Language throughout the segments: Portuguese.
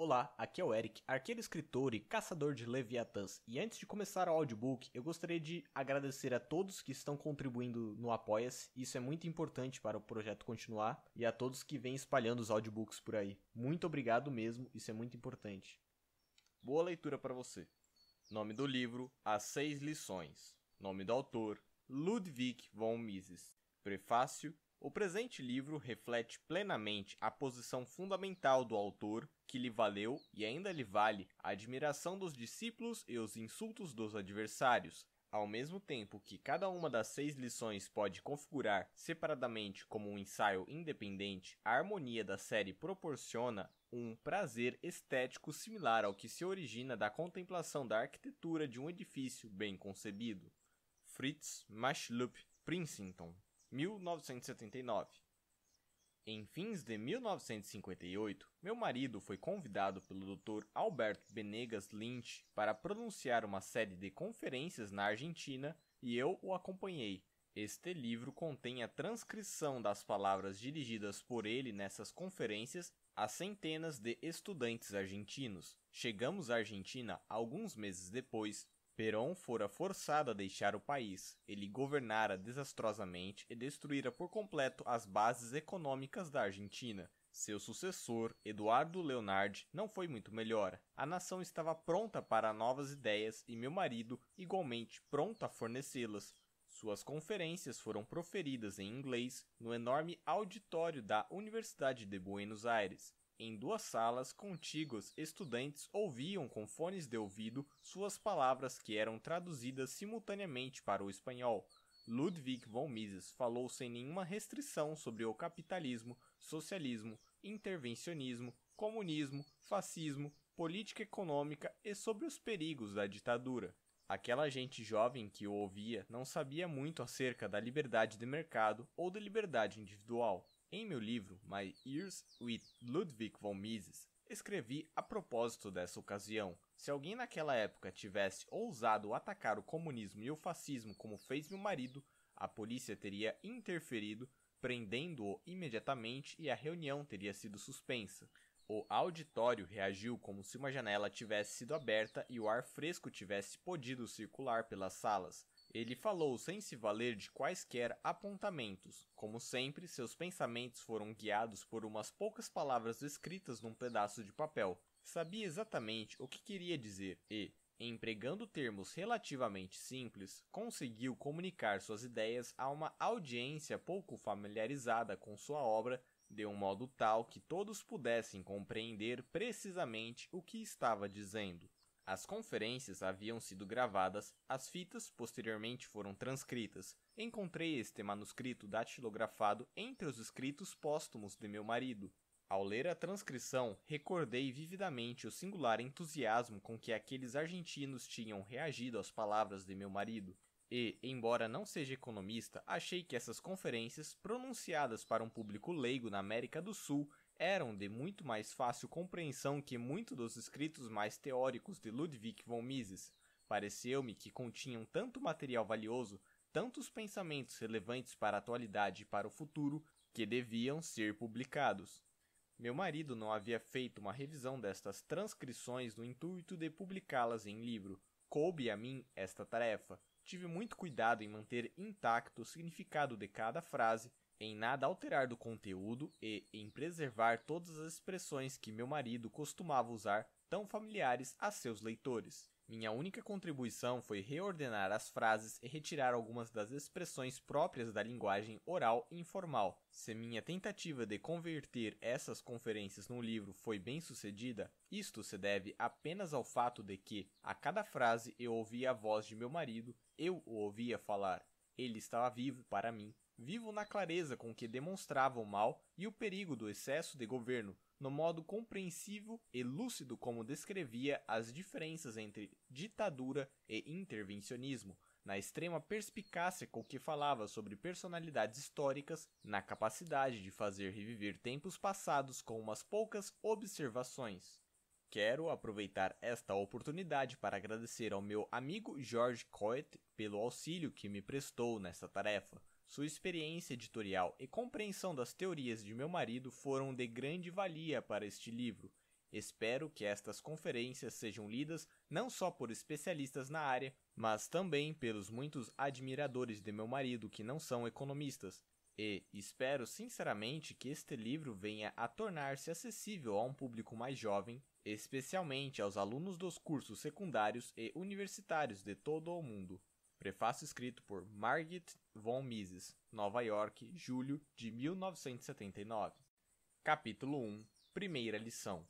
Olá, aqui é o Eric, arqueiro escritor e caçador de Leviatãs. E antes de começar o audiobook, eu gostaria de agradecer a todos que estão contribuindo no Apoia-se. Isso é muito importante para o projeto continuar e a todos que vêm espalhando os audiobooks por aí. Muito obrigado mesmo, isso é muito importante. Boa leitura para você. Nome do livro: As Seis Lições. Nome do autor: Ludwig von Mises. Prefácio: O presente livro reflete plenamente a posição fundamental do autor que lhe valeu e ainda lhe vale a admiração dos discípulos e os insultos dos adversários. Ao mesmo tempo que cada uma das seis lições pode configurar separadamente como um ensaio independente, a harmonia da série proporciona um prazer estético similar ao que se origina da contemplação da arquitetura de um edifício bem concebido. Fritz Machlup, Princeton, 1979 em fins de 1958, meu marido foi convidado pelo Dr. Alberto Benegas Lynch para pronunciar uma série de conferências na Argentina e eu o acompanhei. Este livro contém a transcrição das palavras dirigidas por ele nessas conferências a centenas de estudantes argentinos. Chegamos à Argentina alguns meses depois Perón fora forçado a deixar o país. Ele governara desastrosamente e destruíra por completo as bases econômicas da Argentina. Seu sucessor, Eduardo Leonardi, não foi muito melhor. A nação estava pronta para novas ideias e meu marido, igualmente, pronto a fornecê-las. Suas conferências foram proferidas em inglês no enorme auditório da Universidade de Buenos Aires. Em duas salas contíguas, estudantes ouviam com fones de ouvido suas palavras que eram traduzidas simultaneamente para o espanhol. Ludwig von Mises falou sem nenhuma restrição sobre o capitalismo, socialismo, intervencionismo, comunismo, fascismo, política econômica e sobre os perigos da ditadura. Aquela gente jovem que o ouvia não sabia muito acerca da liberdade de mercado ou da liberdade individual. Em meu livro My Years with Ludwig von Mises, escrevi a propósito dessa ocasião. Se alguém naquela época tivesse ousado atacar o comunismo e o fascismo como fez meu marido, a polícia teria interferido, prendendo-o imediatamente e a reunião teria sido suspensa. O auditório reagiu como se uma janela tivesse sido aberta e o ar fresco tivesse podido circular pelas salas. Ele falou sem se valer de quaisquer apontamentos. Como sempre, seus pensamentos foram guiados por umas poucas palavras escritas num pedaço de papel. Sabia exatamente o que queria dizer e, empregando termos relativamente simples, conseguiu comunicar suas ideias a uma audiência pouco familiarizada com sua obra de um modo tal que todos pudessem compreender precisamente o que estava dizendo. As conferências haviam sido gravadas, as fitas posteriormente foram transcritas. Encontrei este manuscrito datilografado entre os escritos póstumos de meu marido. Ao ler a transcrição, recordei vividamente o singular entusiasmo com que aqueles argentinos tinham reagido às palavras de meu marido. E, embora não seja economista, achei que essas conferências, pronunciadas para um público leigo na América do Sul, eram de muito mais fácil compreensão que muitos dos escritos mais teóricos de Ludwig von Mises. Pareceu-me que continham tanto material valioso, tantos pensamentos relevantes para a atualidade e para o futuro, que deviam ser publicados. Meu marido não havia feito uma revisão destas transcrições no intuito de publicá-las em livro. Coube a mim esta tarefa. Tive muito cuidado em manter intacto o significado de cada frase em nada alterar do conteúdo e em preservar todas as expressões que meu marido costumava usar, tão familiares a seus leitores. Minha única contribuição foi reordenar as frases e retirar algumas das expressões próprias da linguagem oral e informal. Se minha tentativa de converter essas conferências num livro foi bem sucedida, isto se deve apenas ao fato de que, a cada frase, eu ouvia a voz de meu marido, eu o ouvia falar. Ele estava vivo para mim vivo na clareza com que demonstrava o mal e o perigo do excesso de governo, no modo compreensível e lúcido como descrevia as diferenças entre ditadura e intervencionismo, na extrema perspicácia com que falava sobre personalidades históricas, na capacidade de fazer reviver tempos passados com umas poucas observações. Quero aproveitar esta oportunidade para agradecer ao meu amigo George Coet pelo auxílio que me prestou nesta tarefa. Sua experiência editorial e compreensão das teorias de meu marido foram de grande valia para este livro. Espero que estas conferências sejam lidas não só por especialistas na área, mas também pelos muitos admiradores de meu marido que não são economistas. E espero sinceramente que este livro venha a tornar-se acessível a um público mais jovem, especialmente aos alunos dos cursos secundários e universitários de todo o mundo. Prefácio escrito por Margit von Mises, Nova York, julho de 1979. Capítulo 1 Primeira lição: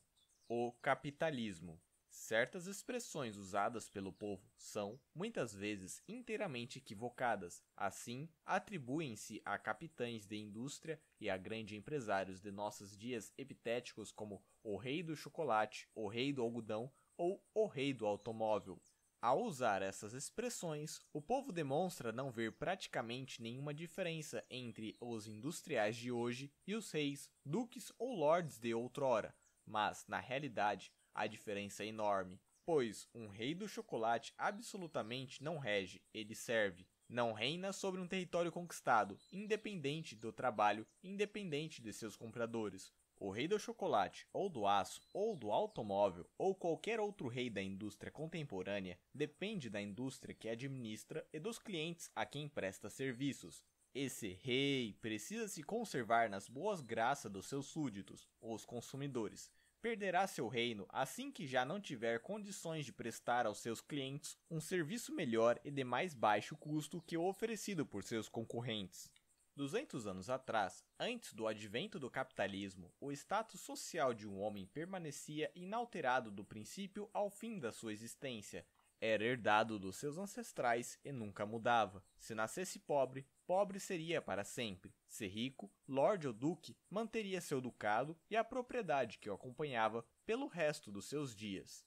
O capitalismo. Certas expressões usadas pelo povo são, muitas vezes, inteiramente equivocadas. Assim, atribuem-se a capitães de indústria e a grandes empresários de nossos dias epitéticos como o rei do chocolate, o rei do algodão ou o rei do automóvel. Ao usar essas expressões, o povo demonstra não ver praticamente nenhuma diferença entre os industriais de hoje e os reis, duques ou lords de outrora, mas, na realidade, a diferença é enorme, pois um rei do chocolate absolutamente não rege, ele serve. Não reina sobre um território conquistado, independente do trabalho, independente de seus compradores. O rei do chocolate, ou do aço, ou do automóvel, ou qualquer outro rei da indústria contemporânea, depende da indústria que administra e dos clientes a quem presta serviços. Esse rei precisa se conservar nas boas graças dos seus súditos, os consumidores. Perderá seu reino assim que já não tiver condições de prestar aos seus clientes um serviço melhor e de mais baixo custo que o oferecido por seus concorrentes. 200 anos atrás, antes do advento do capitalismo, o status social de um homem permanecia inalterado do princípio ao fim da sua existência. Era herdado dos seus ancestrais e nunca mudava. Se nascesse pobre, pobre seria para sempre. Se rico, lord ou duque, manteria seu ducado e a propriedade que o acompanhava pelo resto dos seus dias.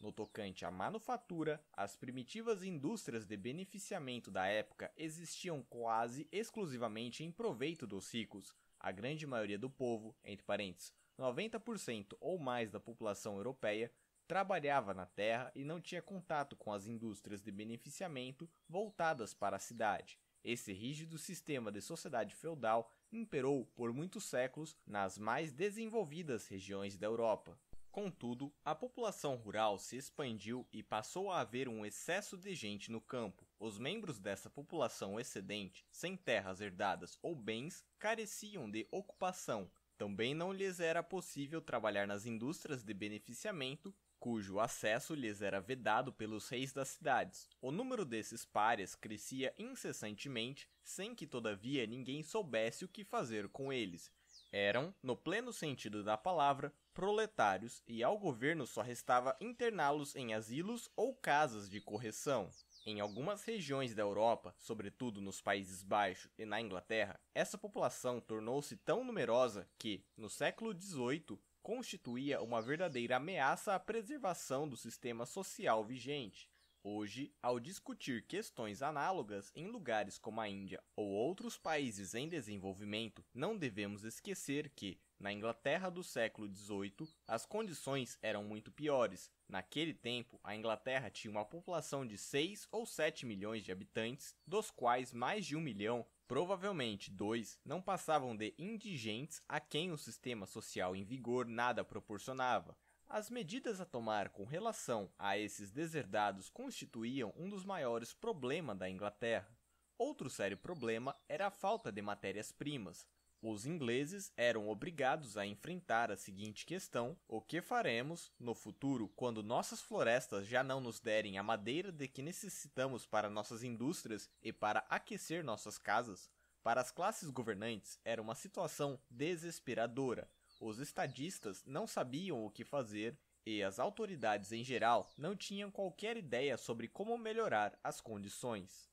No tocante à manufatura, as primitivas indústrias de beneficiamento da época existiam quase exclusivamente em proveito dos ricos. A grande maioria do povo, entre parênteses, 90% ou mais da população europeia, trabalhava na terra e não tinha contato com as indústrias de beneficiamento voltadas para a cidade. Esse rígido sistema de sociedade feudal imperou por muitos séculos nas mais desenvolvidas regiões da Europa. Contudo, a população rural se expandiu e passou a haver um excesso de gente no campo. Os membros dessa população excedente, sem terras herdadas ou bens, careciam de ocupação. Também não lhes era possível trabalhar nas indústrias de beneficiamento, cujo acesso lhes era vedado pelos reis das cidades. O número desses párias crescia incessantemente, sem que todavia ninguém soubesse o que fazer com eles. Eram, no pleno sentido da palavra, proletários e ao governo só restava interná-los em asilos ou casas de correção. Em algumas regiões da Europa, sobretudo nos Países Baixos e na Inglaterra, essa população tornou-se tão numerosa que, no século XVIII, constituía uma verdadeira ameaça à preservação do sistema social vigente. Hoje, ao discutir questões análogas em lugares como a Índia ou outros países em desenvolvimento, não devemos esquecer que, na Inglaterra do século XVIII, as condições eram muito piores. Naquele tempo, a Inglaterra tinha uma população de 6 ou 7 milhões de habitantes, dos quais mais de um milhão, provavelmente dois, não passavam de indigentes a quem o sistema social em vigor nada proporcionava. As medidas a tomar com relação a esses deserdados constituíam um dos maiores problemas da Inglaterra. Outro sério problema era a falta de matérias-primas. Os ingleses eram obrigados a enfrentar a seguinte questão: o que faremos no futuro quando nossas florestas já não nos derem a madeira de que necessitamos para nossas indústrias e para aquecer nossas casas? Para as classes governantes era uma situação desesperadora. Os estadistas não sabiam o que fazer e as autoridades em geral não tinham qualquer ideia sobre como melhorar as condições.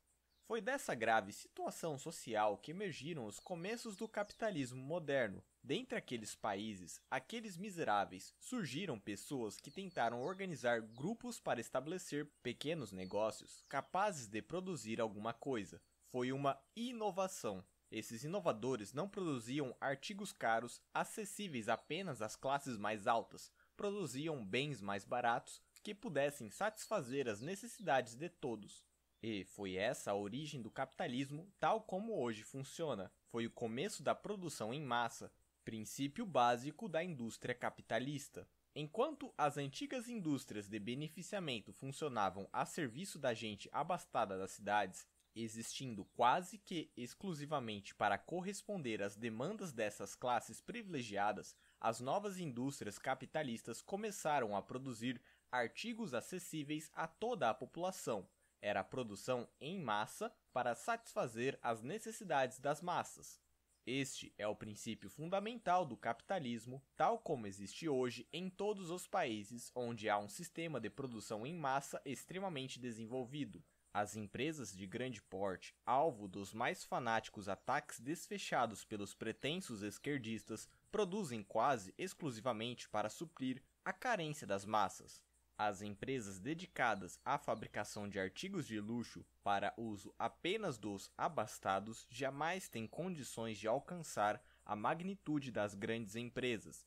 Foi dessa grave situação social que emergiram os começos do capitalismo moderno. Dentre aqueles países, aqueles miseráveis, surgiram pessoas que tentaram organizar grupos para estabelecer pequenos negócios capazes de produzir alguma coisa. Foi uma inovação. Esses inovadores não produziam artigos caros acessíveis apenas às classes mais altas, produziam bens mais baratos que pudessem satisfazer as necessidades de todos. E foi essa a origem do capitalismo tal como hoje funciona. Foi o começo da produção em massa, princípio básico da indústria capitalista. Enquanto as antigas indústrias de beneficiamento funcionavam a serviço da gente abastada das cidades, existindo quase que exclusivamente para corresponder às demandas dessas classes privilegiadas, as novas indústrias capitalistas começaram a produzir artigos acessíveis a toda a população. Era a produção em massa para satisfazer as necessidades das massas. Este é o princípio fundamental do capitalismo, tal como existe hoje em todos os países onde há um sistema de produção em massa extremamente desenvolvido. As empresas de grande porte, alvo dos mais fanáticos ataques desfechados pelos pretensos esquerdistas, produzem quase exclusivamente para suprir a carência das massas. As empresas dedicadas à fabricação de artigos de luxo para uso apenas dos abastados jamais têm condições de alcançar a magnitude das grandes empresas.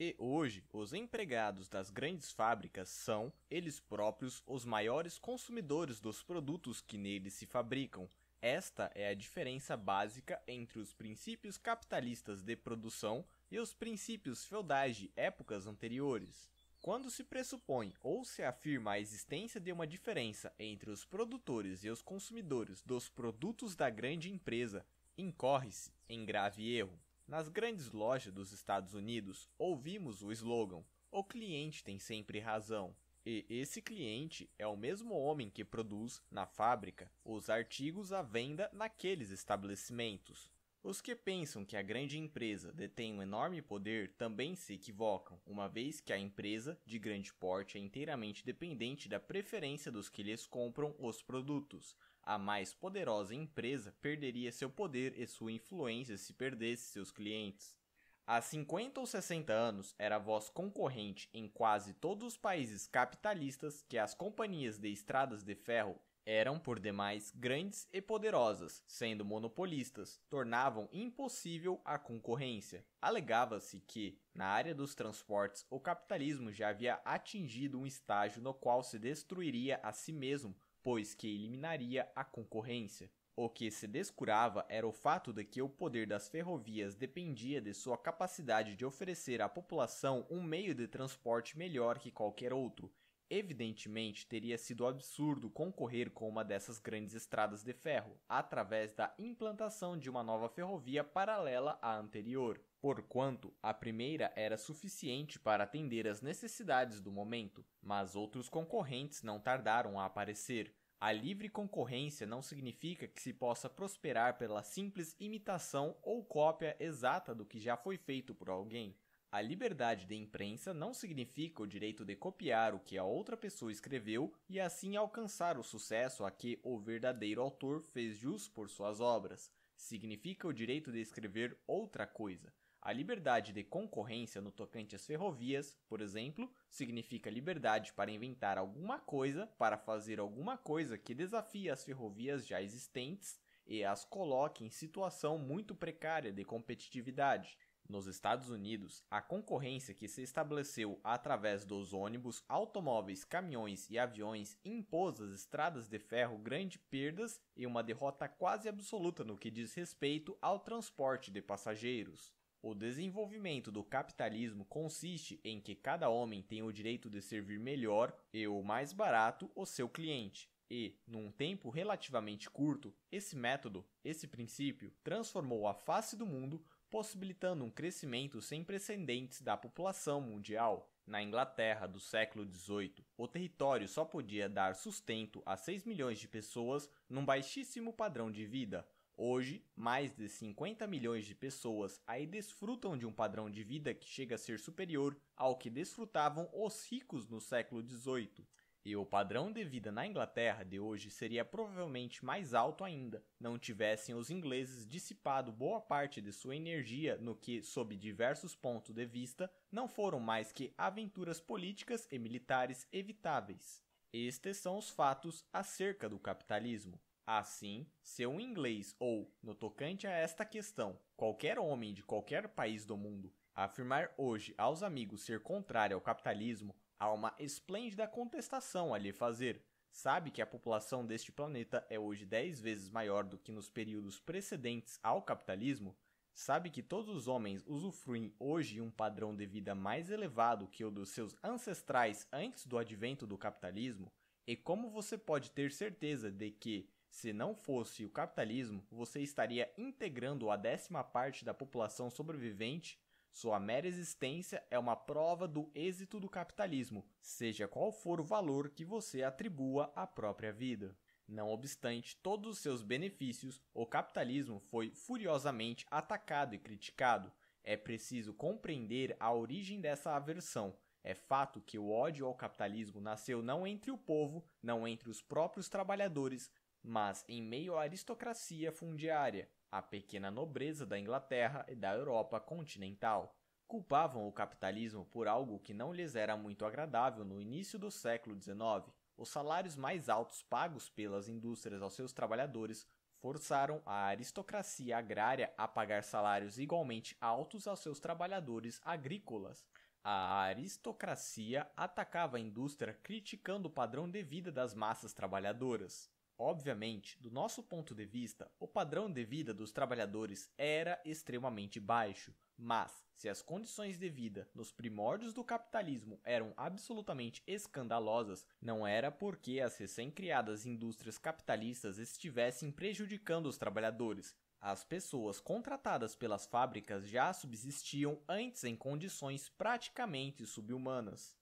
E hoje, os empregados das grandes fábricas são, eles próprios, os maiores consumidores dos produtos que neles se fabricam. Esta é a diferença básica entre os princípios capitalistas de produção e os princípios feudais de épocas anteriores. Quando se pressupõe ou se afirma a existência de uma diferença entre os produtores e os consumidores dos produtos da grande empresa, incorre-se em grave erro. Nas grandes lojas dos Estados Unidos, ouvimos o slogan: o cliente tem sempre razão. E esse cliente é o mesmo homem que produz, na fábrica, os artigos à venda naqueles estabelecimentos. Os que pensam que a grande empresa detém um enorme poder também se equivocam, uma vez que a empresa de grande porte é inteiramente dependente da preferência dos que lhes compram os produtos. A mais poderosa empresa perderia seu poder e sua influência se perdesse seus clientes. Há 50 ou 60 anos, era voz concorrente em quase todos os países capitalistas que as companhias de estradas de ferro eram por demais grandes e poderosas, sendo monopolistas, tornavam impossível a concorrência. Alegava-se que, na área dos transportes, o capitalismo já havia atingido um estágio no qual se destruiria a si mesmo, pois que eliminaria a concorrência. O que se descurava era o fato de que o poder das ferrovias dependia de sua capacidade de oferecer à população um meio de transporte melhor que qualquer outro, Evidentemente, teria sido absurdo concorrer com uma dessas grandes estradas de ferro, através da implantação de uma nova ferrovia paralela à anterior, porquanto a primeira era suficiente para atender às necessidades do momento, mas outros concorrentes não tardaram a aparecer. A livre concorrência não significa que se possa prosperar pela simples imitação ou cópia exata do que já foi feito por alguém. A liberdade de imprensa não significa o direito de copiar o que a outra pessoa escreveu e assim alcançar o sucesso a que o verdadeiro autor fez jus por suas obras. Significa o direito de escrever outra coisa. A liberdade de concorrência no tocante às ferrovias, por exemplo, significa liberdade para inventar alguma coisa, para fazer alguma coisa que desafie as ferrovias já existentes e as coloque em situação muito precária de competitividade. Nos Estados Unidos, a concorrência que se estabeleceu através dos ônibus, automóveis, caminhões e aviões impôs às estradas de ferro grandes perdas e uma derrota quase absoluta no que diz respeito ao transporte de passageiros. O desenvolvimento do capitalismo consiste em que cada homem tem o direito de servir melhor e o mais barato o seu cliente. E, num tempo relativamente curto, esse método, esse princípio, transformou a face do mundo possibilitando um crescimento sem precedentes da população mundial. Na Inglaterra do século XVIII, o território só podia dar sustento a 6 milhões de pessoas num baixíssimo padrão de vida. Hoje, mais de 50 milhões de pessoas aí desfrutam de um padrão de vida que chega a ser superior ao que desfrutavam os ricos no século XVIII. E o padrão de vida na Inglaterra de hoje seria provavelmente mais alto ainda, não tivessem os ingleses dissipado boa parte de sua energia no que, sob diversos pontos de vista, não foram mais que aventuras políticas e militares evitáveis. Estes são os fatos acerca do capitalismo. Assim, se um inglês ou, no tocante a esta questão, qualquer homem de qualquer país do mundo afirmar hoje aos amigos ser contrário ao capitalismo, Há uma esplêndida contestação a lhe fazer. Sabe que a população deste planeta é hoje 10 vezes maior do que nos períodos precedentes ao capitalismo? Sabe que todos os homens usufruem hoje um padrão de vida mais elevado que o dos seus ancestrais antes do advento do capitalismo? E como você pode ter certeza de que, se não fosse o capitalismo, você estaria integrando a décima parte da população sobrevivente? Sua mera existência é uma prova do êxito do capitalismo, seja qual for o valor que você atribua à própria vida. Não obstante todos os seus benefícios, o capitalismo foi furiosamente atacado e criticado. É preciso compreender a origem dessa aversão. É fato que o ódio ao capitalismo nasceu não entre o povo, não entre os próprios trabalhadores, mas em meio à aristocracia fundiária, a pequena nobreza da Inglaterra e da Europa continental. Culpavam o capitalismo por algo que não lhes era muito agradável no início do século XIX os salários mais altos pagos pelas indústrias aos seus trabalhadores forçaram a aristocracia agrária a pagar salários igualmente altos aos seus trabalhadores agrícolas. A aristocracia atacava a indústria criticando o padrão de vida das massas trabalhadoras. Obviamente, do nosso ponto de vista, o padrão de vida dos trabalhadores era extremamente baixo, mas se as condições de vida nos primórdios do capitalismo eram absolutamente escandalosas, não era porque as recém-criadas indústrias capitalistas estivessem prejudicando os trabalhadores. As pessoas contratadas pelas fábricas já subsistiam antes em condições praticamente subhumanas.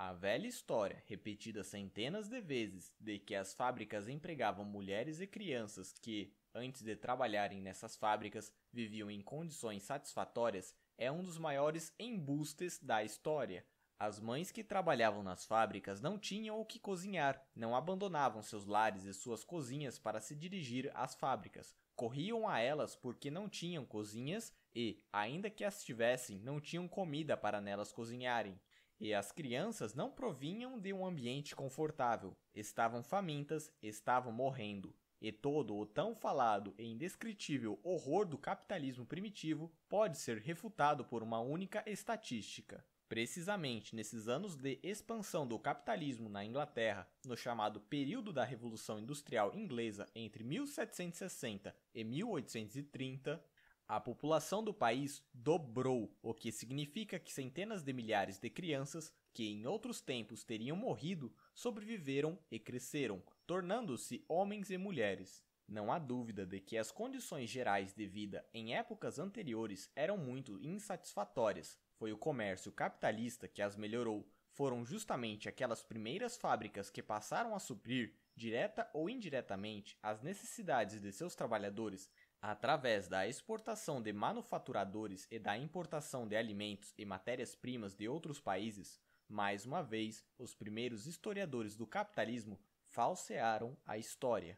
A velha história, repetida centenas de vezes, de que as fábricas empregavam mulheres e crianças que, antes de trabalharem nessas fábricas, viviam em condições satisfatórias, é um dos maiores embustes da história. As mães que trabalhavam nas fábricas não tinham o que cozinhar, não abandonavam seus lares e suas cozinhas para se dirigir às fábricas. Corriam a elas porque não tinham cozinhas e, ainda que as tivessem, não tinham comida para nelas cozinharem. E as crianças não provinham de um ambiente confortável, estavam famintas, estavam morrendo. E todo o tão falado e indescritível horror do capitalismo primitivo pode ser refutado por uma única estatística. Precisamente nesses anos de expansão do capitalismo na Inglaterra, no chamado período da Revolução Industrial Inglesa entre 1760 e 1830, a população do país dobrou, o que significa que centenas de milhares de crianças, que em outros tempos teriam morrido, sobreviveram e cresceram, tornando-se homens e mulheres. Não há dúvida de que as condições gerais de vida em épocas anteriores eram muito insatisfatórias. Foi o comércio capitalista que as melhorou. Foram justamente aquelas primeiras fábricas que passaram a suprir, direta ou indiretamente, as necessidades de seus trabalhadores Através da exportação de manufaturadores e da importação de alimentos e matérias-primas de outros países, mais uma vez, os primeiros historiadores do capitalismo falsearam a história.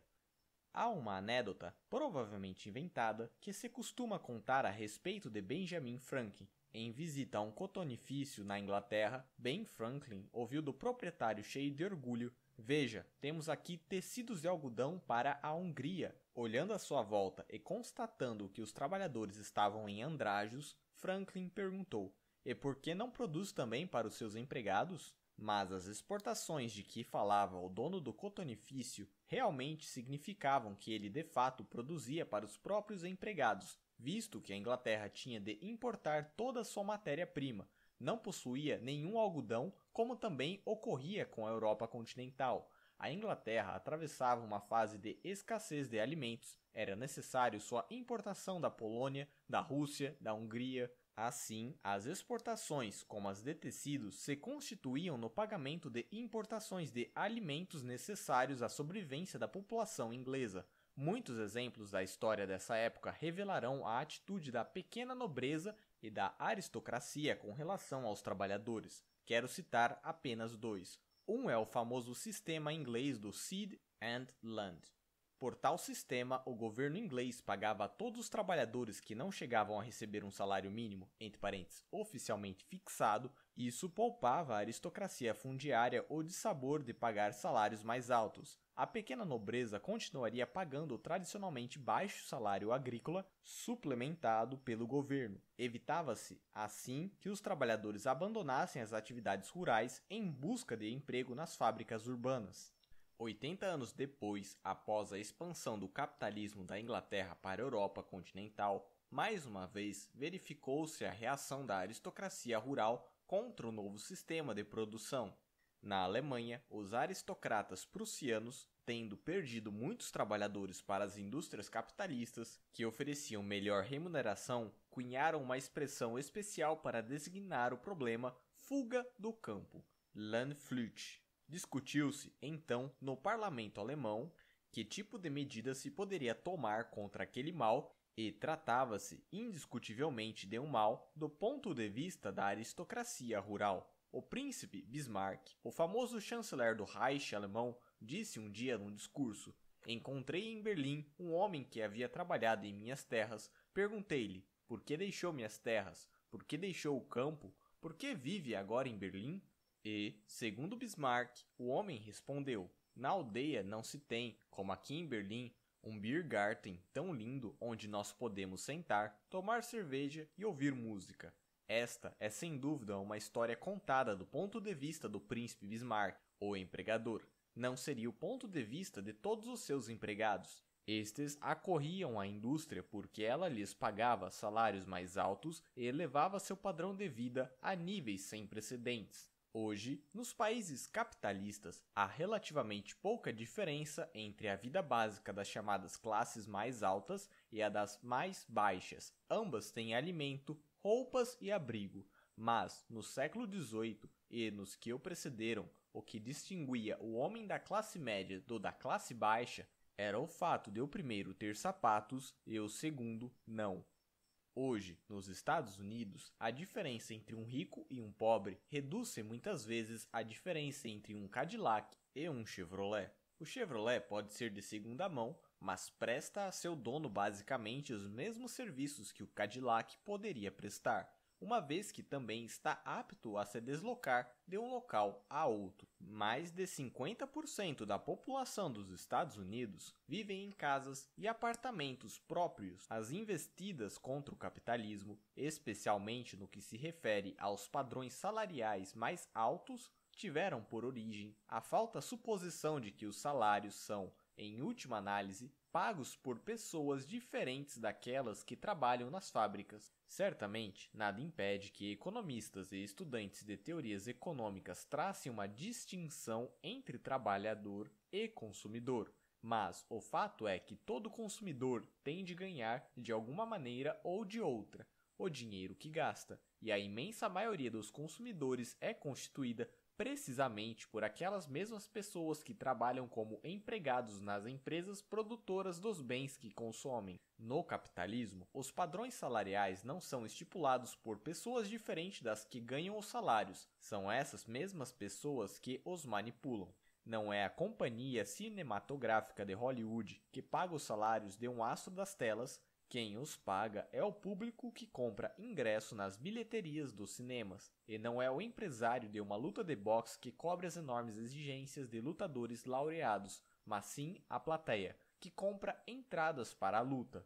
Há uma anedota, provavelmente inventada, que se costuma contar a respeito de Benjamin Franklin. Em visita a um cotonifício na Inglaterra, Ben Franklin ouviu do proprietário cheio de orgulho Veja, temos aqui tecidos de algodão para a Hungria. Olhando à sua volta e constatando que os trabalhadores estavam em andrajos, Franklin perguntou: E por que não produz também para os seus empregados? Mas as exportações de que falava o dono do cotonifício realmente significavam que ele de fato produzia para os próprios empregados, visto que a Inglaterra tinha de importar toda a sua matéria-prima, não possuía nenhum algodão, como também ocorria com a Europa continental. A Inglaterra atravessava uma fase de escassez de alimentos, era necessário sua importação da Polônia, da Rússia, da Hungria. Assim, as exportações, como as de tecidos, se constituíam no pagamento de importações de alimentos necessários à sobrevivência da população inglesa. Muitos exemplos da história dessa época revelarão a atitude da pequena nobreza e da aristocracia com relação aos trabalhadores. Quero citar apenas dois. Um é o famoso sistema inglês do Seed and Land. Por tal sistema, o governo inglês pagava a todos os trabalhadores que não chegavam a receber um salário mínimo, entre parênteses, oficialmente fixado, isso poupava a aristocracia fundiária o dissabor de pagar salários mais altos. A pequena nobreza continuaria pagando o tradicionalmente baixo salário agrícola, suplementado pelo governo. Evitava-se, assim, que os trabalhadores abandonassem as atividades rurais em busca de emprego nas fábricas urbanas. 80 anos depois, após a expansão do capitalismo da Inglaterra para a Europa continental, mais uma vez verificou-se a reação da aristocracia rural contra o novo sistema de produção. Na Alemanha, os aristocratas prussianos, tendo perdido muitos trabalhadores para as indústrias capitalistas, que ofereciam melhor remuneração, cunharam uma expressão especial para designar o problema fuga do campo, Landflucht. Discutiu-se, então, no parlamento alemão que tipo de medida se poderia tomar contra aquele mal e tratava-se indiscutivelmente de um mal do ponto de vista da aristocracia rural. O príncipe Bismarck, o famoso chanceler do Reich alemão, disse um dia num discurso: Encontrei em Berlim um homem que havia trabalhado em minhas terras. Perguntei-lhe: Por que deixou minhas terras? Por que deixou o campo? Por que vive agora em Berlim? E, segundo Bismarck, o homem respondeu: Na aldeia não se tem, como aqui em Berlim, um Biergarten tão lindo onde nós podemos sentar, tomar cerveja e ouvir música. Esta é sem dúvida uma história contada do ponto de vista do príncipe Bismarck, o empregador. Não seria o ponto de vista de todos os seus empregados. Estes acorriam à indústria porque ela lhes pagava salários mais altos e elevava seu padrão de vida a níveis sem precedentes. Hoje, nos países capitalistas, há relativamente pouca diferença entre a vida básica das chamadas classes mais altas e a das mais baixas. Ambas têm alimento, roupas e abrigo, mas no século XVIII e nos que o precederam, o que distinguia o homem da classe média do da classe baixa era o fato de o primeiro ter sapatos e o segundo não. Hoje, nos Estados Unidos, a diferença entre um rico e um pobre reduz-se muitas vezes à diferença entre um Cadillac e um Chevrolet. O Chevrolet pode ser de segunda mão, mas presta a seu dono basicamente os mesmos serviços que o Cadillac poderia prestar uma vez que também está apto a se deslocar de um local a outro. Mais de 50% da população dos Estados Unidos vivem em casas e apartamentos próprios. As investidas contra o capitalismo, especialmente no que se refere aos padrões salariais mais altos, tiveram por origem a falta suposição de que os salários são, em última análise, pagos por pessoas diferentes daquelas que trabalham nas fábricas. Certamente, nada impede que economistas e estudantes de teorias econômicas tracem uma distinção entre trabalhador e consumidor. Mas o fato é que todo consumidor tem de ganhar, de alguma maneira ou de outra, o dinheiro que gasta, e a imensa maioria dos consumidores é constituída precisamente por aquelas mesmas pessoas que trabalham como empregados nas empresas produtoras dos bens que consomem. No capitalismo, os padrões salariais não são estipulados por pessoas diferentes das que ganham os salários, são essas mesmas pessoas que os manipulam. Não é a companhia cinematográfica de Hollywood que paga os salários de um astro das telas, quem os paga é o público que compra ingresso nas bilheterias dos cinemas, e não é o empresário de uma luta de boxe que cobre as enormes exigências de lutadores laureados, mas sim a plateia, que compra entradas para a luta.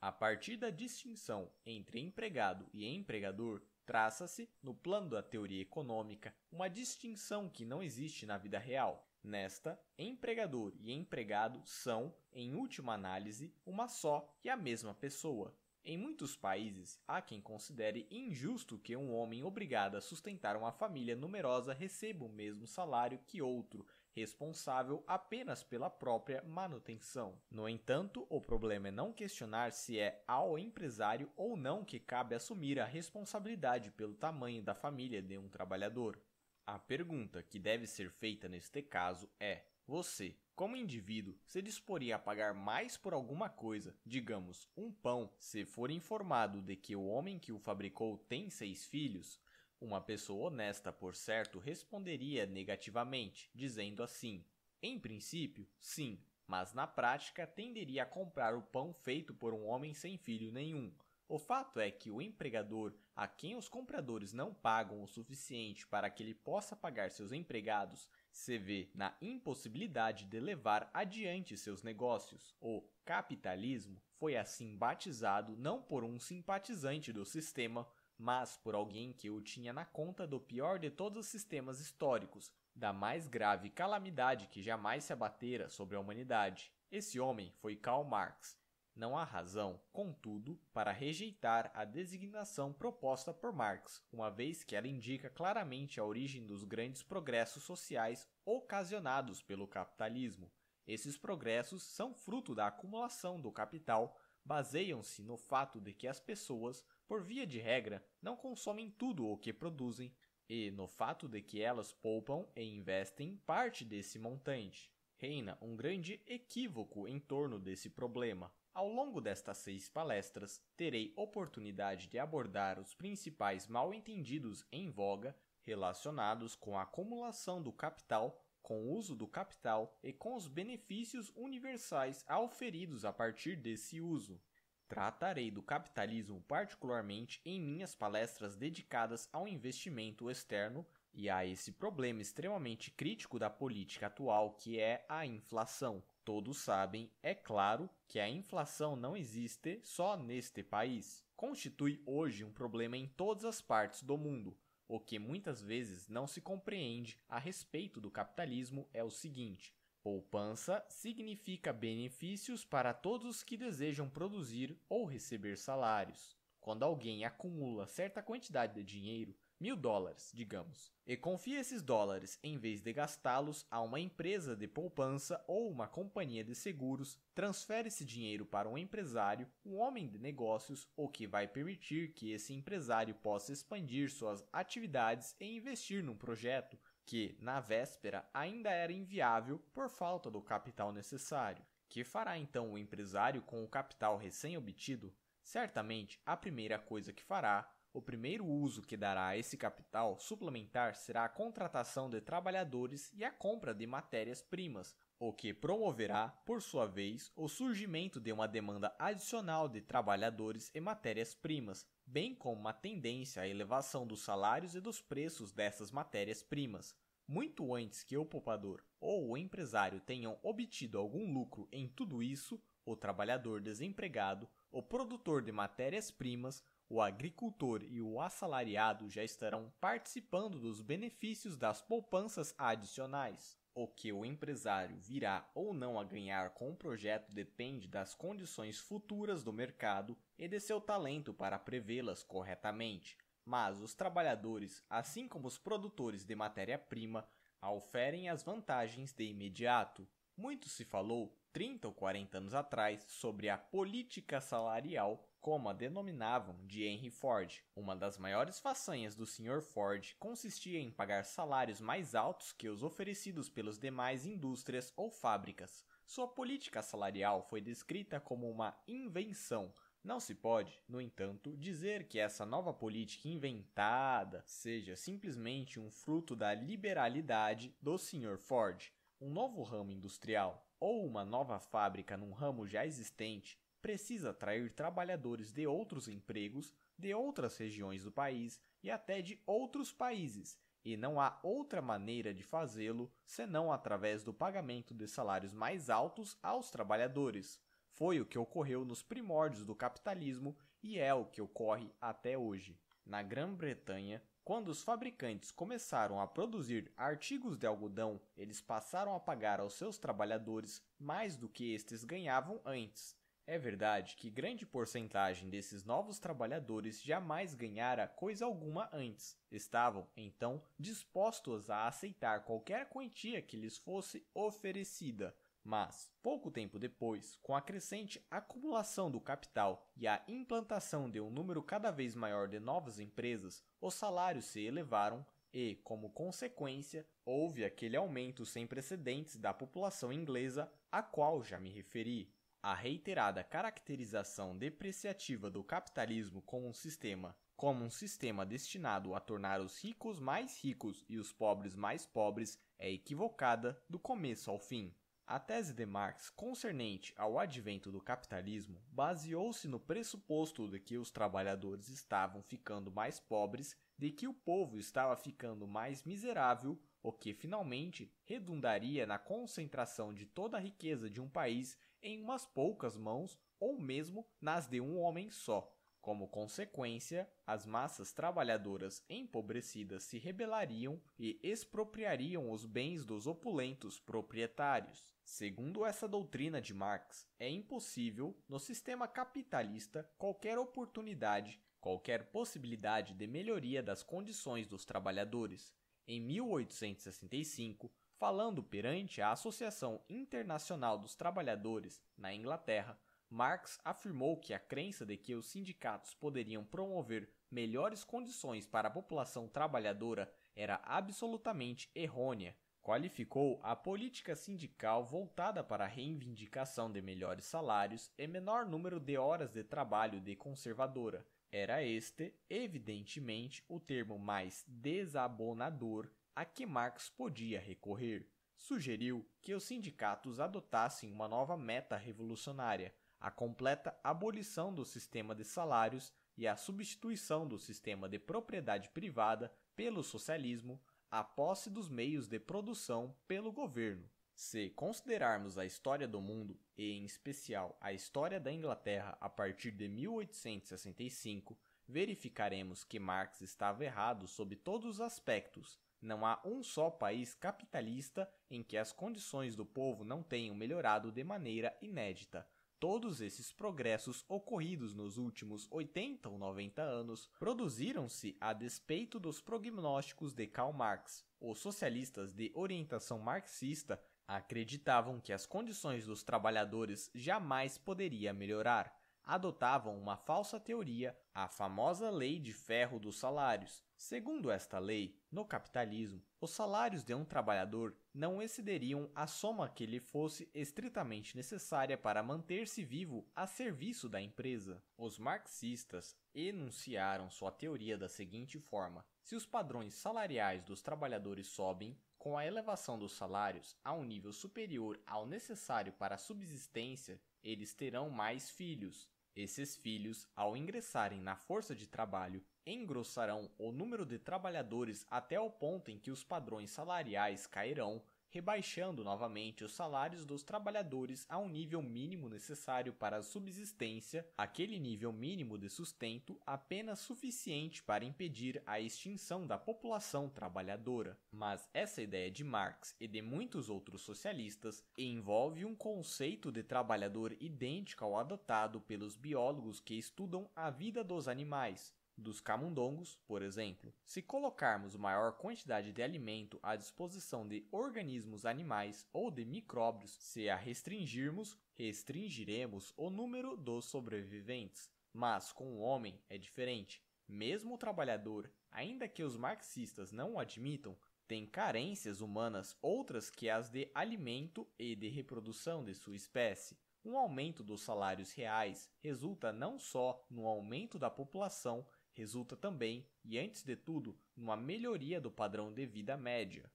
A partir da distinção entre empregado e empregador, traça-se, no plano da teoria econômica, uma distinção que não existe na vida real. Nesta, empregador e empregado são, em última análise, uma só e a mesma pessoa. Em muitos países, há quem considere injusto que um homem obrigado a sustentar uma família numerosa receba o mesmo salário que outro, responsável apenas pela própria manutenção. No entanto, o problema é não questionar se é ao empresário ou não que cabe assumir a responsabilidade pelo tamanho da família de um trabalhador. A pergunta que deve ser feita neste caso é: você, como indivíduo, se disporia a pagar mais por alguma coisa, digamos, um pão, se for informado de que o homem que o fabricou tem seis filhos? Uma pessoa honesta, por certo, responderia negativamente, dizendo assim: em princípio, sim, mas na prática tenderia a comprar o pão feito por um homem sem filho nenhum, o fato é que o empregador, a quem os compradores não pagam o suficiente para que ele possa pagar seus empregados, se vê na impossibilidade de levar adiante seus negócios. O capitalismo foi assim batizado não por um simpatizante do sistema, mas por alguém que o tinha na conta do pior de todos os sistemas históricos, da mais grave calamidade que jamais se abatera sobre a humanidade. Esse homem foi Karl Marx, Não há razão, contudo, para rejeitar a designação proposta por Marx, uma vez que ela indica claramente a origem dos grandes progressos sociais ocasionados pelo capitalismo. Esses progressos são fruto da acumulação do capital, baseiam-se no fato de que as pessoas, por via de regra, não consomem tudo o que produzem, e no fato de que elas poupam e investem parte desse montante. Reina um grande equívoco em torno desse problema. Ao longo destas seis palestras, terei oportunidade de abordar os principais mal-entendidos em voga relacionados com a acumulação do capital, com o uso do capital e com os benefícios universais auferidos a partir desse uso. Tratarei do capitalismo particularmente em minhas palestras dedicadas ao investimento externo e a esse problema extremamente crítico da política atual que é a inflação. Todos sabem, é claro, que a inflação não existe só neste país. Constitui hoje um problema em todas as partes do mundo. O que muitas vezes não se compreende a respeito do capitalismo é o seguinte: poupança significa benefícios para todos que desejam produzir ou receber salários. Quando alguém acumula certa quantidade de dinheiro, mil dólares, digamos, e confia esses dólares em vez de gastá-los a uma empresa de poupança ou uma companhia de seguros, transfere esse dinheiro para um empresário, um homem de negócios, o que vai permitir que esse empresário possa expandir suas atividades e investir num projeto que, na véspera, ainda era inviável por falta do capital necessário. Que fará então o empresário com o capital recém-obtido? Certamente, a primeira coisa que fará o primeiro uso que dará a esse capital suplementar será a contratação de trabalhadores e a compra de matérias-primas, o que promoverá, por sua vez, o surgimento de uma demanda adicional de trabalhadores e matérias-primas, bem como uma tendência à elevação dos salários e dos preços dessas matérias-primas. Muito antes que o poupador ou o empresário tenham obtido algum lucro em tudo isso, o trabalhador desempregado, o produtor de matérias-primas, o agricultor e o assalariado já estarão participando dos benefícios das poupanças adicionais. O que o empresário virá ou não a ganhar com o projeto depende das condições futuras do mercado e de seu talento para prevê-las corretamente. Mas os trabalhadores, assim como os produtores de matéria-prima, oferem as vantagens de imediato. Muito se falou, 30 ou 40 anos atrás, sobre a política salarial como a denominavam de Henry Ford. Uma das maiores façanhas do Sr. Ford consistia em pagar salários mais altos que os oferecidos pelas demais indústrias ou fábricas. Sua política salarial foi descrita como uma invenção. Não se pode, no entanto, dizer que essa nova política inventada seja simplesmente um fruto da liberalidade do Sr. Ford. Um novo ramo industrial ou uma nova fábrica num ramo já existente precisa atrair trabalhadores de outros empregos, de outras regiões do país e até de outros países, e não há outra maneira de fazê-lo senão através do pagamento de salários mais altos aos trabalhadores. Foi o que ocorreu nos primórdios do capitalismo e é o que ocorre até hoje. Na Grã-Bretanha, quando os fabricantes começaram a produzir artigos de algodão, eles passaram a pagar aos seus trabalhadores mais do que estes ganhavam antes. É verdade que grande porcentagem desses novos trabalhadores jamais ganhara coisa alguma antes. Estavam, então, dispostos a aceitar qualquer quantia que lhes fosse oferecida. Mas, pouco tempo depois, com a crescente acumulação do capital e a implantação de um número cada vez maior de novas empresas, os salários se elevaram e, como consequência, houve aquele aumento sem precedentes da população inglesa a qual já me referi. A reiterada caracterização depreciativa do capitalismo como um sistema como um sistema destinado a tornar os ricos mais ricos e os pobres mais pobres é equivocada do começo ao fim. A tese de Marx concernente ao advento do capitalismo baseou-se no pressuposto de que os trabalhadores estavam ficando mais pobres, de que o povo estava ficando mais miserável, o que finalmente redundaria na concentração de toda a riqueza de um país em umas poucas mãos ou mesmo nas de um homem só. Como consequência, as massas trabalhadoras empobrecidas se rebelariam e expropriariam os bens dos opulentos proprietários. Segundo essa doutrina de Marx, é impossível, no sistema capitalista, qualquer oportunidade, qualquer possibilidade de melhoria das condições dos trabalhadores. Em 1865, falando perante a Associação Internacional dos Trabalhadores, na Inglaterra, Marx afirmou que a crença de que os sindicatos poderiam promover melhores condições para a população trabalhadora era absolutamente errônea. Qualificou a política sindical voltada para a reivindicação de melhores salários e menor número de horas de trabalho de conservadora. Era este, evidentemente, o termo mais desabonador a que Marx podia recorrer. Sugeriu que os sindicatos adotassem uma nova meta revolucionária, a completa abolição do sistema de salários e a substituição do sistema de propriedade privada pelo socialismo, a posse dos meios de produção pelo governo. Se considerarmos a história do mundo, e em especial a história da Inglaterra a partir de 1865, verificaremos que Marx estava errado sob todos os aspectos. Não há um só país capitalista em que as condições do povo não tenham melhorado de maneira inédita, Todos esses progressos ocorridos nos últimos 80 ou 90 anos produziram-se a despeito dos prognósticos de Karl Marx. Os socialistas de orientação marxista acreditavam que as condições dos trabalhadores jamais poderia melhorar. Adotavam uma falsa teoria, a famosa lei de ferro dos salários, Segundo esta lei, no capitalismo, os salários de um trabalhador não excederiam a soma que lhe fosse estritamente necessária para manter-se vivo a serviço da empresa. Os marxistas enunciaram sua teoria da seguinte forma: se os padrões salariais dos trabalhadores sobem, com a elevação dos salários a um nível superior ao necessário para a subsistência, eles terão mais filhos. Esses filhos, ao ingressarem na força de trabalho, engrossarão o número de trabalhadores até o ponto em que os padrões salariais cairão, rebaixando novamente os salários dos trabalhadores a um nível mínimo necessário para a subsistência, aquele nível mínimo de sustento apenas suficiente para impedir a extinção da população trabalhadora. Mas essa ideia de Marx e de muitos outros socialistas envolve um conceito de trabalhador idêntico ao adotado pelos biólogos que estudam a vida dos animais, dos camundongos, por exemplo. Se colocarmos maior quantidade de alimento à disposição de organismos animais ou de micróbios, se a restringirmos, restringiremos o número dos sobreviventes. Mas com o homem é diferente. Mesmo o trabalhador, ainda que os marxistas não o admitam, tem carências humanas outras que as de alimento e de reprodução de sua espécie. Um aumento dos salários reais resulta não só no aumento da população, resulta também, e antes de tudo, numa melhoria do padrão de vida média.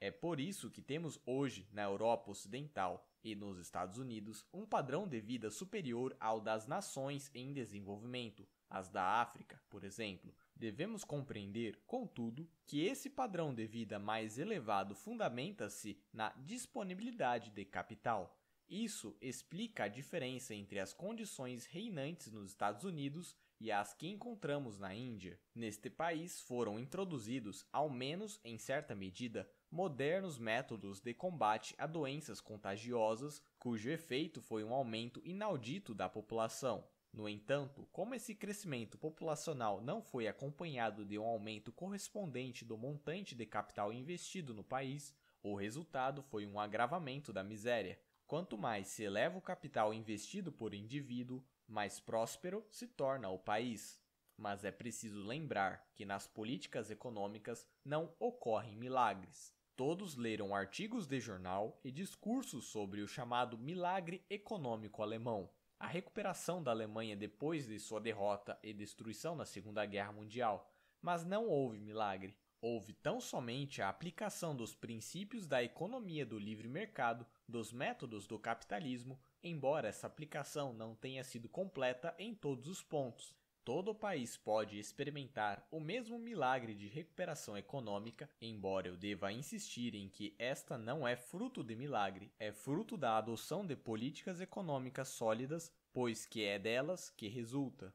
É por isso que temos hoje, na Europa Ocidental e nos Estados Unidos, um padrão de vida superior ao das nações em desenvolvimento, as da África, por exemplo. Devemos compreender, contudo, que esse padrão de vida mais elevado fundamenta-se na disponibilidade de capital. Isso explica a diferença entre as condições reinantes nos Estados Unidos e as que encontramos na Índia. Neste país foram introduzidos, ao menos em certa medida, modernos métodos de combate a doenças contagiosas, cujo efeito foi um aumento inaudito da população. No entanto, como esse crescimento populacional não foi acompanhado de um aumento correspondente do montante de capital investido no país, o resultado foi um agravamento da miséria. Quanto mais se eleva o capital investido por indivíduo, mais próspero se torna o país. Mas é preciso lembrar que nas políticas econômicas não ocorrem milagres. Todos leram artigos de jornal e discursos sobre o chamado milagre econômico alemão, a recuperação da Alemanha depois de sua derrota e destruição na Segunda Guerra Mundial. Mas não houve milagre. Houve tão somente a aplicação dos princípios da economia do livre mercado, dos métodos do capitalismo, embora essa aplicação não tenha sido completa em todos os pontos. Todo o país pode experimentar o mesmo milagre de recuperação econômica, embora eu deva insistir em que esta não é fruto de milagre, é fruto da adoção de políticas econômicas sólidas, pois que é delas que resulta.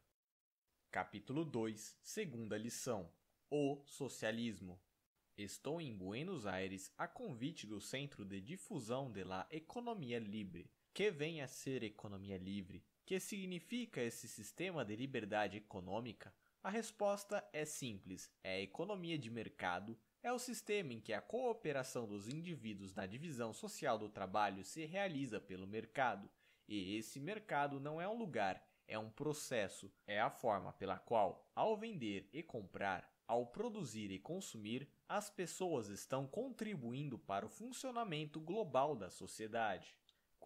Capítulo 2, segunda lição: O socialismo. Estou em Buenos Aires a convite do Centro de Difusão de la Economia Libre. Que vem a ser economia livre? Que significa esse sistema de liberdade econômica? A resposta é simples: é a economia de mercado, é o sistema em que a cooperação dos indivíduos na divisão social do trabalho se realiza pelo mercado. E esse mercado não é um lugar, é um processo, é a forma pela qual, ao vender e comprar, ao produzir e consumir, as pessoas estão contribuindo para o funcionamento global da sociedade.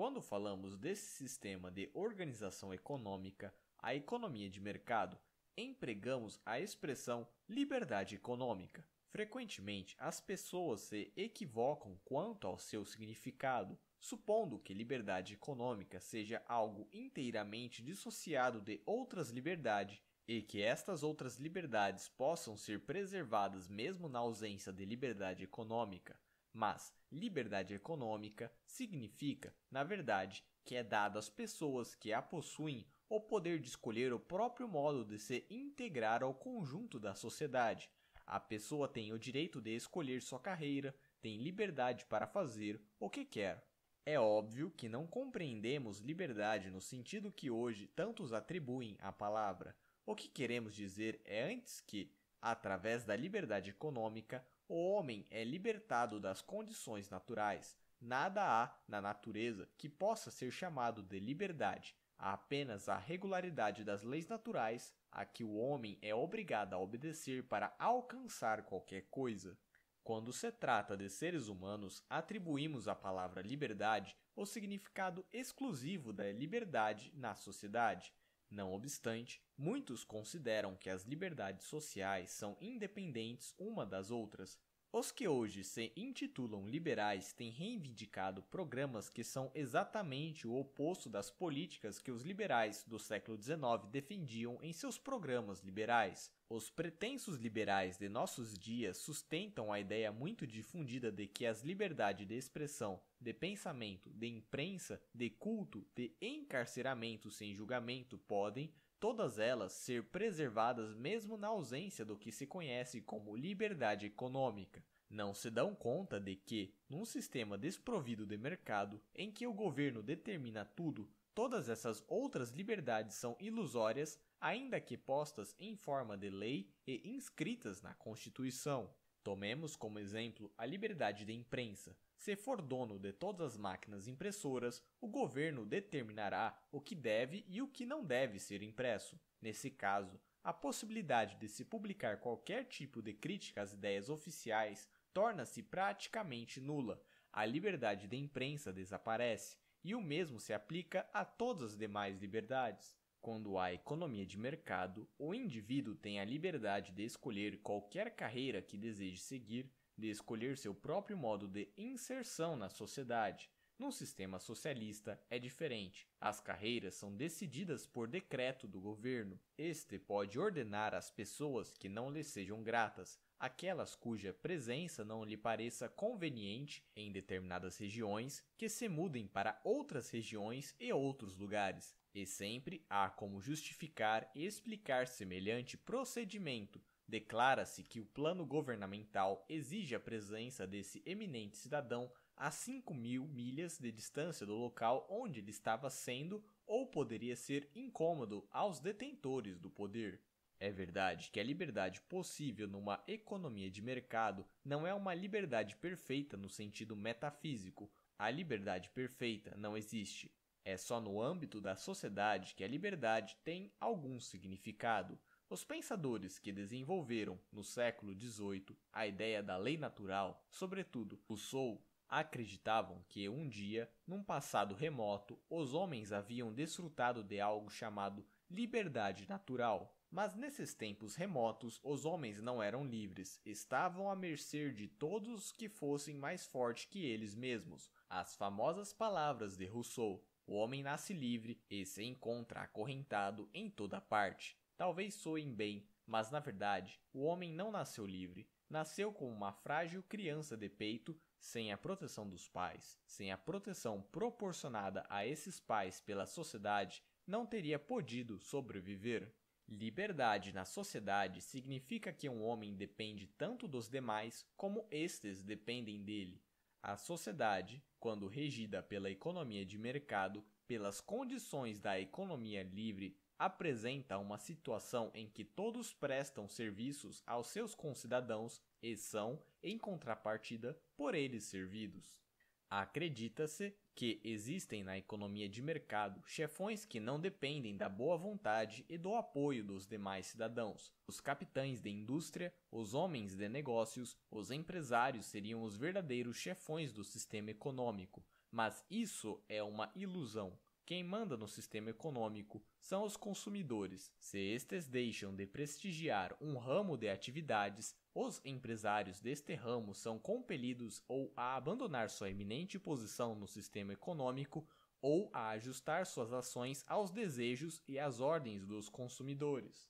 Quando falamos desse sistema de organização econômica, a economia de mercado, empregamos a expressão liberdade econômica. Frequentemente, as pessoas se equivocam quanto ao seu significado, supondo que liberdade econômica seja algo inteiramente dissociado de outras liberdades e que estas outras liberdades possam ser preservadas mesmo na ausência de liberdade econômica. Mas liberdade econômica significa, na verdade, que é dado às pessoas que a possuem o poder de escolher o próprio modo de se integrar ao conjunto da sociedade. A pessoa tem o direito de escolher sua carreira, tem liberdade para fazer o que quer. É óbvio que não compreendemos liberdade no sentido que hoje tantos atribuem à palavra. O que queremos dizer é antes que, através da liberdade econômica, o homem é libertado das condições naturais. Nada há na natureza que possa ser chamado de liberdade. Há apenas a regularidade das leis naturais a que o homem é obrigado a obedecer para alcançar qualquer coisa. Quando se trata de seres humanos, atribuímos à palavra liberdade o significado exclusivo da liberdade na sociedade. Não obstante, muitos consideram que as liberdades sociais são independentes uma das outras. Os que hoje se intitulam liberais têm reivindicado programas que são exatamente o oposto das políticas que os liberais do século XIX defendiam em seus programas liberais. Os pretensos liberais de nossos dias sustentam a ideia muito difundida de que as liberdades de expressão, de pensamento, de imprensa, de culto, de encarceramento sem julgamento podem, todas elas, ser preservadas mesmo na ausência do que se conhece como liberdade econômica. Não se dão conta de que, num sistema desprovido de mercado, em que o governo determina tudo, todas essas outras liberdades são ilusórias, ainda que postas em forma de lei e inscritas na Constituição. Tomemos como exemplo a liberdade de imprensa. Se for dono de todas as máquinas impressoras, o governo determinará o que deve e o que não deve ser impresso. Nesse caso, a possibilidade de se publicar qualquer tipo de crítica às ideias oficiais torna-se praticamente nula. A liberdade de imprensa desaparece, e o mesmo se aplica a todas as demais liberdades. Quando há economia de mercado, o indivíduo tem a liberdade de escolher qualquer carreira que deseje seguir, de escolher seu próprio modo de inserção na sociedade. Num sistema socialista é diferente. As carreiras são decididas por decreto do governo. Este pode ordenar às pessoas que não lhe sejam gratas, aquelas cuja presença não lhe pareça conveniente em determinadas regiões, que se mudem para outras regiões e outros lugares. E sempre há como justificar e explicar semelhante procedimento, Declara-se que o plano governamental exige a presença desse eminente cidadão a 5 mil milhas de distância do local onde ele estava sendo ou poderia ser incômodo aos detentores do poder. É verdade que a liberdade possível numa economia de mercado não é uma liberdade perfeita no sentido metafísico. A liberdade perfeita não existe. É só no âmbito da sociedade que a liberdade tem algum significado. Os pensadores que desenvolveram, no século XVIII, a ideia da lei natural, sobretudo Rousseau, acreditavam que um dia, num passado remoto, os homens haviam desfrutado de algo chamado liberdade natural. Mas nesses tempos remotos, os homens não eram livres, estavam à mercê de todos que fossem mais fortes que eles mesmos. As famosas palavras de Rousseau: o homem nasce livre e se encontra acorrentado em toda parte. Talvez soem bem, mas na verdade o homem não nasceu livre. Nasceu como uma frágil criança de peito, sem a proteção dos pais, sem a proteção proporcionada a esses pais pela sociedade, não teria podido sobreviver. Liberdade na sociedade significa que um homem depende tanto dos demais como estes dependem dele. A sociedade, quando regida pela economia de mercado, pelas condições da economia livre, apresenta uma situação em que todos prestam serviços aos seus concidadãos e são, em contrapartida, por eles servidos. Acredita-se que existem na economia de mercado chefões que não dependem da boa vontade e do apoio dos demais cidadãos. Os capitães de indústria, os homens de negócios, os empresários seriam os verdadeiros chefões do sistema econômico, mas isso é uma ilusão. Quem manda no sistema econômico são os consumidores. Se estes deixam de prestigiar um ramo de atividades, os empresários deste ramo são compelidos ou a abandonar sua eminente posição no sistema econômico ou a ajustar suas ações aos desejos e às ordens dos consumidores.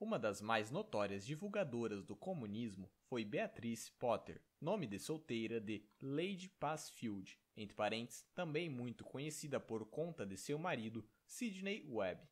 Uma das mais notórias divulgadoras do comunismo foi Beatrice Potter, nome de solteira de Lady Passfield, entre parênteses, também muito conhecida por conta de seu marido, Sidney Webb.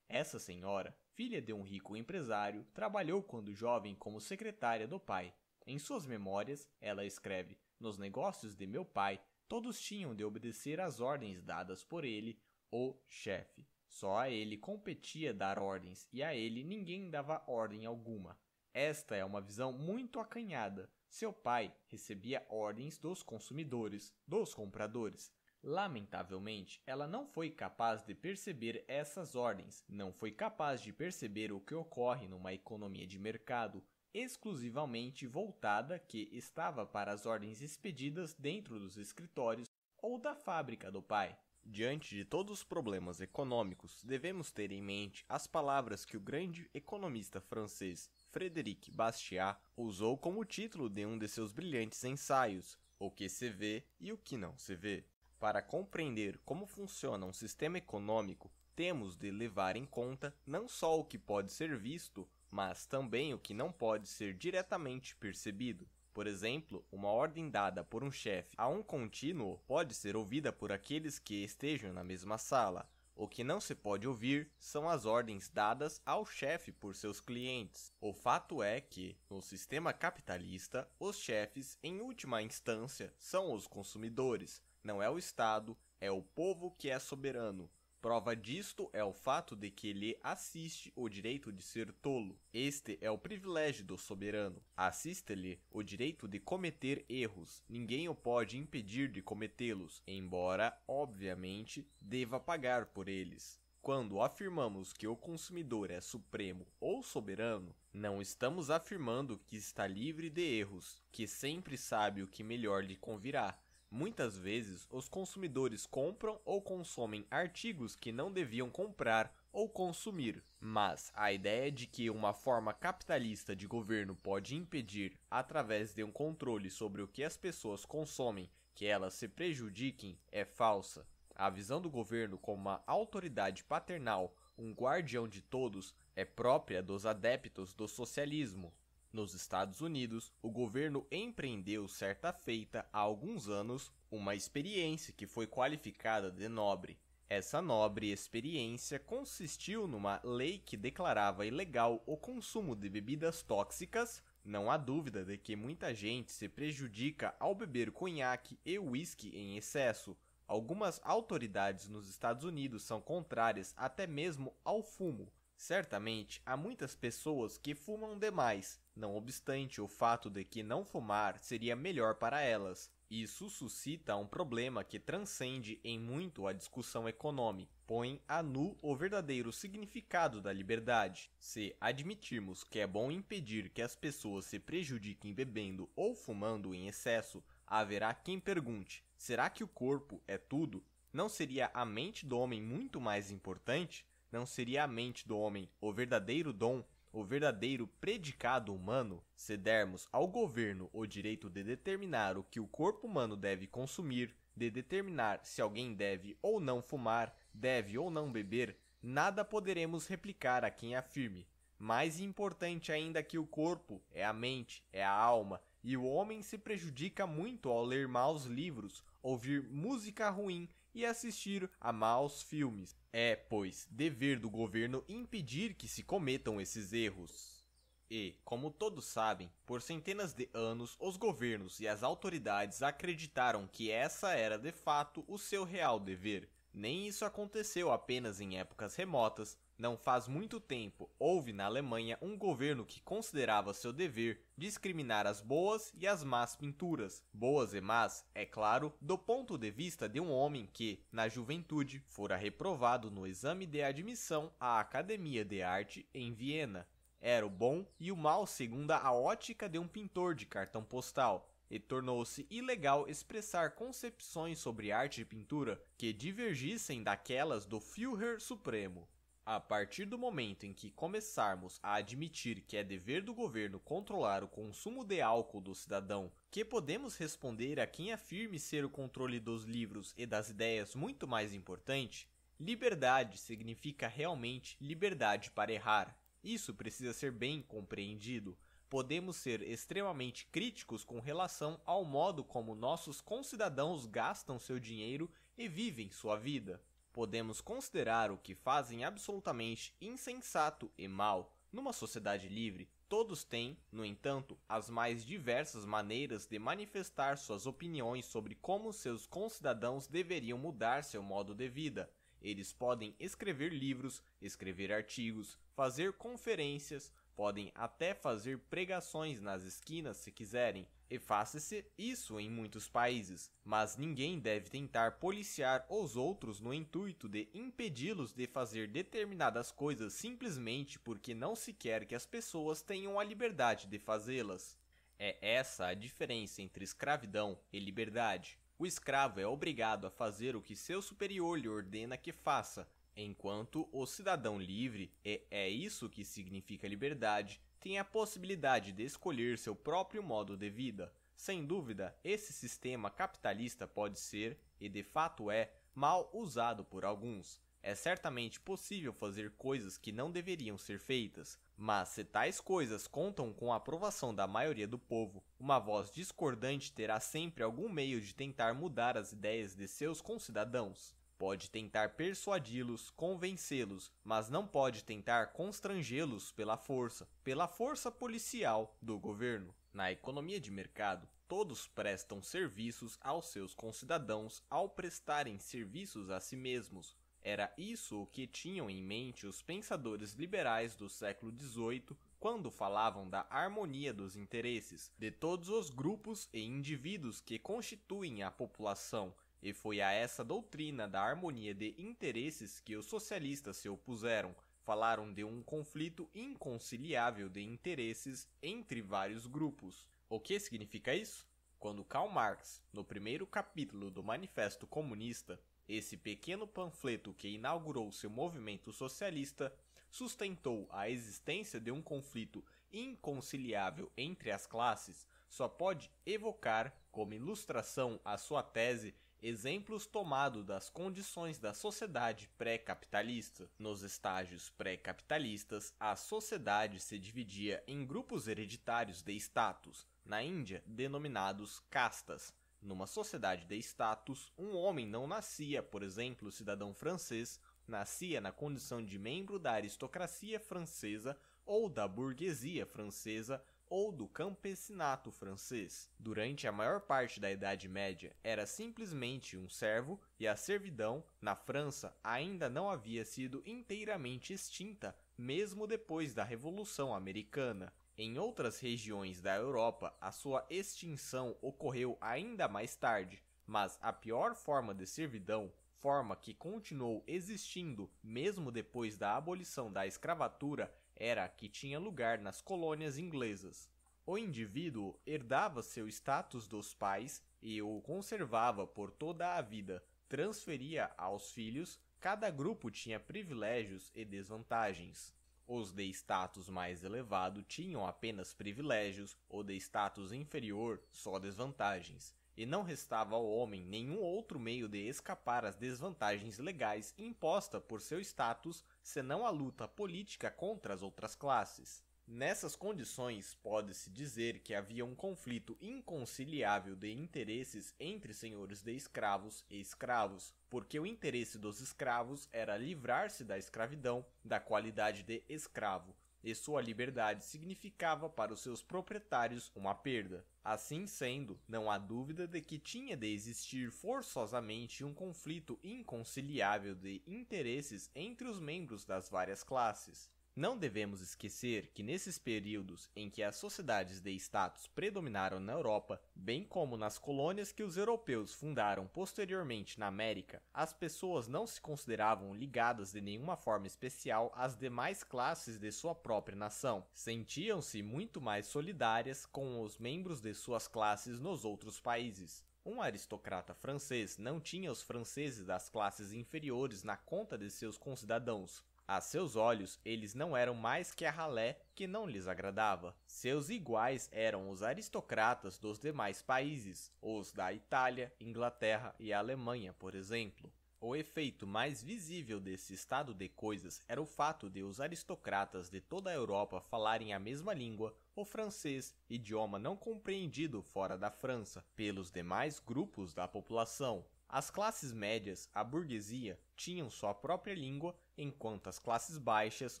Essa senhora, filha de um rico empresário, trabalhou quando jovem como secretária do pai. Em suas memórias, ela escreve: Nos negócios de meu pai, todos tinham de obedecer às ordens dadas por ele, o chefe. Só a ele competia dar ordens e a ele ninguém dava ordem alguma. Esta é uma visão muito acanhada. Seu pai recebia ordens dos consumidores, dos compradores. Lamentavelmente, ela não foi capaz de perceber essas ordens, não foi capaz de perceber o que ocorre numa economia de mercado exclusivamente voltada que estava para as ordens expedidas dentro dos escritórios ou da fábrica do pai. Diante de todos os problemas econômicos, devemos ter em mente as palavras que o grande economista francês Frédéric Bastiat usou como título de um de seus brilhantes ensaios, O que se vê e o que não se vê. Para compreender como funciona um sistema econômico, temos de levar em conta não só o que pode ser visto, mas também o que não pode ser diretamente percebido. Por exemplo, uma ordem dada por um chefe a um contínuo pode ser ouvida por aqueles que estejam na mesma sala. O que não se pode ouvir são as ordens dadas ao chefe por seus clientes. O fato é que, no sistema capitalista, os chefes, em última instância, são os consumidores. Não é o Estado, é o povo que é soberano. Prova disto é o fato de que lhe assiste o direito de ser tolo. Este é o privilégio do soberano. Assiste-lhe o direito de cometer erros. Ninguém o pode impedir de cometê-los, embora, obviamente, deva pagar por eles. Quando afirmamos que o consumidor é supremo ou soberano, não estamos afirmando que está livre de erros, que sempre sabe o que melhor lhe convirá, Muitas vezes, os consumidores compram ou consomem artigos que não deviam comprar ou consumir, mas a ideia de que uma forma capitalista de governo pode impedir, através de um controle sobre o que as pessoas consomem, que elas se prejudiquem é falsa. A visão do governo como uma autoridade paternal, um guardião de todos, é própria dos adeptos do socialismo, nos Estados Unidos, o governo empreendeu certa feita há alguns anos uma experiência que foi qualificada de nobre. Essa nobre experiência consistiu numa lei que declarava ilegal o consumo de bebidas tóxicas. Não há dúvida de que muita gente se prejudica ao beber conhaque e uísque em excesso. Algumas autoridades nos Estados Unidos são contrárias até mesmo ao fumo, Certamente há muitas pessoas que fumam demais, não obstante o fato de que não fumar seria melhor para elas. Isso suscita um problema que transcende em muito a discussão econômica, põe a nu o verdadeiro significado da liberdade. Se admitirmos que é bom impedir que as pessoas se prejudiquem bebendo ou fumando em excesso, haverá quem pergunte: será que o corpo é tudo? Não seria a mente do homem muito mais importante? Não seria a mente do homem o verdadeiro dom, o verdadeiro predicado humano? Se dermos ao governo o direito de determinar o que o corpo humano deve consumir, de determinar se alguém deve ou não fumar, deve ou não beber, nada poderemos replicar a quem afirme. Mais importante ainda que o corpo é a mente, é a alma, e o homem se prejudica muito ao ler maus livros, ouvir música ruim e assistir a maus filmes. É, pois, dever do governo impedir que se cometam esses erros. E, como todos sabem, por centenas de anos os governos e as autoridades acreditaram que essa era de fato o seu real dever. Nem isso aconteceu apenas em épocas remotas, não faz muito tempo, houve na Alemanha um governo que considerava seu dever discriminar as boas e as más pinturas. Boas e más, é claro, do ponto de vista de um homem que, na juventude, fora reprovado no exame de admissão à Academia de Arte em Viena. Era o bom e o mal segundo a ótica de um pintor de cartão postal e tornou-se ilegal expressar concepções sobre arte e pintura que divergissem daquelas do Führer Supremo. A partir do momento em que começarmos a admitir que é dever do governo controlar o consumo de álcool do cidadão, que podemos responder a quem afirme ser o controle dos livros e das ideias muito mais importante, liberdade significa realmente liberdade para errar. Isso precisa ser bem compreendido. Podemos ser extremamente críticos com relação ao modo como nossos concidadãos gastam seu dinheiro e vivem sua vida podemos considerar o que fazem absolutamente insensato e mal. Numa sociedade livre, todos têm, no entanto, as mais diversas maneiras de manifestar suas opiniões sobre como seus concidadãos deveriam mudar seu modo de vida. Eles podem escrever livros, escrever artigos, fazer conferências, podem até fazer pregações nas esquinas se quiserem, e faça-se isso em muitos países, mas ninguém deve tentar policiar os outros no intuito de impedi-los de fazer determinadas coisas simplesmente porque não se quer que as pessoas tenham a liberdade de fazê-las. É essa a diferença entre escravidão e liberdade. O escravo é obrigado a fazer o que seu superior lhe ordena que faça, enquanto o cidadão livre, e é isso que significa liberdade, tem a possibilidade de escolher seu próprio modo de vida. Sem dúvida, esse sistema capitalista pode ser, e de fato é, mal usado por alguns. É certamente possível fazer coisas que não deveriam ser feitas, mas se tais coisas contam com a aprovação da maioria do povo, uma voz discordante terá sempre algum meio de tentar mudar as ideias de seus concidadãos. Pode tentar persuadi-los, convencê-los, mas não pode tentar constrangê-los pela força, pela força policial do governo. Na economia de mercado, todos prestam serviços aos seus concidadãos ao prestarem serviços a si mesmos. Era isso o que tinham em mente os pensadores liberais do século XVIII quando falavam da harmonia dos interesses de todos os grupos e indivíduos que constituem a população e foi a essa doutrina da harmonia de interesses que os socialistas se opuseram. Falaram de um conflito inconciliável de interesses entre vários grupos. O que significa isso? Quando Karl Marx, no primeiro capítulo do Manifesto Comunista, esse pequeno panfleto que inaugurou seu movimento socialista, sustentou a existência de um conflito inconciliável entre as classes, só pode evocar como ilustração a sua tese exemplos tomados das condições da sociedade pré-capitalista. Nos estágios pré-capitalistas, a sociedade se dividia em grupos hereditários de status, na Índia denominados castas. Numa sociedade de status, um homem não nascia, por exemplo, cidadão francês, nascia na condição de membro da aristocracia francesa ou da burguesia francesa ou do campesinato francês. Durante a maior parte da Idade Média, era simplesmente um servo e a servidão, na França, ainda não havia sido inteiramente extinta, mesmo depois da Revolução Americana. Em outras regiões da Europa, a sua extinção ocorreu ainda mais tarde, mas a pior forma de servidão, forma que continuou existindo mesmo depois da abolição da escravatura, era que tinha lugar nas colônias inglesas. O indivíduo herdava seu status dos pais e o conservava por toda a vida. Transferia aos filhos, cada grupo tinha privilégios e desvantagens. Os de status mais elevado tinham apenas privilégios, o de status inferior só desvantagens, e não restava ao homem nenhum outro meio de escapar às desvantagens legais impostas por seu status senão a luta política contra as outras classes. Nessas condições, pode-se dizer que havia um conflito inconciliável de interesses entre senhores de escravos e escravos, porque o interesse dos escravos era livrar-se da escravidão, da qualidade de escravo, e sua liberdade significava para os seus proprietários uma perda. Assim sendo, não há dúvida de que tinha de existir forçosamente um conflito inconciliável de interesses entre os membros das várias classes. Não devemos esquecer que nesses períodos em que as sociedades de status predominaram na Europa, bem como nas colônias que os europeus fundaram posteriormente na América, as pessoas não se consideravam ligadas de nenhuma forma especial às demais classes de sua própria nação. Sentiam-se muito mais solidárias com os membros de suas classes nos outros países. Um aristocrata francês não tinha os franceses das classes inferiores na conta de seus concidadãos, a seus olhos, eles não eram mais que a ralé que não lhes agradava. Seus iguais eram os aristocratas dos demais países, os da Itália, Inglaterra e Alemanha, por exemplo. O efeito mais visível desse estado de coisas era o fato de os aristocratas de toda a Europa falarem a mesma língua, o francês, idioma não compreendido fora da França pelos demais grupos da população. As classes médias, a burguesia, tinham sua própria língua, enquanto as classes baixas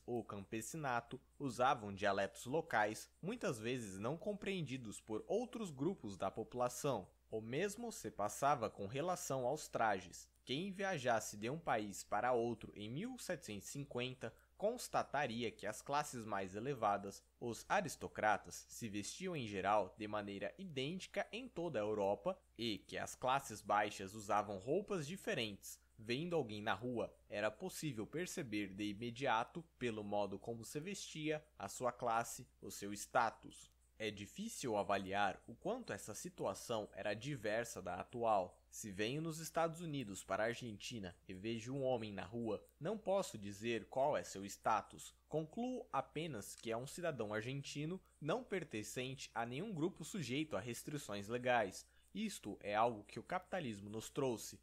ou campesinato usavam dialetos locais, muitas vezes não compreendidos por outros grupos da população. O mesmo se passava com relação aos trajes. Quem viajasse de um país para outro em 1750 constataria que as classes mais elevadas, os aristocratas, se vestiam em geral de maneira idêntica em toda a Europa e que as classes baixas usavam roupas diferentes. Vendo alguém na rua, era possível perceber de imediato, pelo modo como se vestia, a sua classe, o seu status. É difícil avaliar o quanto essa situação era diversa da atual. Se venho nos Estados Unidos para a Argentina e vejo um homem na rua, não posso dizer qual é seu status. Concluo apenas que é um cidadão argentino não pertencente a nenhum grupo sujeito a restrições legais. Isto é algo que o capitalismo nos trouxe.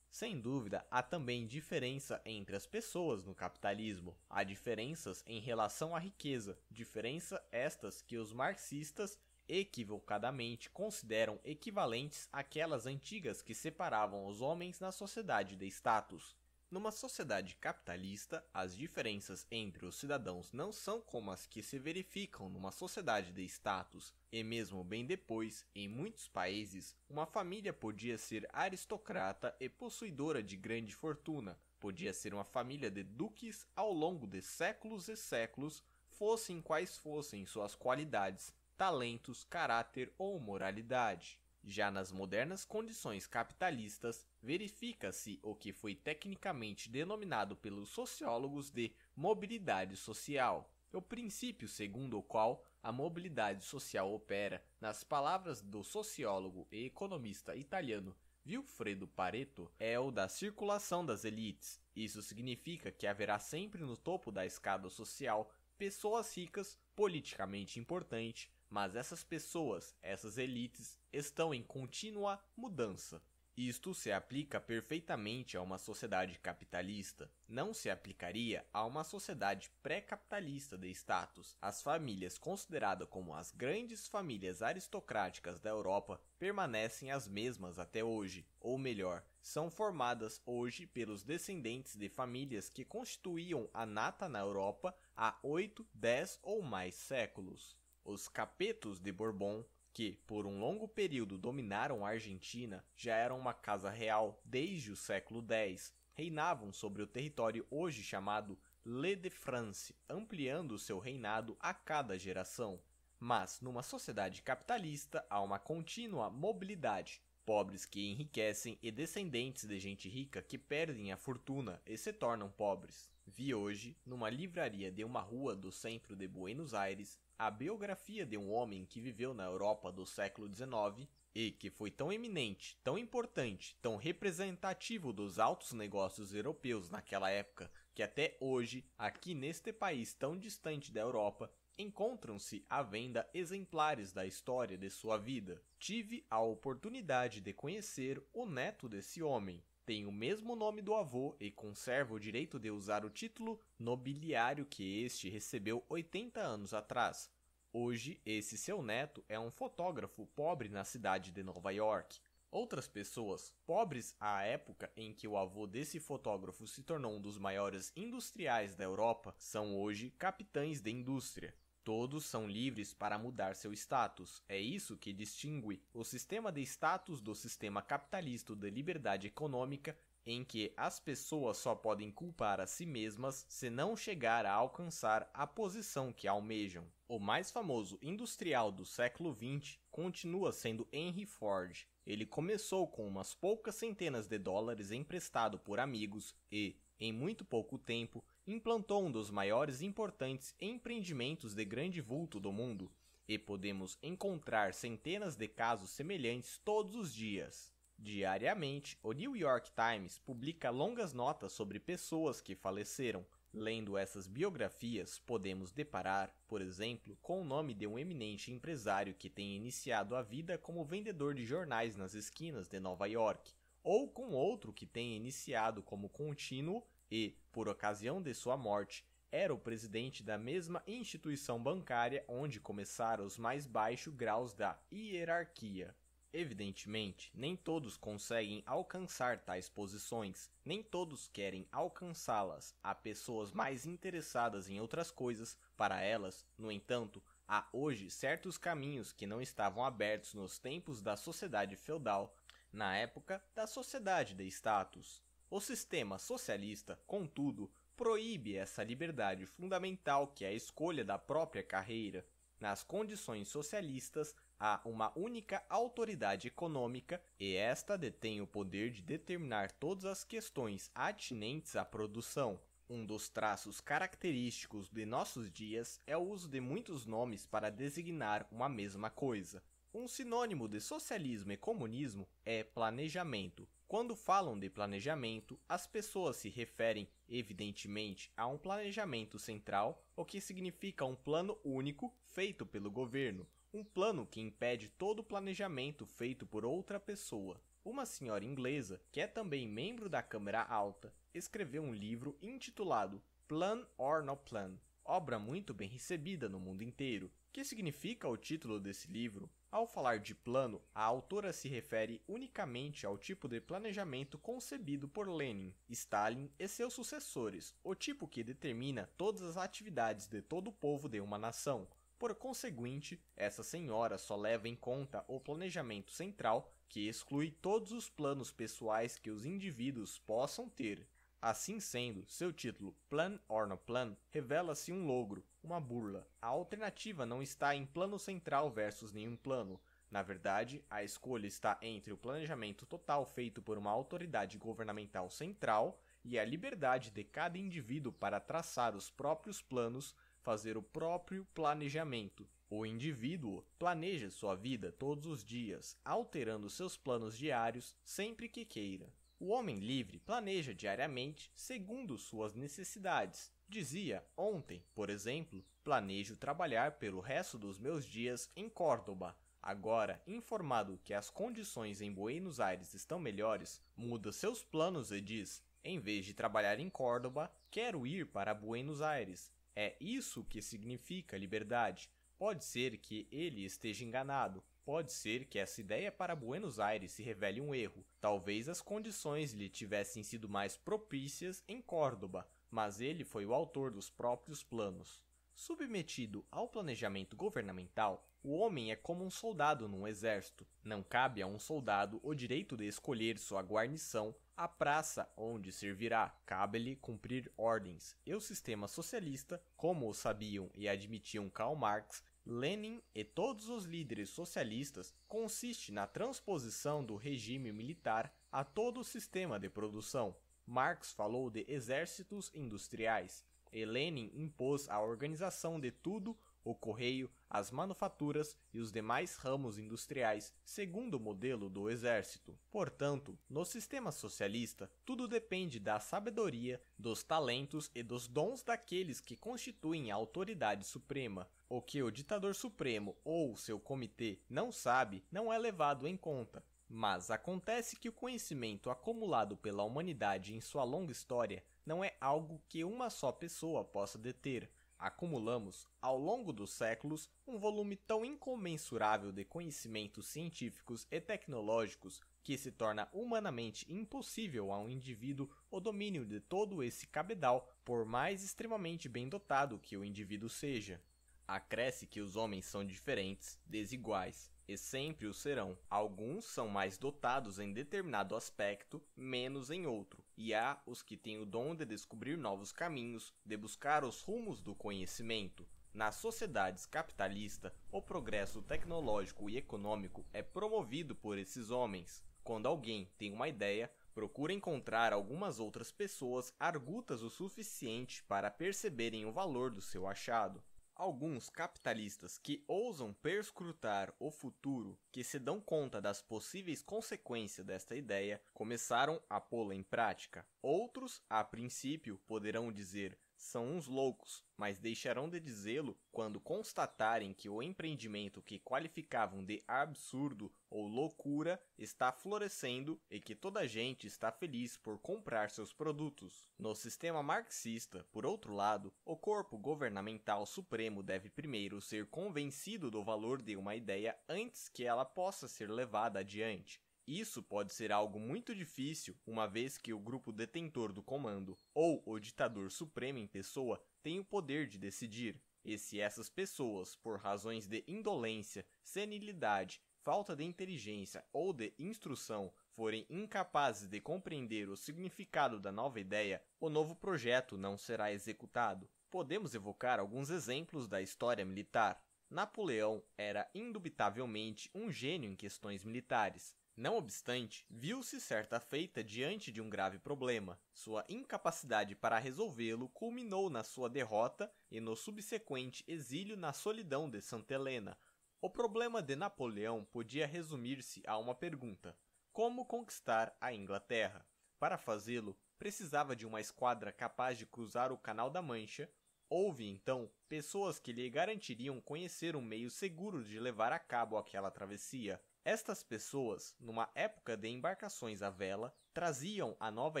Sem dúvida, há também diferença entre as pessoas no capitalismo. Há diferenças em relação à riqueza, diferença estas que os marxistas equivocadamente consideram equivalentes àquelas antigas que separavam os homens na sociedade de status. Numa sociedade capitalista, as diferenças entre os cidadãos não são como as que se verificam numa sociedade de status, e mesmo bem depois, em muitos países, uma família podia ser aristocrata e possuidora de grande fortuna, podia ser uma família de duques ao longo de séculos e séculos, fossem quais fossem suas qualidades, talentos, caráter ou moralidade. Já nas modernas condições capitalistas, verifica-se o que foi tecnicamente denominado pelos sociólogos de mobilidade social, o princípio segundo o qual a mobilidade social opera, nas palavras do sociólogo e economista italiano Vilfredo Pareto, é o da circulação das elites. Isso significa que haverá sempre no topo da escada social pessoas ricas, politicamente importantes, mas essas pessoas, essas elites, estão em contínua mudança. Isto se aplica perfeitamente a uma sociedade capitalista. Não se aplicaria a uma sociedade pré-capitalista de status. As famílias consideradas como as grandes famílias aristocráticas da Europa permanecem as mesmas até hoje, ou melhor, são formadas hoje pelos descendentes de famílias que constituíam a nata na Europa há 8, 10 ou mais séculos. Os capetos de Bourbon, que por um longo período dominaram a Argentina, já eram uma casa real desde o século X. Reinavam sobre o território hoje chamado Le de France, ampliando seu reinado a cada geração. Mas, numa sociedade capitalista, há uma contínua mobilidade. Pobres que enriquecem e descendentes de gente rica que perdem a fortuna e se tornam pobres. Vi hoje, numa livraria de uma rua do centro de Buenos Aires, a biografia de um homem que viveu na Europa do século XIX e que foi tão eminente, tão importante, tão representativo dos altos negócios europeus naquela época, que até hoje, aqui neste país tão distante da Europa, encontram-se à venda exemplares da história de sua vida. Tive a oportunidade de conhecer o neto desse homem, tem o mesmo nome do avô e conserva o direito de usar o título nobiliário que este recebeu 80 anos atrás. Hoje, esse seu neto é um fotógrafo pobre na cidade de Nova York. Outras pessoas, pobres à época em que o avô desse fotógrafo se tornou um dos maiores industriais da Europa, são hoje capitães de indústria. Todos são livres para mudar seu status. É isso que distingue o sistema de status do sistema capitalista de liberdade econômica, em que as pessoas só podem culpar a si mesmas se não chegar a alcançar a posição que almejam. O mais famoso industrial do século XX continua sendo Henry Ford. Ele começou com umas poucas centenas de dólares emprestado por amigos e, em muito pouco tempo, implantou um dos maiores e importantes empreendimentos de grande vulto do mundo, e podemos encontrar centenas de casos semelhantes todos os dias. Diariamente, o New York Times publica longas notas sobre pessoas que faleceram. Lendo essas biografias, podemos deparar, por exemplo, com o nome de um eminente empresário que tem iniciado a vida como vendedor de jornais nas esquinas de Nova York, ou com outro que tem iniciado como contínuo e, por ocasião de sua morte, era o presidente da mesma instituição bancária onde começaram os mais baixos graus da hierarquia. Evidentemente, nem todos conseguem alcançar tais posições, nem todos querem alcançá-las. Há pessoas mais interessadas em outras coisas, para elas, no entanto, há hoje certos caminhos que não estavam abertos nos tempos da sociedade feudal, na época da sociedade de status. O sistema socialista, contudo, proíbe essa liberdade fundamental que é a escolha da própria carreira. Nas condições socialistas, há uma única autoridade econômica e esta detém o poder de determinar todas as questões atinentes à produção. Um dos traços característicos de nossos dias é o uso de muitos nomes para designar uma mesma coisa. Um sinônimo de socialismo e comunismo é planejamento. Quando falam de planejamento, as pessoas se referem, evidentemente, a um planejamento central, o que significa um plano único feito pelo governo, um plano que impede todo planejamento feito por outra pessoa. Uma senhora inglesa, que é também membro da Câmara Alta, escreveu um livro intitulado Plan or No Plan, obra muito bem recebida no mundo inteiro. Que significa o título desse livro? Ao falar de plano, a autora se refere unicamente ao tipo de planejamento concebido por Lenin, Stalin e seus sucessores, o tipo que determina todas as atividades de todo o povo de uma nação. Por conseguinte, essa senhora só leva em conta o planejamento central, que exclui todos os planos pessoais que os indivíduos possam ter. Assim sendo, seu título Plan or No Plan revela-se um logro, uma burla. A alternativa não está em plano central versus nenhum plano. Na verdade, a escolha está entre o planejamento total feito por uma autoridade governamental central e a liberdade de cada indivíduo para traçar os próprios planos, fazer o próprio planejamento. O indivíduo planeja sua vida todos os dias, alterando seus planos diários sempre que queira. O homem livre planeja diariamente segundo suas necessidades. Dizia ontem, por exemplo, planejo trabalhar pelo resto dos meus dias em Córdoba. Agora, informado que as condições em Buenos Aires estão melhores, muda seus planos e diz: em vez de trabalhar em Córdoba, quero ir para Buenos Aires. É isso que significa liberdade. Pode ser que ele esteja enganado, Pode ser que essa ideia para Buenos Aires se revele um erro. Talvez as condições lhe tivessem sido mais propícias em Córdoba, mas ele foi o autor dos próprios planos. Submetido ao planejamento governamental, o homem é como um soldado num exército. Não cabe a um soldado o direito de escolher sua guarnição, a praça onde servirá. Cabe-lhe cumprir ordens. E o sistema socialista, como o sabiam e admitiam Karl Marx, Lenin e todos os líderes socialistas consiste na transposição do regime militar a todo o sistema de produção. Marx falou de exércitos industriais, e Lenin impôs a organização de tudo o correio, as manufaturas e os demais ramos industriais, segundo o modelo do exército. Portanto, no sistema socialista, tudo depende da sabedoria, dos talentos e dos dons daqueles que constituem a autoridade suprema. O que o ditador supremo ou seu comitê não sabe não é levado em conta. Mas acontece que o conhecimento acumulado pela humanidade em sua longa história não é algo que uma só pessoa possa deter. Acumulamos, ao longo dos séculos, um volume tão incomensurável de conhecimentos científicos e tecnológicos que se torna humanamente impossível a um indivíduo o domínio de todo esse cabedal, por mais extremamente bem dotado que o indivíduo seja. Acresce que os homens são diferentes, desiguais, e sempre o serão. Alguns são mais dotados em determinado aspecto, menos em outro, e há os que têm o dom de descobrir novos caminhos, de buscar os rumos do conhecimento. Nas sociedades capitalistas, o progresso tecnológico e econômico é promovido por esses homens. Quando alguém tem uma ideia, procura encontrar algumas outras pessoas argutas o suficiente para perceberem o valor do seu achado. Alguns capitalistas que ousam perscrutar o futuro, que se dão conta das possíveis consequências desta ideia, começaram a pô-la em prática. Outros, a princípio, poderão dizer: são uns loucos, mas deixarão de dizê-lo quando constatarem que o empreendimento que qualificavam de absurdo ou loucura está florescendo e que toda a gente está feliz por comprar seus produtos. No sistema marxista, por outro lado, o corpo governamental supremo deve primeiro ser convencido do valor de uma ideia antes que ela possa ser levada adiante. Isso pode ser algo muito difícil, uma vez que o grupo detentor do comando ou o ditador supremo em pessoa tem o poder de decidir. E se essas pessoas, por razões de indolência, senilidade, falta de inteligência ou de instrução, forem incapazes de compreender o significado da nova ideia, o novo projeto não será executado. Podemos evocar alguns exemplos da história militar. Napoleão era indubitavelmente um gênio em questões militares. Não obstante, viu-se certa feita diante de um grave problema. Sua incapacidade para resolvê-lo culminou na sua derrota e no subsequente exílio na solidão de Santa Helena. O problema de Napoleão podia resumir-se a uma pergunta: como conquistar a Inglaterra? Para fazê-lo, precisava de uma esquadra capaz de cruzar o Canal da Mancha. Houve, então, pessoas que lhe garantiriam conhecer um meio seguro de levar a cabo aquela travessia. Estas pessoas, numa época de embarcações à vela, traziam a nova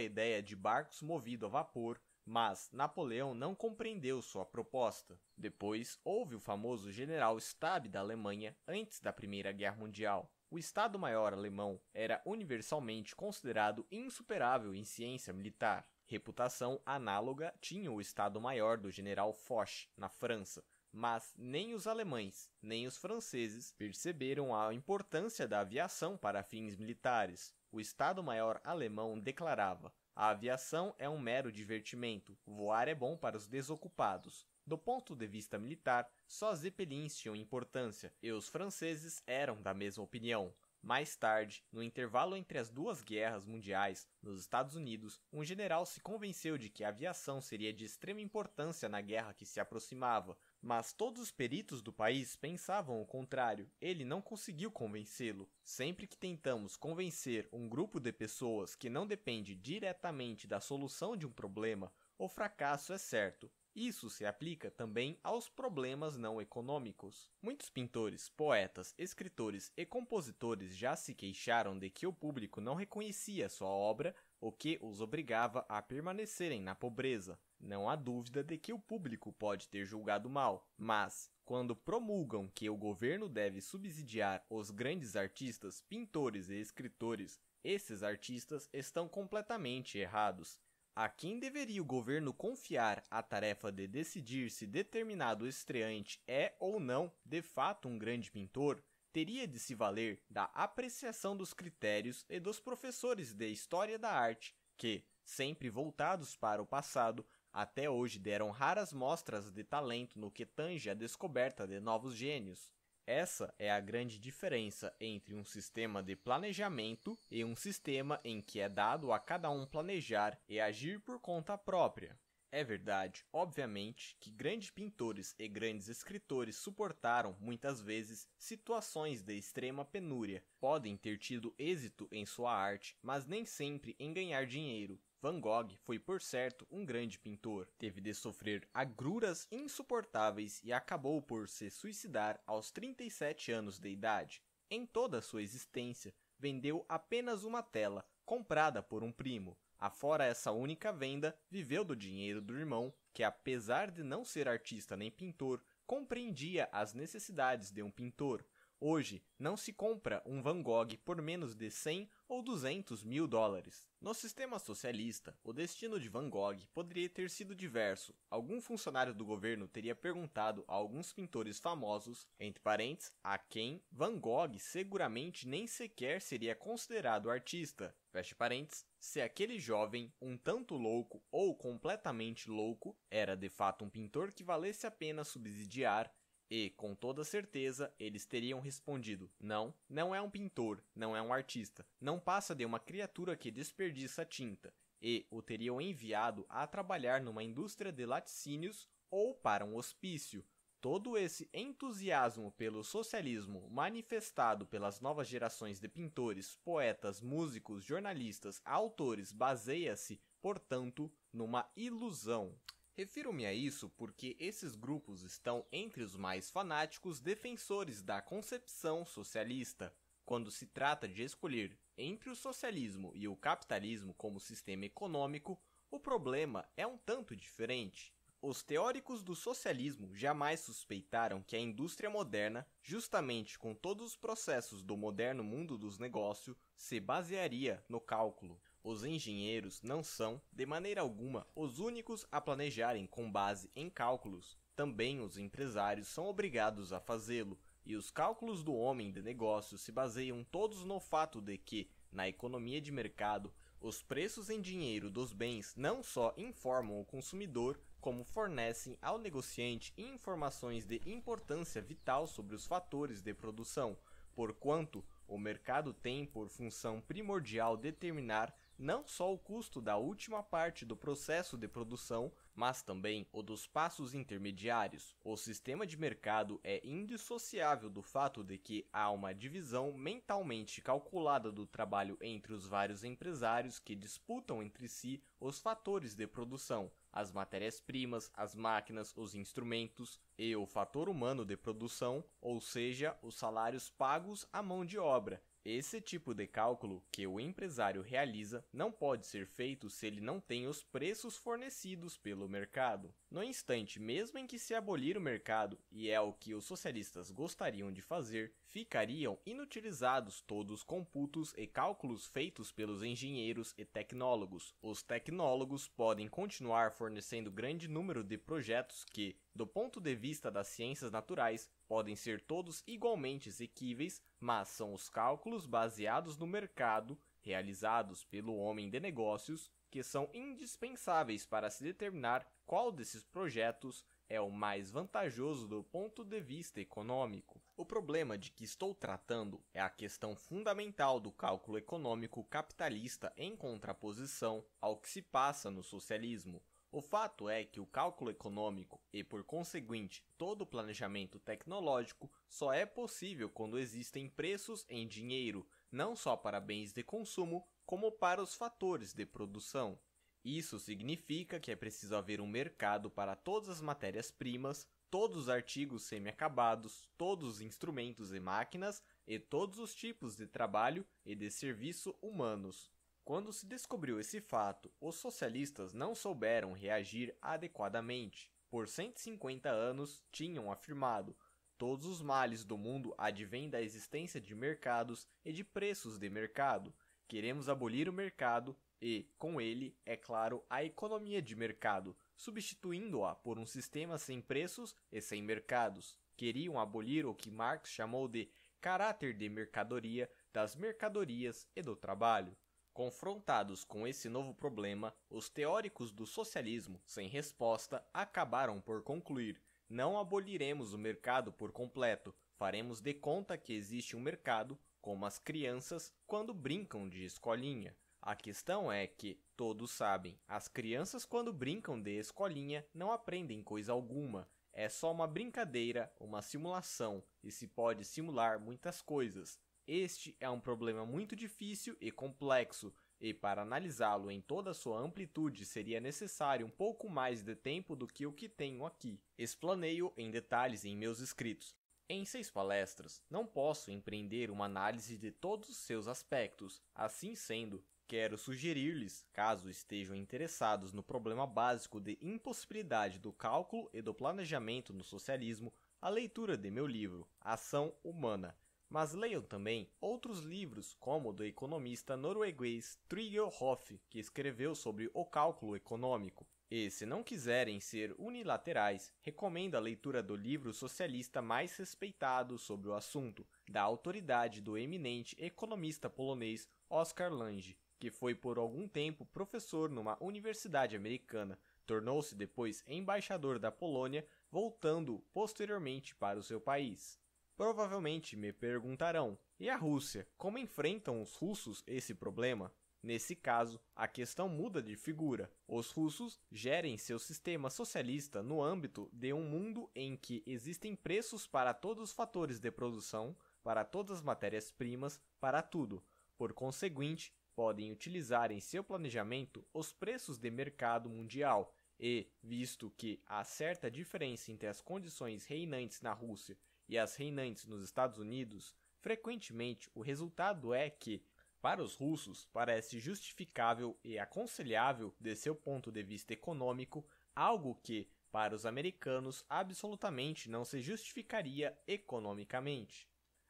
ideia de barcos movidos a vapor, mas Napoleão não compreendeu sua proposta. Depois, houve o famoso General Stab da Alemanha antes da Primeira Guerra Mundial. O Estado-Maior alemão era universalmente considerado insuperável em ciência militar. Reputação análoga tinha o Estado-Maior do General Foch, na França, mas nem os alemães, nem os franceses perceberam a importância da aviação para fins militares. O Estado-Maior alemão declarava: a aviação é um mero divertimento, voar é bom para os desocupados. Do ponto de vista militar, só Zeppelins tinham importância, e os franceses eram da mesma opinião. Mais tarde, no intervalo entre as duas guerras mundiais, nos Estados Unidos, um general se convenceu de que a aviação seria de extrema importância na guerra que se aproximava, mas todos os peritos do país pensavam o contrário. Ele não conseguiu convencê-lo. Sempre que tentamos convencer um grupo de pessoas que não depende diretamente da solução de um problema, o fracasso é certo. Isso se aplica também aos problemas não econômicos. Muitos pintores, poetas, escritores e compositores já se queixaram de que o público não reconhecia sua obra, o que os obrigava a permanecerem na pobreza. Não há dúvida de que o público pode ter julgado mal, mas quando promulgam que o governo deve subsidiar os grandes artistas, pintores e escritores, esses artistas estão completamente errados. A quem deveria o governo confiar a tarefa de decidir se determinado estreante é ou não, de fato, um grande pintor, teria de se valer da apreciação dos critérios e dos professores de história da arte, que, sempre voltados para o passado, até hoje deram raras mostras de talento no que tange a descoberta de novos gênios. Essa é a grande diferença entre um sistema de planejamento e um sistema em que é dado a cada um planejar e agir por conta própria. É verdade, obviamente, que grandes pintores e grandes escritores suportaram, muitas vezes, situações de extrema penúria. Podem ter tido êxito em sua arte, mas nem sempre em ganhar dinheiro. Van Gogh foi, por certo, um grande pintor. Teve de sofrer agruras insuportáveis e acabou por se suicidar aos 37 anos de idade. Em toda a sua existência, vendeu apenas uma tela, comprada por um primo. Afora essa única venda, viveu do dinheiro do irmão, que apesar de não ser artista nem pintor, compreendia as necessidades de um pintor. Hoje, não se compra um Van Gogh por menos de 100 ou 200 mil dólares. No sistema socialista, o destino de Van Gogh poderia ter sido diverso. Algum funcionário do governo teria perguntado a alguns pintores famosos, entre parênteses, a quem Van Gogh seguramente nem sequer seria considerado artista. Feche parênteses, se aquele jovem, um tanto louco ou completamente louco, era de fato um pintor que valesse a pena subsidiar, e, com toda certeza, eles teriam respondido: Não, não é um pintor, não é um artista, não passa de uma criatura que desperdiça tinta, e o teriam enviado a trabalhar numa indústria de laticínios ou para um hospício. Todo esse entusiasmo pelo socialismo manifestado pelas novas gerações de pintores, poetas, músicos, jornalistas, autores baseia-se, portanto, numa ilusão. Refiro-me a isso porque esses grupos estão entre os mais fanáticos defensores da concepção socialista. Quando se trata de escolher entre o socialismo e o capitalismo como sistema econômico, o problema é um tanto diferente. Os teóricos do socialismo jamais suspeitaram que a indústria moderna, justamente com todos os processos do moderno mundo dos negócios, se basearia no cálculo. Os engenheiros não são, de maneira alguma, os únicos a planejarem com base em cálculos. Também os empresários são obrigados a fazê-lo, e os cálculos do homem de negócio se baseiam todos no fato de que, na economia de mercado, os preços em dinheiro dos bens não só informam o consumidor, como fornecem ao negociante informações de importância vital sobre os fatores de produção, porquanto o mercado tem por função primordial determinar não só o custo da última parte do processo de produção, mas também o dos passos intermediários. O sistema de mercado é indissociável do fato de que há uma divisão mentalmente calculada do trabalho entre os vários empresários que disputam entre si os fatores de produção, as matérias-primas, as máquinas, os instrumentos e o fator humano de produção, ou seja, os salários pagos à mão de obra, esse tipo de cálculo que o empresário realiza não pode ser feito se ele não tem os preços fornecidos pelo mercado. No instante mesmo em que se abolir o mercado, e é o que os socialistas gostariam de fazer, ficariam inutilizados todos os computos e cálculos feitos pelos engenheiros e tecnólogos. Os tecnólogos podem continuar fornecendo grande número de projetos que, do ponto de vista das ciências naturais, podem ser todos igualmente exequíveis, mas são os cálculos baseados no mercado, realizados pelo homem de negócios, que são indispensáveis para se determinar qual desses projetos é o mais vantajoso do ponto de vista econômico. O problema de que estou tratando é a questão fundamental do cálculo econômico capitalista em contraposição ao que se passa no socialismo. O fato é que o cálculo econômico e, por conseguinte, todo o planejamento tecnológico só é possível quando existem preços em dinheiro, não só para bens de consumo, como para os fatores de produção. Isso significa que é preciso haver um mercado para todas as matérias-primas, todos os artigos semi-acabados, todos os instrumentos e máquinas e todos os tipos de trabalho e de serviço humanos. Quando se descobriu esse fato, os socialistas não souberam reagir adequadamente. Por 150 anos, tinham afirmado: todos os males do mundo advêm da existência de mercados e de preços de mercado. Queremos abolir o mercado e, com ele, é claro, a economia de mercado, substituindo-a por um sistema sem preços e sem mercados. Queriam abolir o que Marx chamou de caráter de mercadoria das mercadorias e do trabalho. Confrontados com esse novo problema, os teóricos do socialismo, sem resposta, acabaram por concluir: não aboliremos o mercado por completo, faremos de conta que existe um mercado, como as crianças quando brincam de escolinha. A questão é que, todos sabem, as crianças quando brincam de escolinha não aprendem coisa alguma. É só uma brincadeira, uma simulação, e se pode simular muitas coisas. Este é um problema muito difícil e complexo, e para analisá-lo em toda a sua amplitude seria necessário um pouco mais de tempo do que o que tenho aqui. Explanei-o em detalhes em meus escritos. Em seis palestras, não posso empreender uma análise de todos os seus aspectos. Assim sendo, quero sugerir-lhes, caso estejam interessados no problema básico de impossibilidade do cálculo e do planejamento no socialismo, a leitura de meu livro, Ação Humana. Mas leiam também outros livros, como o do economista norueguês Trygve Hoff, que escreveu sobre o cálculo econômico. E, se não quiserem ser unilaterais, recomendo a leitura do livro socialista mais respeitado sobre o assunto, da autoridade do eminente economista polonês Oskar Lange, que foi por algum tempo professor numa universidade americana, tornou-se depois embaixador da Polônia, voltando posteriormente para o seu país. Provavelmente me perguntarão: e a Rússia? Como enfrentam os russos esse problema? Nesse caso, a questão muda de figura. Os russos gerem seu sistema socialista no âmbito de um mundo em que existem preços para todos os fatores de produção, para todas as matérias-primas, para tudo. Por conseguinte, podem utilizar em seu planejamento os preços de mercado mundial e, visto que há certa diferença entre as condições reinantes na Rússia e as reinantes nos Estados Unidos, frequentemente o resultado é que para os russos, parece justificável e aconselhável, de seu ponto de vista econômico, algo que, para os americanos, absolutamente não se justificaria economicamente.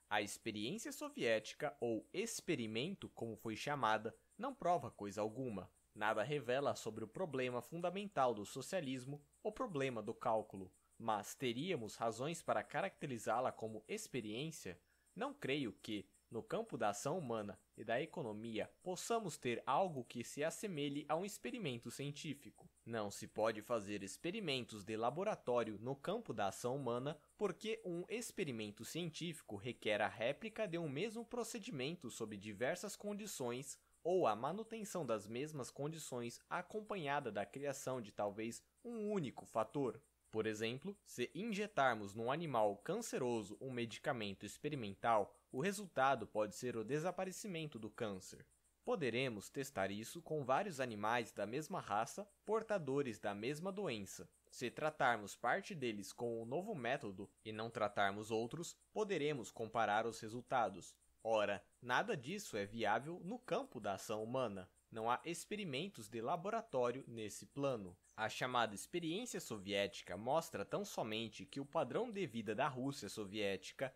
A experiência soviética, ou experimento, como foi chamada, não prova coisa alguma. Nada revela sobre o problema fundamental do socialismo, o problema do cálculo. Mas teríamos razões para caracterizá-la como experiência? Não creio que, no campo da ação humana e da economia, possamos ter algo que se assemelhe a um experimento científico. Não se pode fazer experimentos de laboratório no campo da ação humana, porque um experimento científico requer a réplica de um mesmo procedimento sob diversas condições ou a manutenção das mesmas condições acompanhada da criação de talvez um único fator. Por exemplo, se injetarmos num animal canceroso um medicamento experimental, o resultado pode ser o desaparecimento do câncer. Poderemos testar isso com vários animais da mesma raça, portadores da mesma doença. Se tratarmos parte deles com o novo método e não tratarmos outros, poderemos comparar os resultados. Ora, nada disso é viável no campo da ação humana. Não há experimentos de laboratório nesse plano. A chamada experiência soviética mostra tão somente que o padrão de vida da Rússia soviética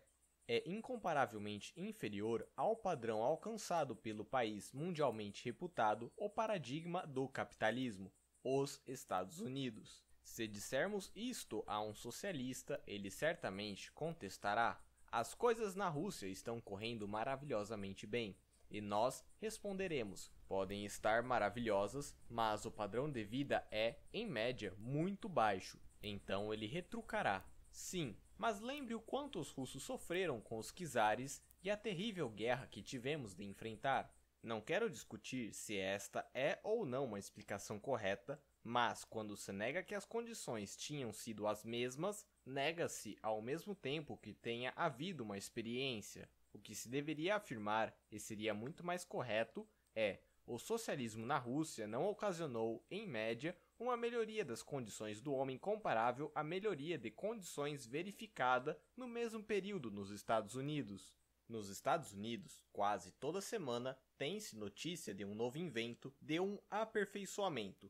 é incomparavelmente inferior ao padrão alcançado pelo país mundialmente reputado o paradigma do capitalismo, os Estados Unidos. Se dissermos isto a um socialista, ele certamente contestará: as coisas na Rússia estão correndo maravilhosamente bem. E nós responderemos: podem estar maravilhosas, mas o padrão de vida é, em média, muito baixo. Então ele retrucará: sim, mas lembre o quanto os russos sofreram com os czares e a terrível guerra que tivemos de enfrentar. Não quero discutir se esta é ou não uma explicação correta, mas quando se nega que as condições tinham sido as mesmas, nega-se ao mesmo tempo que tenha havido uma experiência. O que se deveria afirmar, e seria muito mais correto, é: o socialismo na Rússia não ocasionou, em média, uma melhoria das condições do homem comparável à melhoria de condições verificada no mesmo período nos Estados Unidos. Nos Estados Unidos, quase toda semana tem-se notícia de um novo invento, de um aperfeiçoamento,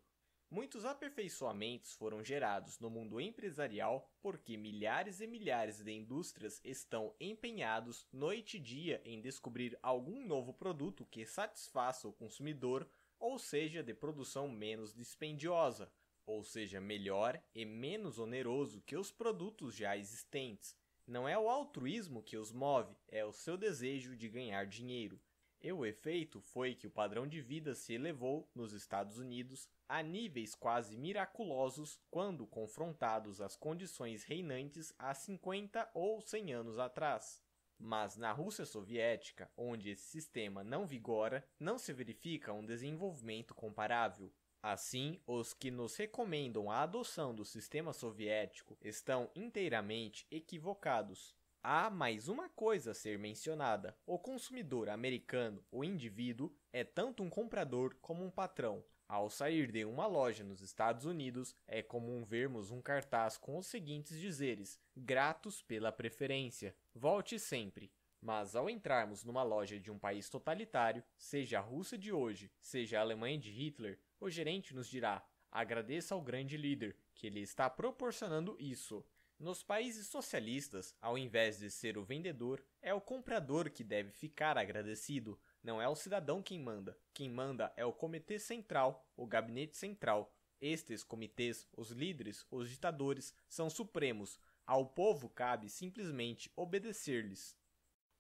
Muitos aperfeiçoamentos foram gerados no mundo empresarial porque milhares e milhares de indústrias estão empenhados noite e dia em descobrir algum novo produto que satisfaça o consumidor, ou seja, de produção menos dispendiosa, ou seja, melhor e menos oneroso que os produtos já existentes. Não é o altruísmo que os move, é o seu desejo de ganhar dinheiro. E o efeito foi que o padrão de vida se elevou nos Estados Unidos a níveis quase miraculosos quando confrontados às condições reinantes há 50 ou 100 anos atrás. Mas na Rússia soviética, onde esse sistema não vigora, não se verifica um desenvolvimento comparável. Assim, os que nos recomendam a adoção do sistema soviético estão inteiramente equivocados. Há mais uma coisa a ser mencionada: o consumidor americano, o indivíduo, é tanto um comprador como um patrão. Ao sair de uma loja nos Estados Unidos, é comum vermos um cartaz com os seguintes dizeres: gratos pela preferência, volte sempre. Mas ao entrarmos numa loja de um país totalitário, seja a Rússia de hoje, seja a Alemanha de Hitler, o gerente nos dirá: agradeça ao grande líder, que ele está proporcionando isso. Nos países socialistas, ao invés de ser o vendedor, é o comprador que deve ficar agradecido. Não é o cidadão quem manda. Quem manda é o Comitê Central, o Gabinete Central. Estes comitês, os líderes, os ditadores, são supremos. Ao povo cabe simplesmente obedecer-lhes.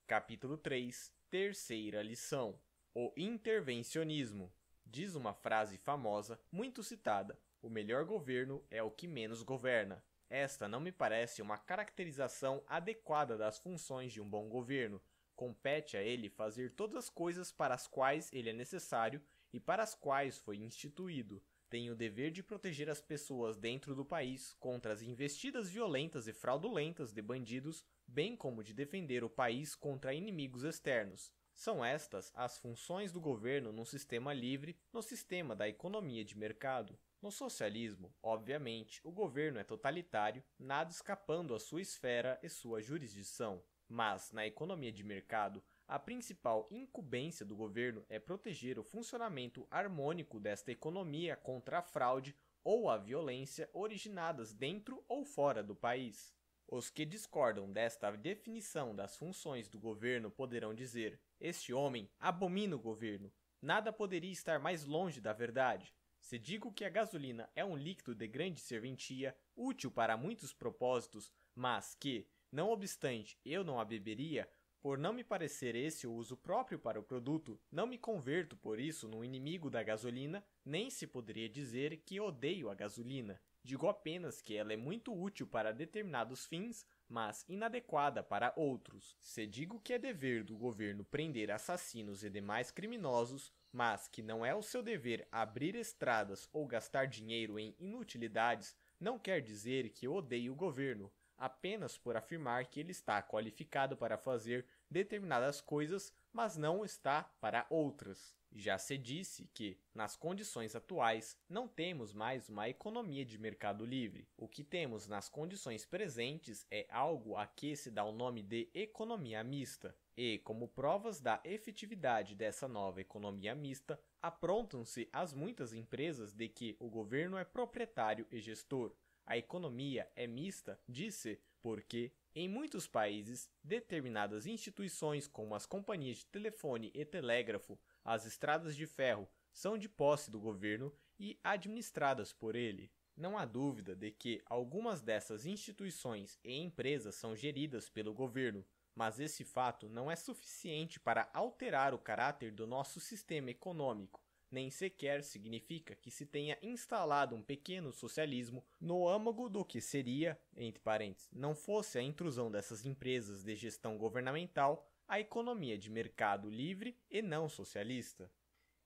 Capítulo 3 Terceira lição: O intervencionismo. Diz uma frase famosa, muito citada: O melhor governo é o que menos governa. Esta não me parece uma caracterização adequada das funções de um bom governo. Compete a ele fazer todas as coisas para as quais ele é necessário e para as quais foi instituído. Tem o dever de proteger as pessoas dentro do país contra as investidas violentas e fraudulentas de bandidos, bem como de defender o país contra inimigos externos. São estas as funções do governo num sistema livre, no sistema da economia de mercado. No socialismo, obviamente, o governo é totalitário, nada escapando à sua esfera e sua jurisdição. Mas, na economia de mercado, a principal incumbência do governo é proteger o funcionamento harmônico desta economia contra a fraude ou a violência originadas dentro ou fora do país. Os que discordam desta definição das funções do governo poderão dizer: Este homem abomina o governo. Nada poderia estar mais longe da verdade. Se digo que a gasolina é um líquido de grande serventia, útil para muitos propósitos, mas que, não obstante, eu não a beberia, por não me parecer esse o uso próprio para o produto, não me converto por isso no inimigo da gasolina, nem se poderia dizer que odeio a gasolina. Digo apenas que ela é muito útil para determinados fins, mas inadequada para outros. Se digo que é dever do governo prender assassinos e demais criminosos, mas que não é o seu dever abrir estradas ou gastar dinheiro em inutilidades, não quer dizer que odeie o governo, apenas por afirmar que ele está qualificado para fazer determinadas coisas, mas não está para outras. Já se disse que, nas condições atuais, não temos mais uma economia de mercado livre. O que temos nas condições presentes é algo a que se dá o nome de economia mista. E, como provas da efetividade dessa nova economia mista, aprontam-se as muitas empresas de que o governo é proprietário e gestor. A economia é mista, disse, porque, em muitos países, determinadas instituições, como as companhias de telefone e telégrafo, as estradas de ferro são de posse do governo e administradas por ele. Não há dúvida de que algumas dessas instituições e empresas são geridas pelo governo, mas esse fato não é suficiente para alterar o caráter do nosso sistema econômico, nem sequer significa que se tenha instalado um pequeno socialismo no âmago do que seria, entre parênteses, não fosse a intrusão dessas empresas de gestão governamental a economia de mercado livre e não socialista.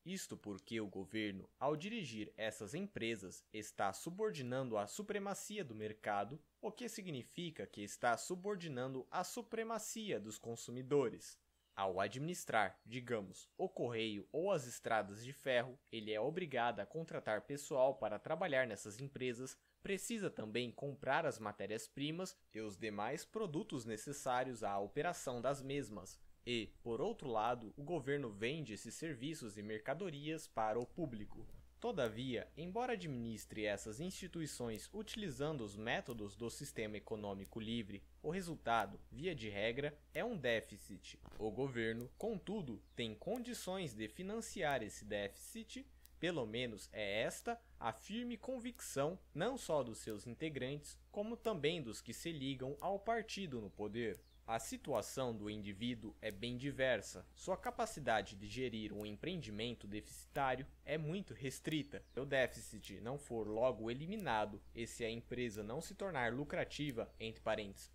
Isto porque o governo, ao dirigir essas empresas, está subordinando a supremacia do mercado, o que significa que está subordinando a supremacia dos consumidores. Ao administrar, digamos, o correio ou as estradas de ferro, ele é obrigado a contratar pessoal para trabalhar nessas empresas precisa também comprar as matérias-primas e os demais produtos necessários à operação das mesmas. E, por outro lado, o governo vende esses serviços e mercadorias para o público. Todavia, embora administre essas instituições utilizando os métodos do sistema econômico livre, o resultado, via de regra, é um déficit. O governo, contudo, tem condições de financiar esse déficit pelo menos é esta a firme convicção não só dos seus integrantes, como também dos que se ligam ao partido no poder. A situação do indivíduo é bem diversa. Sua capacidade de gerir um empreendimento deficitário é muito restrita. Se o déficit não for logo eliminado e se a empresa não se tornar lucrativa, entre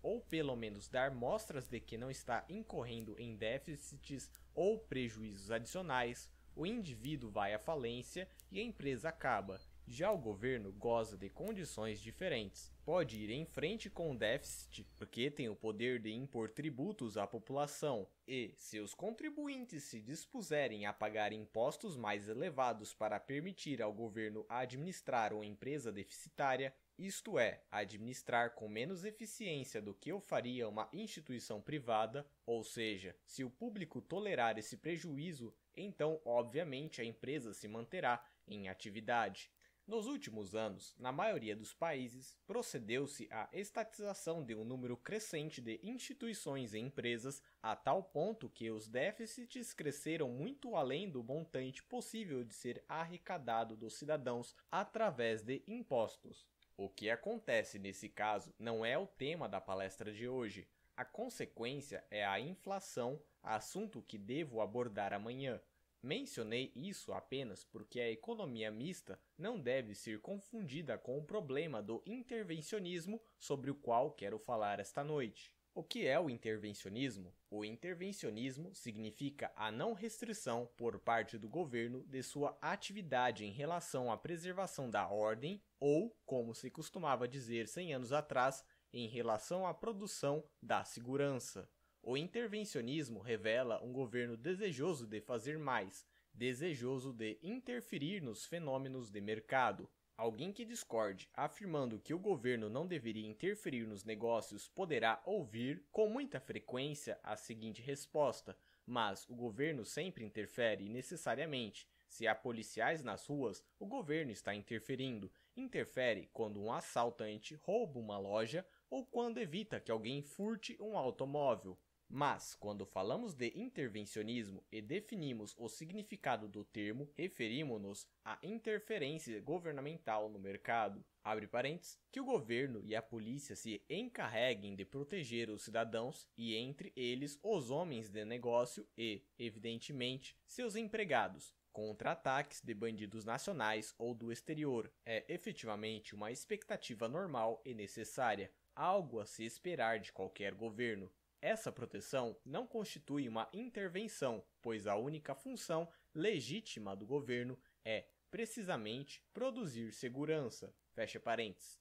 ou pelo menos dar mostras de que não está incorrendo em déficits ou prejuízos adicionais, o indivíduo vai à falência e a empresa acaba. Já o governo goza de condições diferentes. Pode ir em frente com o déficit, porque tem o poder de impor tributos à população, e, se os contribuintes se dispuserem a pagar impostos mais elevados para permitir ao governo administrar uma empresa deficitária, isto é, administrar com menos eficiência do que o faria uma instituição privada, ou seja, se o público tolerar esse prejuízo, então, obviamente, a empresa se manterá em atividade. Nos últimos anos, na maioria dos países, procedeu-se à estatização de um número crescente de instituições e empresas, a tal ponto que os déficits cresceram muito além do montante possível de ser arrecadado dos cidadãos através de impostos. O que acontece nesse caso não é o tema da palestra de hoje. A consequência é a inflação, assunto que devo abordar amanhã. Mencionei isso apenas porque a economia mista não deve ser confundida com o problema do intervencionismo sobre o qual quero falar esta noite. O que é o intervencionismo? O intervencionismo significa a não restrição por parte do governo de sua atividade em relação à preservação da ordem ou, como se costumava dizer 100 anos atrás, em relação à produção da segurança. O intervencionismo revela um governo desejoso de fazer mais, desejoso de interferir nos fenômenos de mercado. Alguém que discorde, afirmando que o governo não deveria interferir nos negócios, poderá ouvir com muita frequência a seguinte resposta: mas o governo sempre interfere necessariamente. Se há policiais nas ruas, o governo está interferindo. Interfere quando um assaltante rouba uma loja ou quando evita que alguém furte um automóvel. Mas, quando falamos de intervencionismo e definimos o significado do termo, referimos-nos à interferência governamental no mercado. Abre parênteses, que o governo e a polícia se encarreguem de proteger os cidadãos e, entre eles, os homens de negócio e, evidentemente, seus empregados, contra ataques de bandidos nacionais ou do exterior. É efetivamente uma expectativa normal e necessária, algo a se esperar de qualquer governo. Essa proteção não constitui uma intervenção, pois a única função legítima do governo é, precisamente, produzir segurança. Fecha parênteses.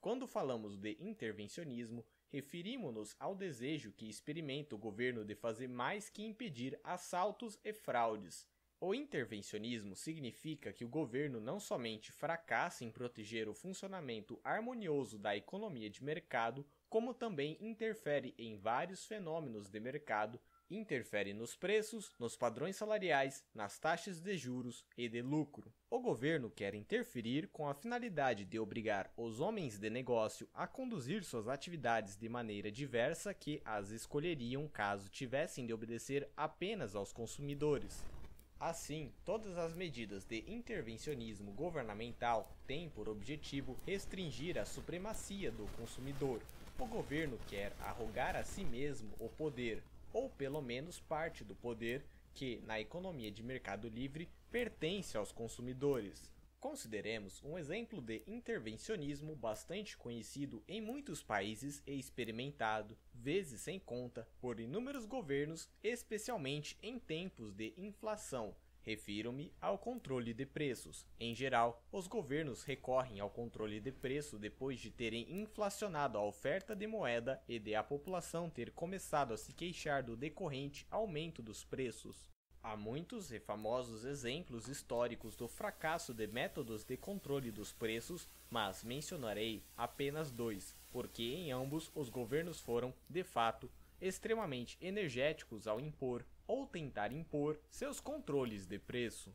Quando falamos de intervencionismo, referimos-nos ao desejo que experimenta o governo de fazer mais que impedir assaltos e fraudes. O intervencionismo significa que o governo não somente fracassa em proteger o funcionamento harmonioso da economia de mercado, como também interfere em vários fenômenos de mercado, interfere nos preços, nos padrões salariais, nas taxas de juros e de lucro. O governo quer interferir com a finalidade de obrigar os homens de negócio a conduzir suas atividades de maneira diversa que as escolheriam caso tivessem de obedecer apenas aos consumidores. Assim, todas as medidas de intervencionismo governamental têm por objetivo restringir a supremacia do consumidor, o governo quer arrogar a si mesmo o poder, ou pelo menos parte do poder, que, na economia de mercado livre, pertence aos consumidores. Consideremos um exemplo de intervencionismo bastante conhecido em muitos países e experimentado, vezes sem conta, por inúmeros governos, especialmente em tempos de inflação, Refiro-me ao controle de preços. Em geral, os governos recorrem ao controle de preço depois de terem inflacionado a oferta de moeda e de a população ter começado a se queixar do decorrente aumento dos preços. Há muitos e famosos exemplos históricos do fracasso de métodos de controle dos preços, mas mencionarei apenas dois, porque em ambos os governos foram, de fato, extremamente energéticos ao impor ou tentar impor seus controles de preço.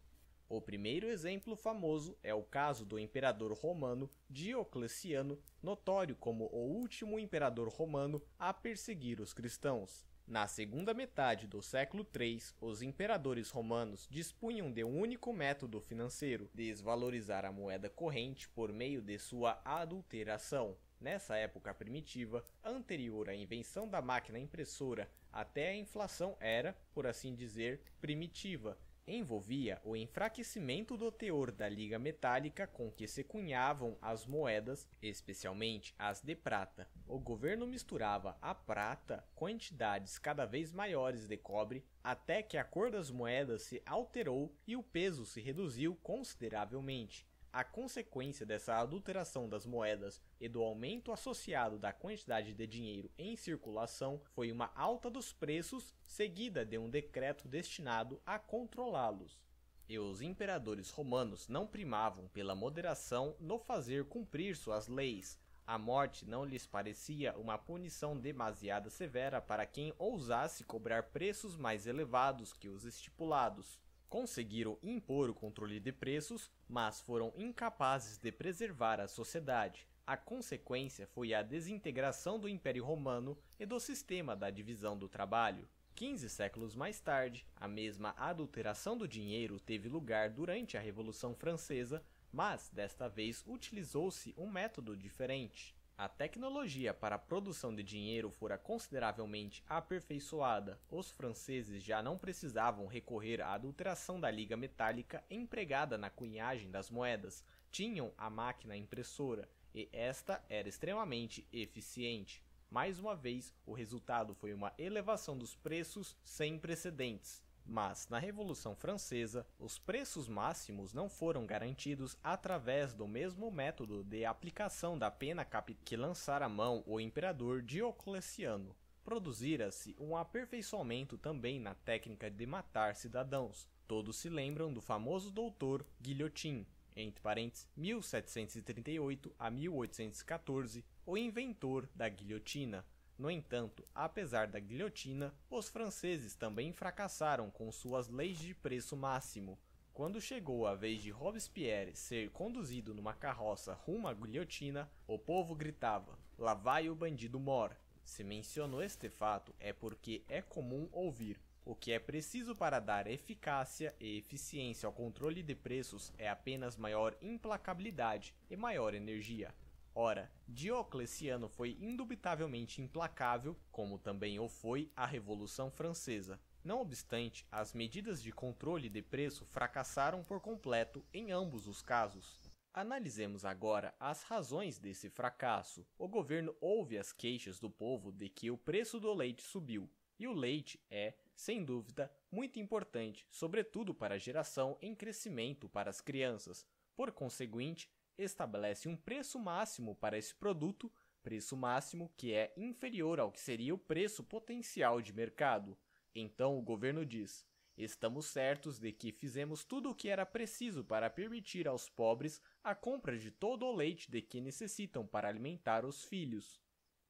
O primeiro exemplo famoso é o caso do imperador romano Diocleciano, notório como o último imperador romano a perseguir os cristãos. Na segunda metade do século III, os imperadores romanos dispunham de um único método financeiro: desvalorizar a moeda corrente por meio de sua adulteração. Nessa época primitiva, anterior à invenção da máquina impressora até a inflação era, por assim dizer, primitiva. Envolvia o enfraquecimento do teor da liga metálica com que se cunhavam as moedas, especialmente as de prata. O governo misturava a prata quantidades cada vez maiores de cobre até que a cor das moedas se alterou e o peso se reduziu consideravelmente. A consequência dessa adulteração das moedas e do aumento associado da quantidade de dinheiro em circulação foi uma alta dos preços, seguida de um decreto destinado a controlá-los. E os imperadores romanos não primavam pela moderação no fazer cumprir suas leis. A morte não lhes parecia uma punição demasiado severa para quem ousasse cobrar preços mais elevados que os estipulados conseguiram impor o controle de preços, mas foram incapazes de preservar a sociedade. A consequência foi a desintegração do Império Romano e do sistema da divisão do trabalho. 15 séculos mais tarde, a mesma adulteração do dinheiro teve lugar durante a Revolução Francesa, mas desta vez utilizou-se um método diferente. A tecnologia para a produção de dinheiro fora consideravelmente aperfeiçoada. Os franceses já não precisavam recorrer à adulteração da liga metálica empregada na cunhagem das moedas. Tinham a máquina impressora, e esta era extremamente eficiente. Mais uma vez, o resultado foi uma elevação dos preços sem precedentes. Mas, na Revolução Francesa, os preços máximos não foram garantidos através do mesmo método de aplicação da pena capital que lançara a mão o imperador Diocleciano. Produzira-se um aperfeiçoamento também na técnica de matar cidadãos. Todos se lembram do famoso doutor Guilhotin, entre parênteses 1738 a 1814, o inventor da guilhotina, no entanto, apesar da guilhotina, os franceses também fracassaram com suas leis de preço máximo. Quando chegou a vez de Robespierre ser conduzido numa carroça rumo à guilhotina, o povo gritava: Lá vai o bandido mor. Se menciono este fato é porque é comum ouvir. O que é preciso para dar eficácia e eficiência ao controle de preços é apenas maior implacabilidade e maior energia. Ora, Diocleciano foi indubitavelmente implacável, como também o foi a Revolução Francesa. Não obstante, as medidas de controle de preço fracassaram por completo em ambos os casos. Analisemos agora as razões desse fracasso. O governo ouve as queixas do povo de que o preço do leite subiu, e o leite é, sem dúvida, muito importante, sobretudo para a geração em crescimento para as crianças. Por conseguinte, estabelece um preço máximo para esse produto, preço máximo que é inferior ao que seria o preço potencial de mercado. Então o governo diz: Estamos certos de que fizemos tudo o que era preciso para permitir aos pobres a compra de todo o leite de que necessitam para alimentar os filhos.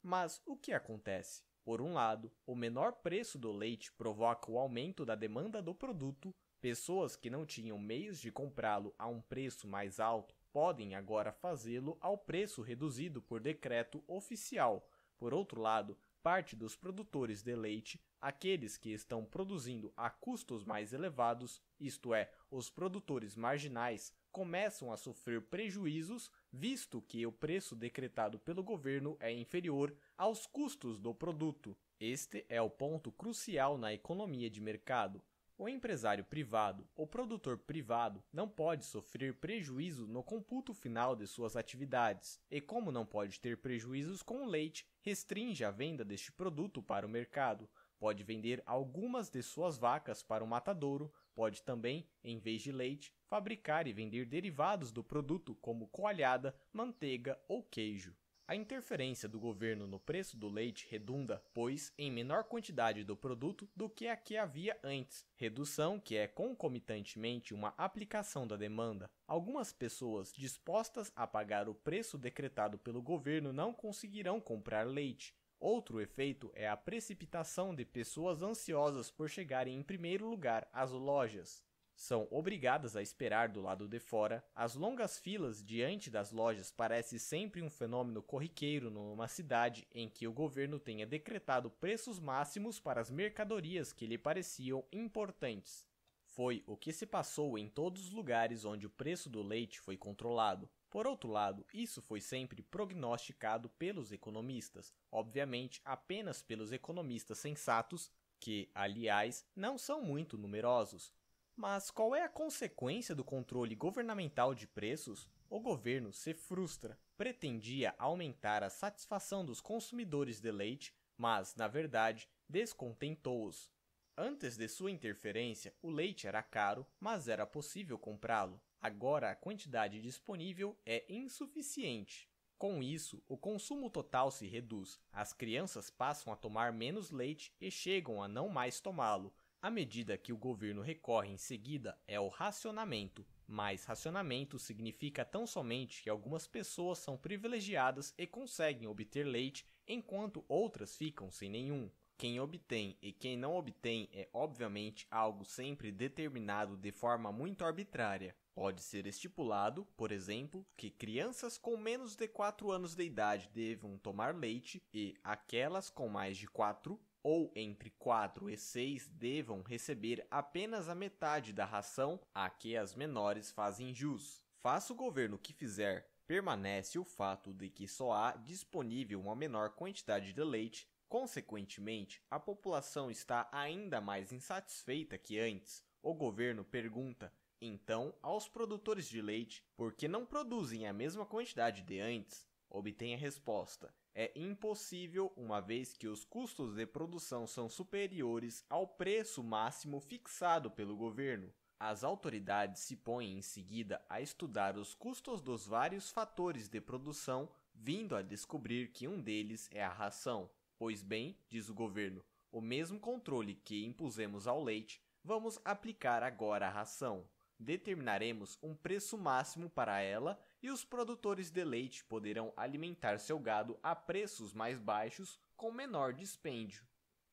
Mas o que acontece? Por um lado, o menor preço do leite provoca o aumento da demanda do produto, pessoas que não tinham meios de comprá-lo a um preço mais alto podem agora fazê-lo ao preço reduzido por decreto oficial. Por outro lado, parte dos produtores de leite, aqueles que estão produzindo a custos mais elevados, isto é, os produtores marginais, começam a sofrer prejuízos, visto que o preço decretado pelo governo é inferior aos custos do produto. Este é o ponto crucial na economia de mercado. O empresário privado ou produtor privado não pode sofrer prejuízo no computo final de suas atividades, e como não pode ter prejuízos com o leite, restringe a venda deste produto para o mercado. Pode vender algumas de suas vacas para o matadouro, pode também, em vez de leite, fabricar e vender derivados do produto como coalhada, manteiga ou queijo. A interferência do governo no preço do leite redunda, pois, em menor quantidade do produto do que a que havia antes, redução que é concomitantemente uma aplicação da demanda. Algumas pessoas dispostas a pagar o preço decretado pelo governo não conseguirão comprar leite. Outro efeito é a precipitação de pessoas ansiosas por chegarem em primeiro lugar às lojas são obrigadas a esperar do lado de fora, as longas filas diante das lojas parece sempre um fenômeno corriqueiro numa cidade em que o governo tenha decretado preços máximos para as mercadorias que lhe pareciam importantes. Foi o que se passou em todos os lugares onde o preço do leite foi controlado. Por outro lado, isso foi sempre prognosticado pelos economistas, obviamente apenas pelos economistas sensatos, que, aliás, não são muito numerosos, mas qual é a consequência do controle governamental de preços? O governo se frustra. Pretendia aumentar a satisfação dos consumidores de leite, mas, na verdade, descontentou-os. Antes de sua interferência, o leite era caro, mas era possível comprá-lo. Agora a quantidade disponível é insuficiente. Com isso, o consumo total se reduz, as crianças passam a tomar menos leite e chegam a não mais tomá-lo. A medida que o governo recorre em seguida é o racionamento, mas racionamento significa tão somente que algumas pessoas são privilegiadas e conseguem obter leite, enquanto outras ficam sem nenhum. Quem obtém e quem não obtém é obviamente algo sempre determinado de forma muito arbitrária. Pode ser estipulado, por exemplo, que crianças com menos de 4 anos de idade devam tomar leite e aquelas com mais de 4 ou entre 4 e 6 devam receber apenas a metade da ração a que as menores fazem jus. Faça o governo que fizer, permanece o fato de que só há disponível uma menor quantidade de leite Consequentemente, a população está ainda mais insatisfeita que antes. O governo pergunta, então, aos produtores de leite por que não produzem a mesma quantidade de antes. Obtém a resposta: é impossível, uma vez que os custos de produção são superiores ao preço máximo fixado pelo governo. As autoridades se põem em seguida a estudar os custos dos vários fatores de produção, vindo a descobrir que um deles é a ração. Pois bem, diz o governo, o mesmo controle que impusemos ao leite, vamos aplicar agora à ração. Determinaremos um preço máximo para ela e os produtores de leite poderão alimentar seu gado a preços mais baixos com menor dispêndio.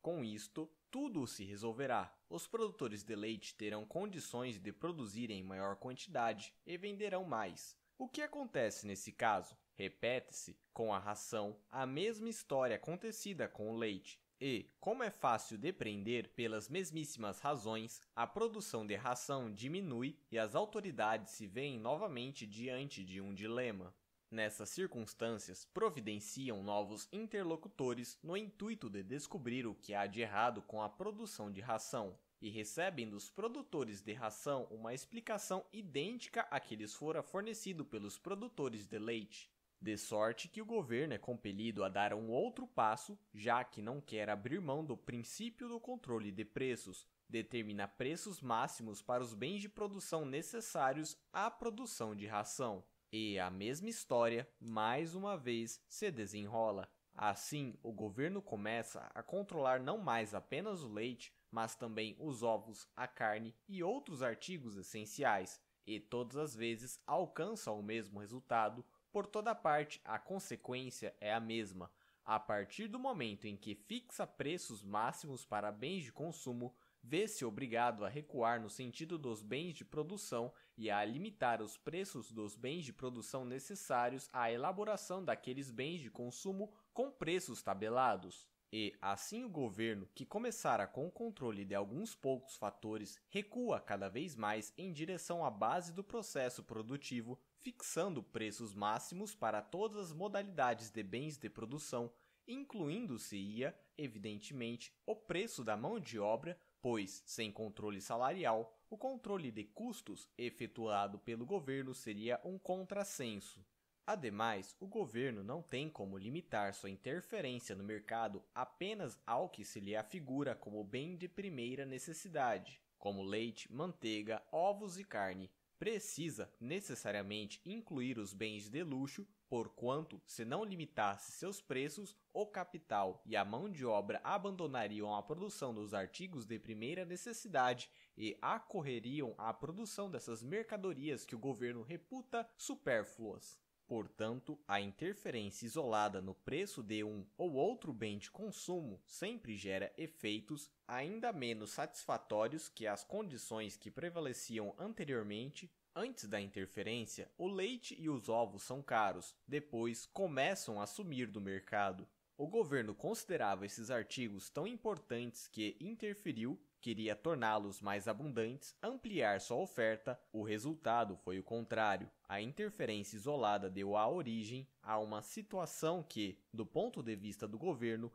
Com isto, tudo se resolverá. Os produtores de leite terão condições de produzir em maior quantidade e venderão mais. O que acontece nesse caso? Repete-se com a ração a mesma história acontecida com o leite. E, como é fácil depreender pelas mesmíssimas razões, a produção de ração diminui e as autoridades se veem novamente diante de um dilema. Nessas circunstâncias, providenciam novos interlocutores no intuito de descobrir o que há de errado com a produção de ração, e recebem dos produtores de ração uma explicação idêntica à que lhes fora fornecido pelos produtores de leite. De sorte que o governo é compelido a dar um outro passo, já que não quer abrir mão do princípio do controle de preços, determina preços máximos para os bens de produção necessários à produção de ração. E a mesma história, mais uma vez, se desenrola. Assim, o governo começa a controlar não mais apenas o leite, mas também os ovos, a carne e outros artigos essenciais, e todas as vezes alcança o mesmo resultado, por toda parte, a consequência é a mesma. A partir do momento em que fixa preços máximos para bens de consumo, vê-se obrigado a recuar no sentido dos bens de produção e a limitar os preços dos bens de produção necessários à elaboração daqueles bens de consumo com preços tabelados. E, assim, o governo, que começara com o controle de alguns poucos fatores, recua cada vez mais em direção à base do processo produtivo, fixando preços máximos para todas as modalidades de bens de produção, incluindo-se-ia, evidentemente, o preço da mão de obra, pois, sem controle salarial, o controle de custos efetuado pelo governo seria um contrassenso. Ademais, o governo não tem como limitar sua interferência no mercado apenas ao que se lhe afigura como bem de primeira necessidade, como leite, manteiga, ovos e carne. Precisa necessariamente incluir os bens de luxo, porquanto, se não limitasse seus preços, o capital e a mão de obra abandonariam a produção dos artigos de primeira necessidade e acorreriam à produção dessas mercadorias que o governo reputa supérfluas. Portanto, a interferência isolada no preço de um ou outro bem de consumo sempre gera efeitos ainda menos satisfatórios que as condições que prevaleciam anteriormente. Antes da interferência, o leite e os ovos são caros, depois começam a sumir do mercado. O governo considerava esses artigos tão importantes que interferiu queria torná-los mais abundantes, ampliar sua oferta, o resultado foi o contrário. A interferência isolada deu a origem a uma situação que, do ponto de vista do governo,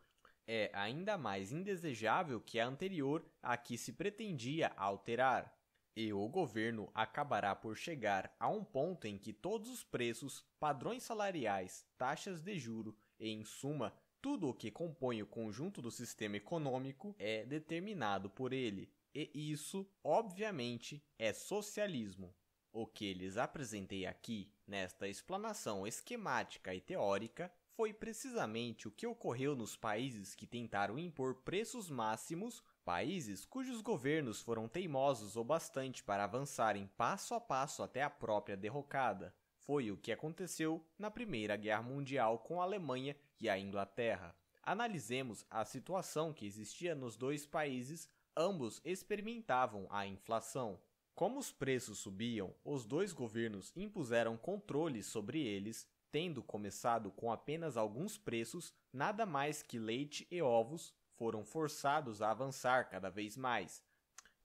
é ainda mais indesejável que a anterior a que se pretendia alterar. E o governo acabará por chegar a um ponto em que todos os preços, padrões salariais, taxas de juro e, em suma, tudo o que compõe o conjunto do sistema econômico é determinado por ele, e isso, obviamente, é socialismo. O que lhes apresentei aqui, nesta explanação esquemática e teórica, foi precisamente o que ocorreu nos países que tentaram impor preços máximos, países cujos governos foram teimosos o bastante para avançarem passo a passo até a própria derrocada. Foi o que aconteceu na Primeira Guerra Mundial com a Alemanha e a Inglaterra. Analisemos a situação que existia nos dois países, ambos experimentavam a inflação. Como os preços subiam, os dois governos impuseram controle sobre eles, tendo começado com apenas alguns preços, nada mais que leite e ovos foram forçados a avançar cada vez mais.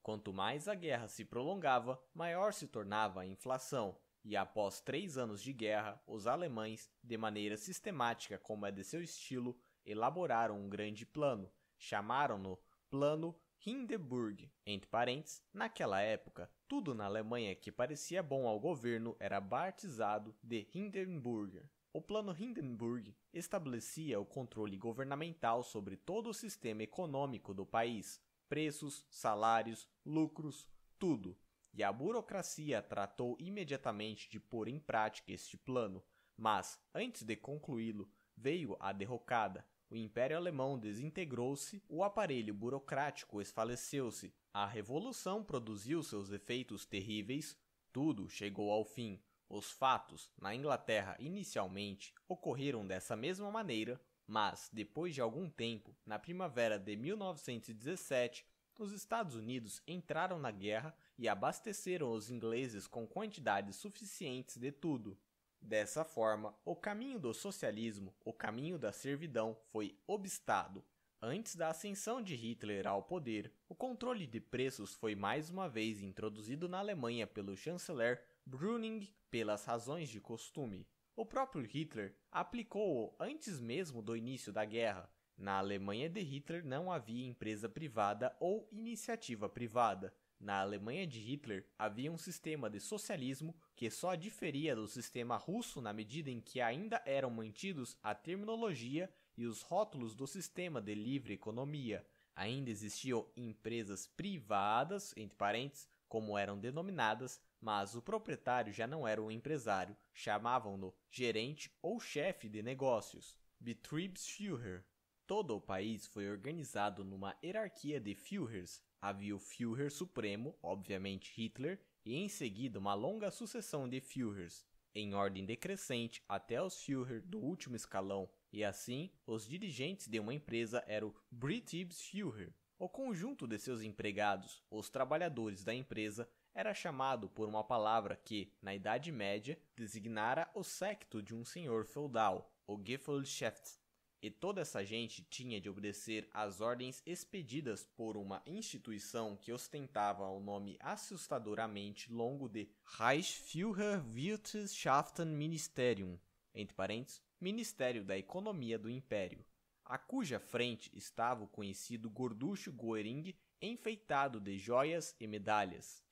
Quanto mais a guerra se prolongava, maior se tornava a inflação, e após três anos de guerra, os alemães, de maneira sistemática como é de seu estilo, elaboraram um grande plano. Chamaram-no Plano Hindenburg. Entre parênteses, naquela época, tudo na Alemanha que parecia bom ao governo era batizado de Hindenburger. O Plano Hindenburg estabelecia o controle governamental sobre todo o sistema econômico do país, preços, salários, lucros, tudo. E a burocracia tratou imediatamente de pôr em prática este plano, mas, antes de concluí-lo, veio a derrocada. O Império Alemão desintegrou-se, o aparelho burocrático esfaleceu-se, a revolução produziu seus efeitos terríveis, tudo chegou ao fim. Os fatos, na Inglaterra inicialmente, ocorreram dessa mesma maneira, mas, depois de algum tempo, na primavera de 1917, os Estados Unidos entraram na guerra e abasteceram os ingleses com quantidades suficientes de tudo. Dessa forma, o caminho do socialismo, o caminho da servidão, foi obstado. Antes da ascensão de Hitler ao poder, o controle de preços foi mais uma vez introduzido na Alemanha pelo chanceler Brüning pelas razões de costume. O próprio Hitler aplicou-o antes mesmo do início da guerra. Na Alemanha de Hitler não havia empresa privada ou iniciativa privada. Na Alemanha de Hitler havia um sistema de socialismo que só diferia do sistema russo na medida em que ainda eram mantidos a terminologia e os rótulos do sistema de livre economia. Ainda existiam empresas privadas, entre parênteses, como eram denominadas, mas o proprietário já não era um empresário, chamavam-no gerente ou chefe de negócios. Betriebsführer. Todo o país foi organizado numa hierarquia de Führers, Havia o Führer Supremo, obviamente Hitler, e em seguida uma longa sucessão de Führers, em ordem decrescente até os Führer do último escalão, e assim, os dirigentes de uma empresa eram Betriebsführer. O conjunto de seus empregados, os trabalhadores da empresa, era chamado por uma palavra que, na Idade Média, designara o secto de um senhor feudal, o Gefolgschaft, e toda essa gente tinha de obedecer às ordens expedidas por uma instituição que ostentava o nome assustadoramente longo de Reichsführerwirtschaftenministerium, entre parênteses, Ministério da Economia do Império, a cuja frente estava o conhecido gorducho Goering enfeitado de joias e medalhas.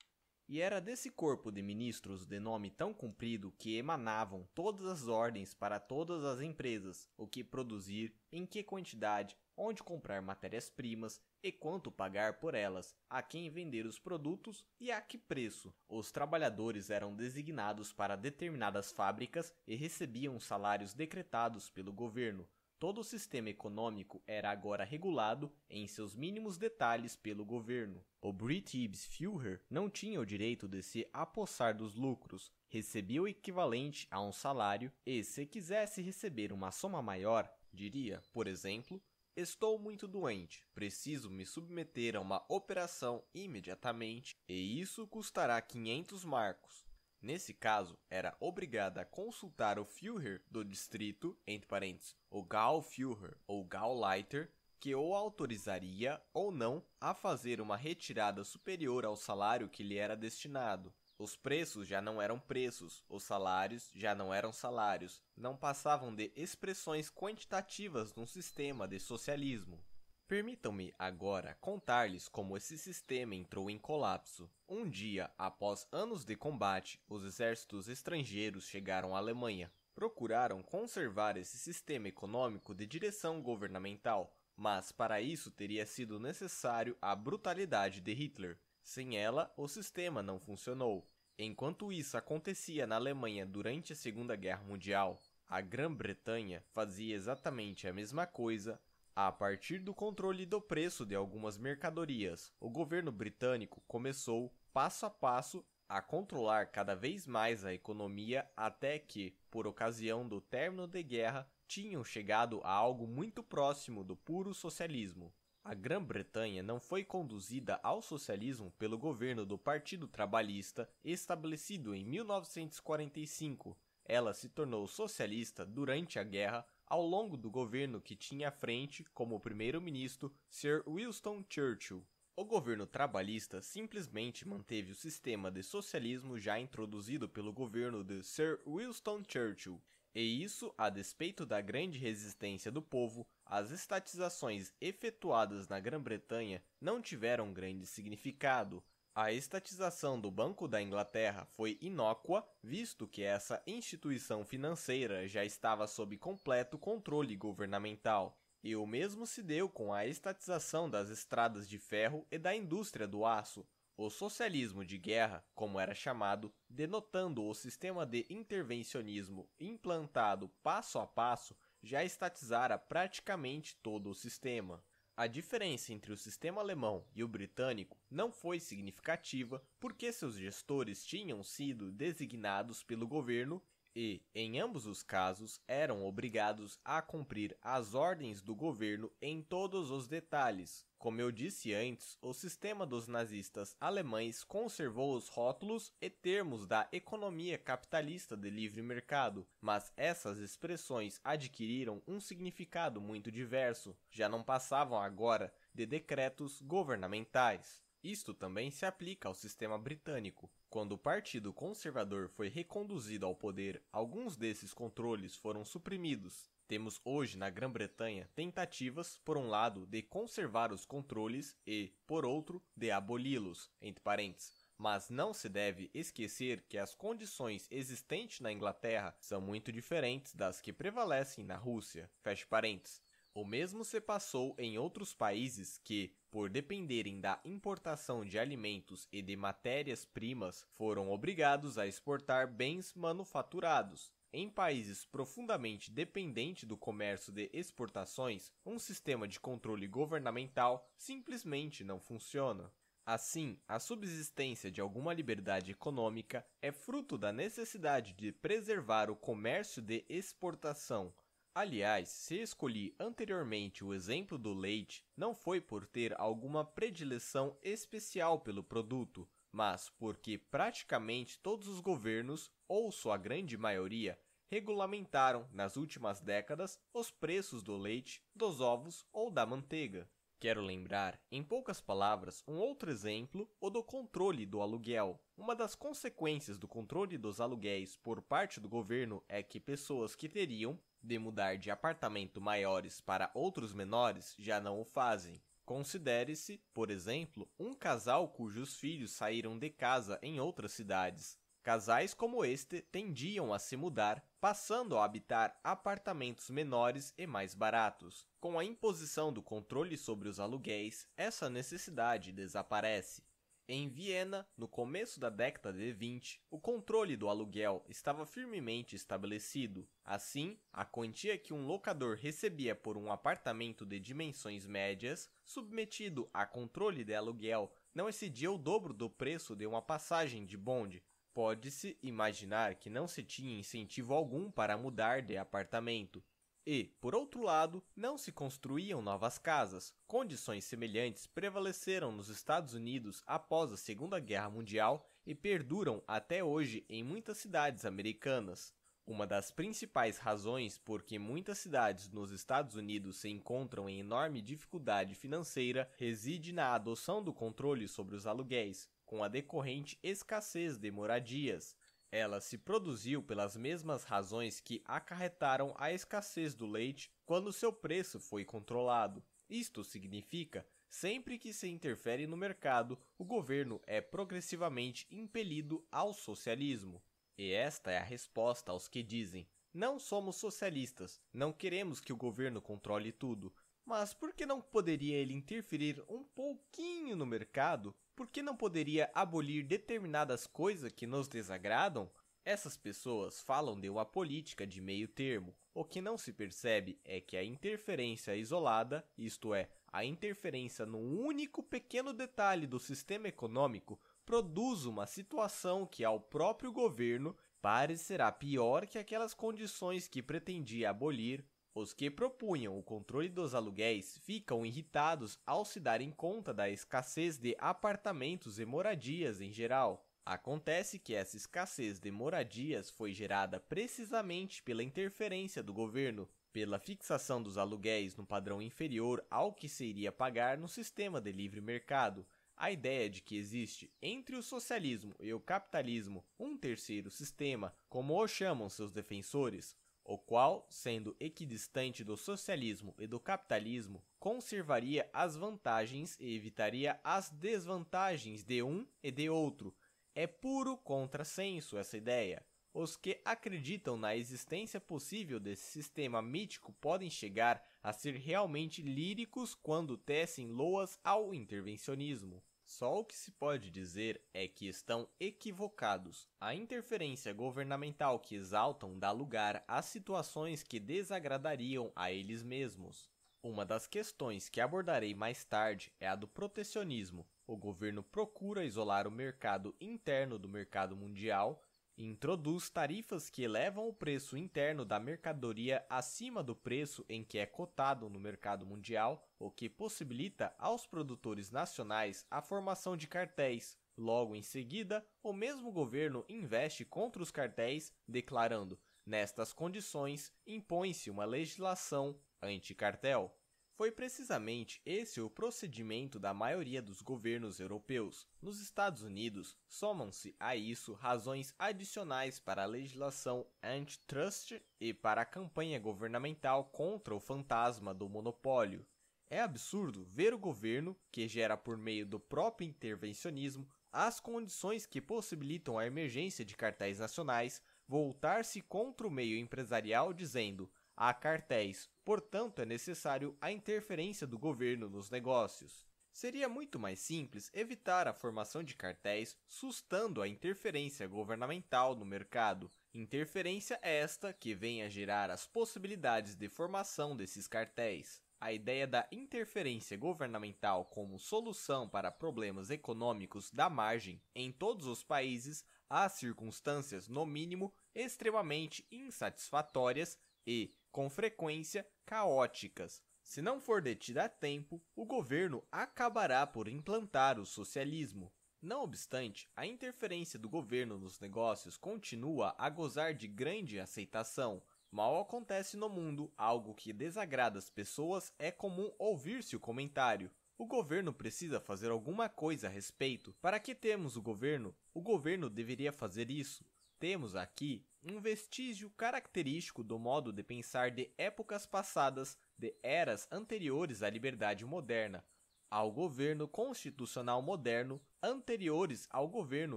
E era desse corpo de ministros de nome tão comprido que emanavam todas as ordens para todas as empresas, o que produzir, em que quantidade, onde comprar matérias-primas e quanto pagar por elas, a quem vender os produtos e a que preço. Os trabalhadores eram designados para determinadas fábricas e recebiam salários decretados pelo governo, Todo o sistema econômico era agora regulado em seus mínimos detalhes pelo governo. O Betriebsführer não tinha o direito de se apossar dos lucros, recebia o equivalente a um salário e, se quisesse receber uma soma maior, diria, por exemplo, Estou muito doente, preciso me submeter a uma operação imediatamente e isso custará 500 marcos. Nesse caso, era obrigada a consultar o Führer do distrito, entre parênteses, o Gauführer ou Gauleiter, que o autorizaria ou não a fazer uma retirada superior ao salário que lhe era destinado. Os preços já não eram preços, os salários já não eram salários, não passavam de expressões quantitativas num sistema de socialismo. Permitam-me agora contar-lhes como esse sistema entrou em colapso. Um dia, após anos de combate, os exércitos estrangeiros chegaram à Alemanha. Procuraram conservar esse sistema econômico de direção governamental, mas para isso teria sido necessário a brutalidade de Hitler. Sem ela, o sistema não funcionou. Enquanto isso acontecia na Alemanha durante a Segunda Guerra Mundial, a Grã-Bretanha fazia exatamente a mesma coisa a partir do controle do preço de algumas mercadorias. O governo britânico começou, passo a passo, a controlar cada vez mais a economia até que, por ocasião do término da guerra, tinham chegado a algo muito próximo do puro socialismo. A Grã-Bretanha não foi conduzida ao socialismo pelo governo do Partido Trabalhista estabelecido em 1945. Ela se tornou socialista durante a guerra ao longo do governo que tinha à frente como primeiro-ministro Sir Winston Churchill. O governo trabalhista simplesmente manteve o sistema de socialismo já introduzido pelo governo de Sir Winston Churchill e isso, a despeito da grande resistência do povo, as estatizações efetuadas na Grã-Bretanha não tiveram grande significado. A estatização do Banco da Inglaterra foi inócua, visto que essa instituição financeira já estava sob completo controle governamental. E o mesmo se deu com a estatização das estradas de ferro e da indústria do aço, o socialismo de guerra, como era chamado, denotando o sistema de intervencionismo implantado passo a passo, já estatizara praticamente todo o sistema. A diferença entre o sistema alemão e o britânico não foi significativa porque seus gestores tinham sido designados pelo governo e, em ambos os casos, eram obrigados a cumprir as ordens do governo em todos os detalhes. Como eu disse antes, o sistema dos nazistas alemães conservou os rótulos e termos da economia capitalista de livre mercado, mas essas expressões adquiriram um significado muito diverso, já não passavam agora de decretos governamentais. Isto também se aplica ao sistema britânico. Quando o Partido Conservador foi reconduzido ao poder, alguns desses controles foram suprimidos. Temos hoje na Grã-Bretanha tentativas, por um lado, de conservar os controles e, por outro, de aboli-los, entre parênteses. Mas não se deve esquecer que as condições existentes na Inglaterra são muito diferentes das que prevalecem na Rússia. Parênteses. O mesmo se passou em outros países que, por dependerem da importação de alimentos e de matérias-primas, foram obrigados a exportar bens manufaturados. Em países profundamente dependentes do comércio de exportações, um sistema de controle governamental simplesmente não funciona. Assim, a subsistência de alguma liberdade econômica é fruto da necessidade de preservar o comércio de exportação, Aliás, se escolhi anteriormente o exemplo do leite, não foi por ter alguma predileção especial pelo produto, mas porque praticamente todos os governos, ou sua grande maioria, regulamentaram nas últimas décadas os preços do leite, dos ovos ou da manteiga. Quero lembrar, em poucas palavras, um outro exemplo, o do controle do aluguel. Uma das consequências do controle dos aluguéis por parte do governo é que pessoas que teriam de mudar de apartamento maiores para outros menores já não o fazem. Considere-se, por exemplo, um casal cujos filhos saíram de casa em outras cidades. Casais como este tendiam a se mudar, passando a habitar apartamentos menores e mais baratos. Com a imposição do controle sobre os aluguéis, essa necessidade desaparece. Em Viena, no começo da década de 20, o controle do aluguel estava firmemente estabelecido. Assim, a quantia que um locador recebia por um apartamento de dimensões médias, submetido a controle de aluguel, não excedia o dobro do preço de uma passagem de bonde. Pode-se imaginar que não se tinha incentivo algum para mudar de apartamento. E, por outro lado, não se construíam novas casas. Condições semelhantes prevaleceram nos Estados Unidos após a Segunda Guerra Mundial e perduram até hoje em muitas cidades americanas. Uma das principais razões por que muitas cidades nos Estados Unidos se encontram em enorme dificuldade financeira reside na adoção do controle sobre os aluguéis, com a decorrente escassez de moradias. Ela se produziu pelas mesmas razões que acarretaram a escassez do leite quando seu preço foi controlado. Isto significa sempre que se interfere no mercado, o governo é progressivamente impelido ao socialismo. E esta é a resposta aos que dizem: não somos socialistas, não queremos que o governo controle tudo. Mas por que não poderia ele interferir um pouquinho no mercado Por que não poderia abolir determinadas coisas que nos desagradam? Essas pessoas falam de uma política de meio termo. O que não se percebe é que a interferência isolada, isto é, a interferência num único pequeno detalhe do sistema econômico, produz uma situação que ao próprio governo parecerá pior que aquelas condições que pretendia abolir. Os que propunham o controle dos aluguéis ficam irritados ao se darem conta da escassez de apartamentos e moradias em geral. Acontece que essa escassez de moradias foi gerada precisamente pela interferência do governo, pela fixação dos aluguéis no padrão inferior ao que se iria pagar no sistema de livre mercado, a ideia de que existe entre o socialismo e o capitalismo um terceiro sistema, como o chamam seus defensores, o qual, sendo equidistante do socialismo e do capitalismo, conservaria as vantagens e evitaria as desvantagens de um e de outro. É puro contrassenso essa ideia. Os que acreditam na existência possível desse sistema mítico podem chegar a ser realmente líricos quando tecem loas ao intervencionismo. Só o que se pode dizer é que estão equivocados. A interferência governamental que exaltam dá lugar a situações que desagradariam a eles mesmos. Uma das questões que abordarei mais tarde é a do protecionismo. O governo procura isolar o mercado interno do mercado mundial introduz tarifas que elevam o preço interno da mercadoria acima do preço em que é cotado no mercado mundial, o que possibilita aos produtores nacionais a formação de cartéis. Logo em seguida, o mesmo governo investe contra os cartéis, declarando: nestas condições, impõe-se uma legislação anti-cartel. Foi precisamente esse o procedimento da maioria dos governos europeus. Nos Estados Unidos, somam-se a isso razões adicionais para a legislação antitrust e para a campanha governamental contra o fantasma do monopólio. É absurdo ver o governo, que gera por meio do próprio intervencionismo as condições que possibilitam a emergência de cartéis nacionais, voltar-se contra o meio empresarial dizendo há cartéis, portanto é necessário a interferência do governo nos negócios. Seria muito mais simples evitar a formação de cartéis sustando a interferência governamental no mercado. Interferência esta que vem a gerar as possibilidades de formação desses cartéis. A ideia da interferência governamental como solução para problemas econômicos da margem em todos os países há circunstâncias, no mínimo, extremamente insatisfatórias e, com frequência, caóticas. Se não for detida a tempo, o governo acabará por implantar o socialismo. Não obstante, a interferência do governo nos negócios continua a gozar de grande aceitação. Mal acontece no mundo algo que desagrada as pessoas, é comum ouvir-se o comentário: o governo precisa fazer alguma coisa a respeito. Para que temos o governo? O governo deveria fazer isso. Temos aqui um vestígio característico do modo de pensar de épocas passadas, de eras anteriores à liberdade moderna, ao governo constitucional moderno, anteriores ao governo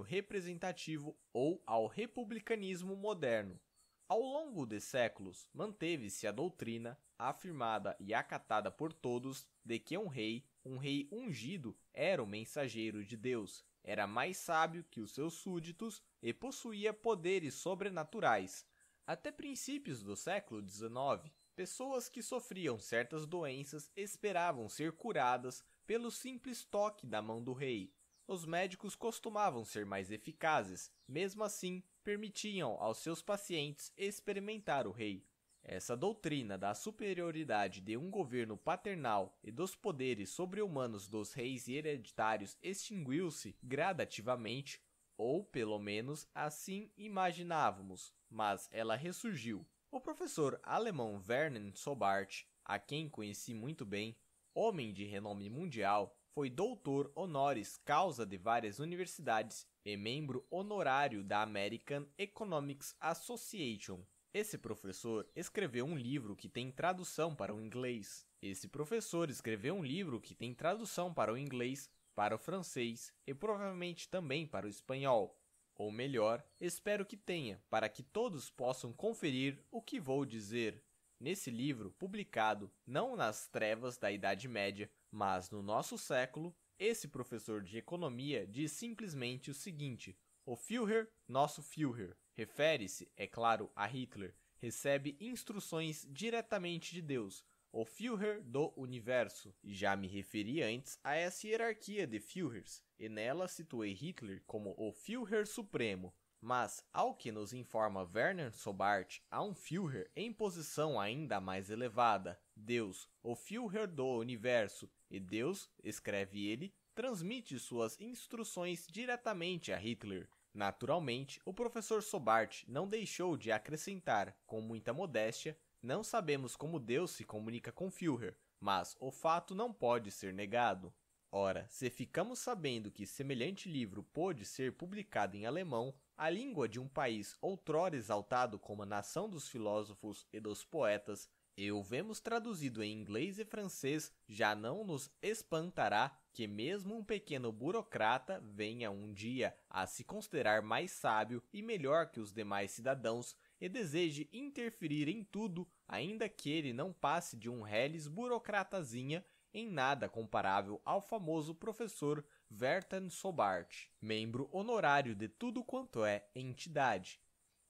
representativo ou ao republicanismo moderno. Ao longo de séculos, manteve-se a doutrina, afirmada e acatada por todos, de que um rei, um rei ungido, era o mensageiro de Deus, era mais sábio que os seus súditos e possuía poderes sobrenaturais. Até princípios do século XIX, pessoas que sofriam certas doenças esperavam ser curadas pelo simples toque da mão do rei. Os médicos costumavam ser mais eficazes, mesmo assim, permitiam aos seus pacientes experimentar o rei. Essa doutrina da superioridade de um governo paternal e dos poderes sobre-humanos dos reis hereditários extinguiu-se gradativamente, ou pelo menos assim imaginávamos, mas ela ressurgiu. O professor alemão Werner Sobart, a quem conheci muito bem, homem de renome mundial, foi doutor honoris causa de várias universidades e membro honorário da American Economics Association. Esse professor escreveu um livro que tem tradução para o inglês. Esse professor escreveu um livro que tem tradução para o inglês, para o francês e provavelmente também para o espanhol. Ou melhor, espero que tenha, para que todos possam conferir o que vou dizer. Nesse livro, publicado não nas trevas da Idade Média, mas no nosso século, esse professor de economia diz simplesmente o seguinte: o Führer, nosso Führer, refere-se, é claro, a Hitler, recebe instruções diretamente de Deus, o Führer do universo. Já me referi antes a essa hierarquia de Führers, e nela situei Hitler como o Führer supremo. Mas, ao que nos informa Werner Sobart, há um Führer em posição ainda mais elevada, Deus, o Führer do universo, e Deus, escreve ele, transmite suas instruções diretamente a Hitler. Naturalmente, o professor Sobart não deixou de acrescentar, com muita modéstia, não sabemos como Deus se comunica com Führer, mas o fato não pode ser negado. Ora, se ficamos sabendo que semelhante livro pôde ser publicado em alemão, a língua de um país outrora exaltado como a nação dos filósofos e dos poetas, e o vemos traduzido em inglês e francês, já não nos espantará que mesmo um pequeno burocrata venha um dia a se considerar mais sábio e melhor que os demais cidadãos e deseje interferir em tudo, ainda que ele não passe de um reles burocratazinha em nada comparável ao famoso professor Vertan Sobart, membro honorário de tudo quanto é entidade.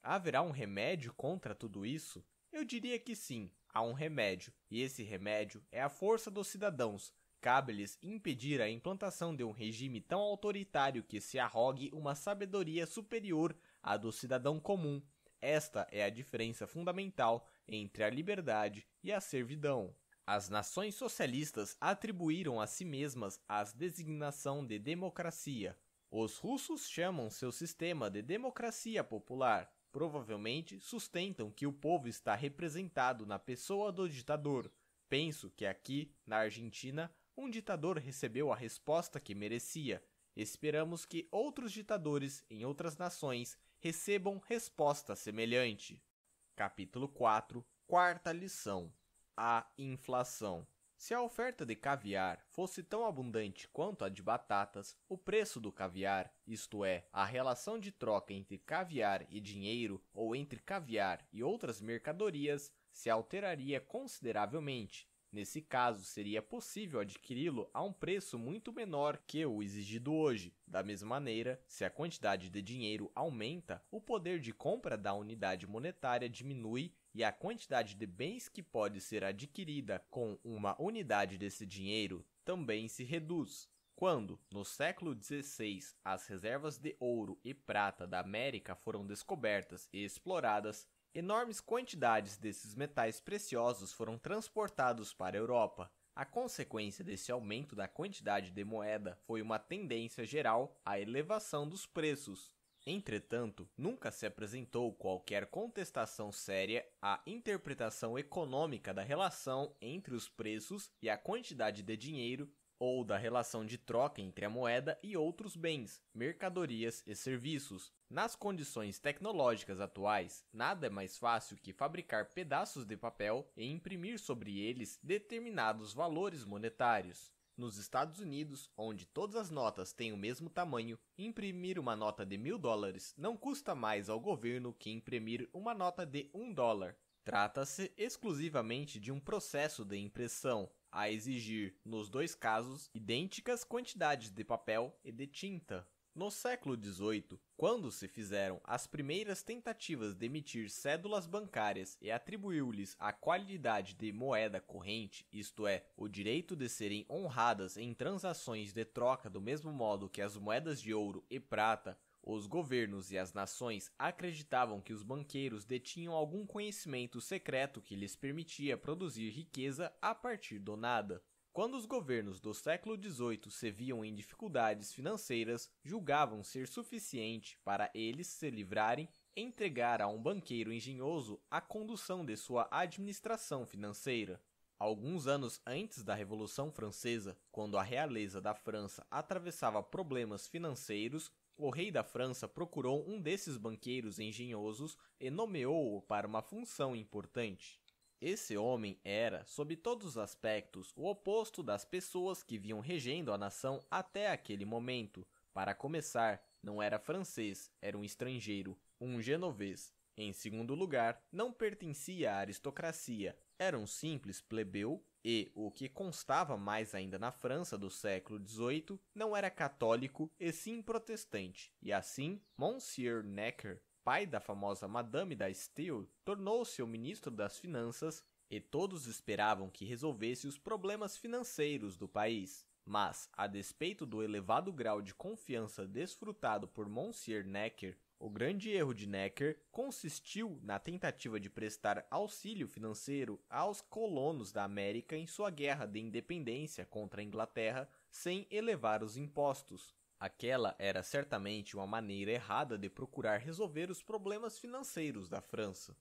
Haverá um remédio contra tudo isso? Eu diria que sim, há um remédio, e esse remédio é a força dos cidadãos. Cabe-lhes impedir a implantação de um regime tão autoritário que se arrogue uma sabedoria superior à do cidadão comum. Esta é a diferença fundamental entre a liberdade e a servidão. As nações socialistas atribuíram a si mesmas a designação de democracia. Os russos chamam seu sistema de democracia popular provavelmente sustentam que o povo está representado na pessoa do ditador. Penso que aqui, na Argentina, um ditador recebeu a resposta que merecia. Esperamos que outros ditadores em outras nações recebam resposta semelhante. Capítulo 4 Quarta lição: A inflação. Se a oferta de caviar fosse tão abundante quanto a de batatas, o preço do caviar, isto é, a relação de troca entre caviar e dinheiro ou entre caviar e outras mercadorias, se alteraria consideravelmente. Nesse caso, seria possível adquiri-lo a um preço muito menor que o exigido hoje. Da mesma maneira, se a quantidade de dinheiro aumenta, o poder de compra da unidade monetária diminui e a quantidade de bens que pode ser adquirida com uma unidade desse dinheiro também se reduz. Quando, no século XVI, as reservas de ouro e prata da América foram descobertas e exploradas, enormes quantidades desses metais preciosos foram transportados para a Europa. A consequência desse aumento da quantidade de moeda foi uma tendência geral à elevação dos preços. Entretanto, nunca se apresentou qualquer contestação séria à interpretação econômica da relação entre os preços e a quantidade de dinheiro ou da relação de troca entre a moeda e outros bens, mercadorias e serviços. Nas condições tecnológicas atuais, nada é mais fácil que fabricar pedaços de papel e imprimir sobre eles determinados valores monetários. Nos Estados Unidos, onde todas as notas têm o mesmo tamanho, imprimir uma nota de mil dólares não custa mais ao governo que imprimir uma nota de um dólar. Trata-se exclusivamente de um processo de impressão, a exigir, nos dois casos, idênticas quantidades de papel e de tinta. No século XVIII, quando se fizeram as primeiras tentativas de emitir cédulas bancárias e atribuiu-lhes a qualidade de moeda corrente, isto é, o direito de serem honradas em transações de troca do mesmo modo que as moedas de ouro e prata, os governos e as nações acreditavam que os banqueiros detinham algum conhecimento secreto que lhes permitia produzir riqueza a partir do nada. Quando os governos do século XVIII se viam em dificuldades financeiras, julgavam ser suficiente para eles se livrarem entregar a um banqueiro engenhoso a condução de sua administração financeira. Alguns anos antes da Revolução Francesa, quando a realeza da França atravessava problemas financeiros, o rei da França procurou um desses banqueiros engenhosos e nomeou-o para uma função importante. Esse homem era, sob todos os aspectos, o oposto das pessoas que vinham regendo a nação até aquele momento. Para começar, não era francês, era um estrangeiro, um genovês. Em segundo lugar, não pertencia à aristocracia, era um simples plebeu E o que constava mais ainda na França do século XVIII não era católico e sim protestante, e assim Monsieur Necker, pai da famosa Madame da Steele, tornou-se o ministro das Finanças e todos esperavam que resolvesse os problemas financeiros do país. Mas, a despeito do elevado grau de confiança desfrutado por Monsieur Necker, o grande erro de Necker consistiu na tentativa de prestar auxílio financeiro aos colonos da América em sua guerra de independência contra a Inglaterra sem elevar os impostos. Aquela era certamente uma maneira errada de procurar resolver os problemas financeiros da França.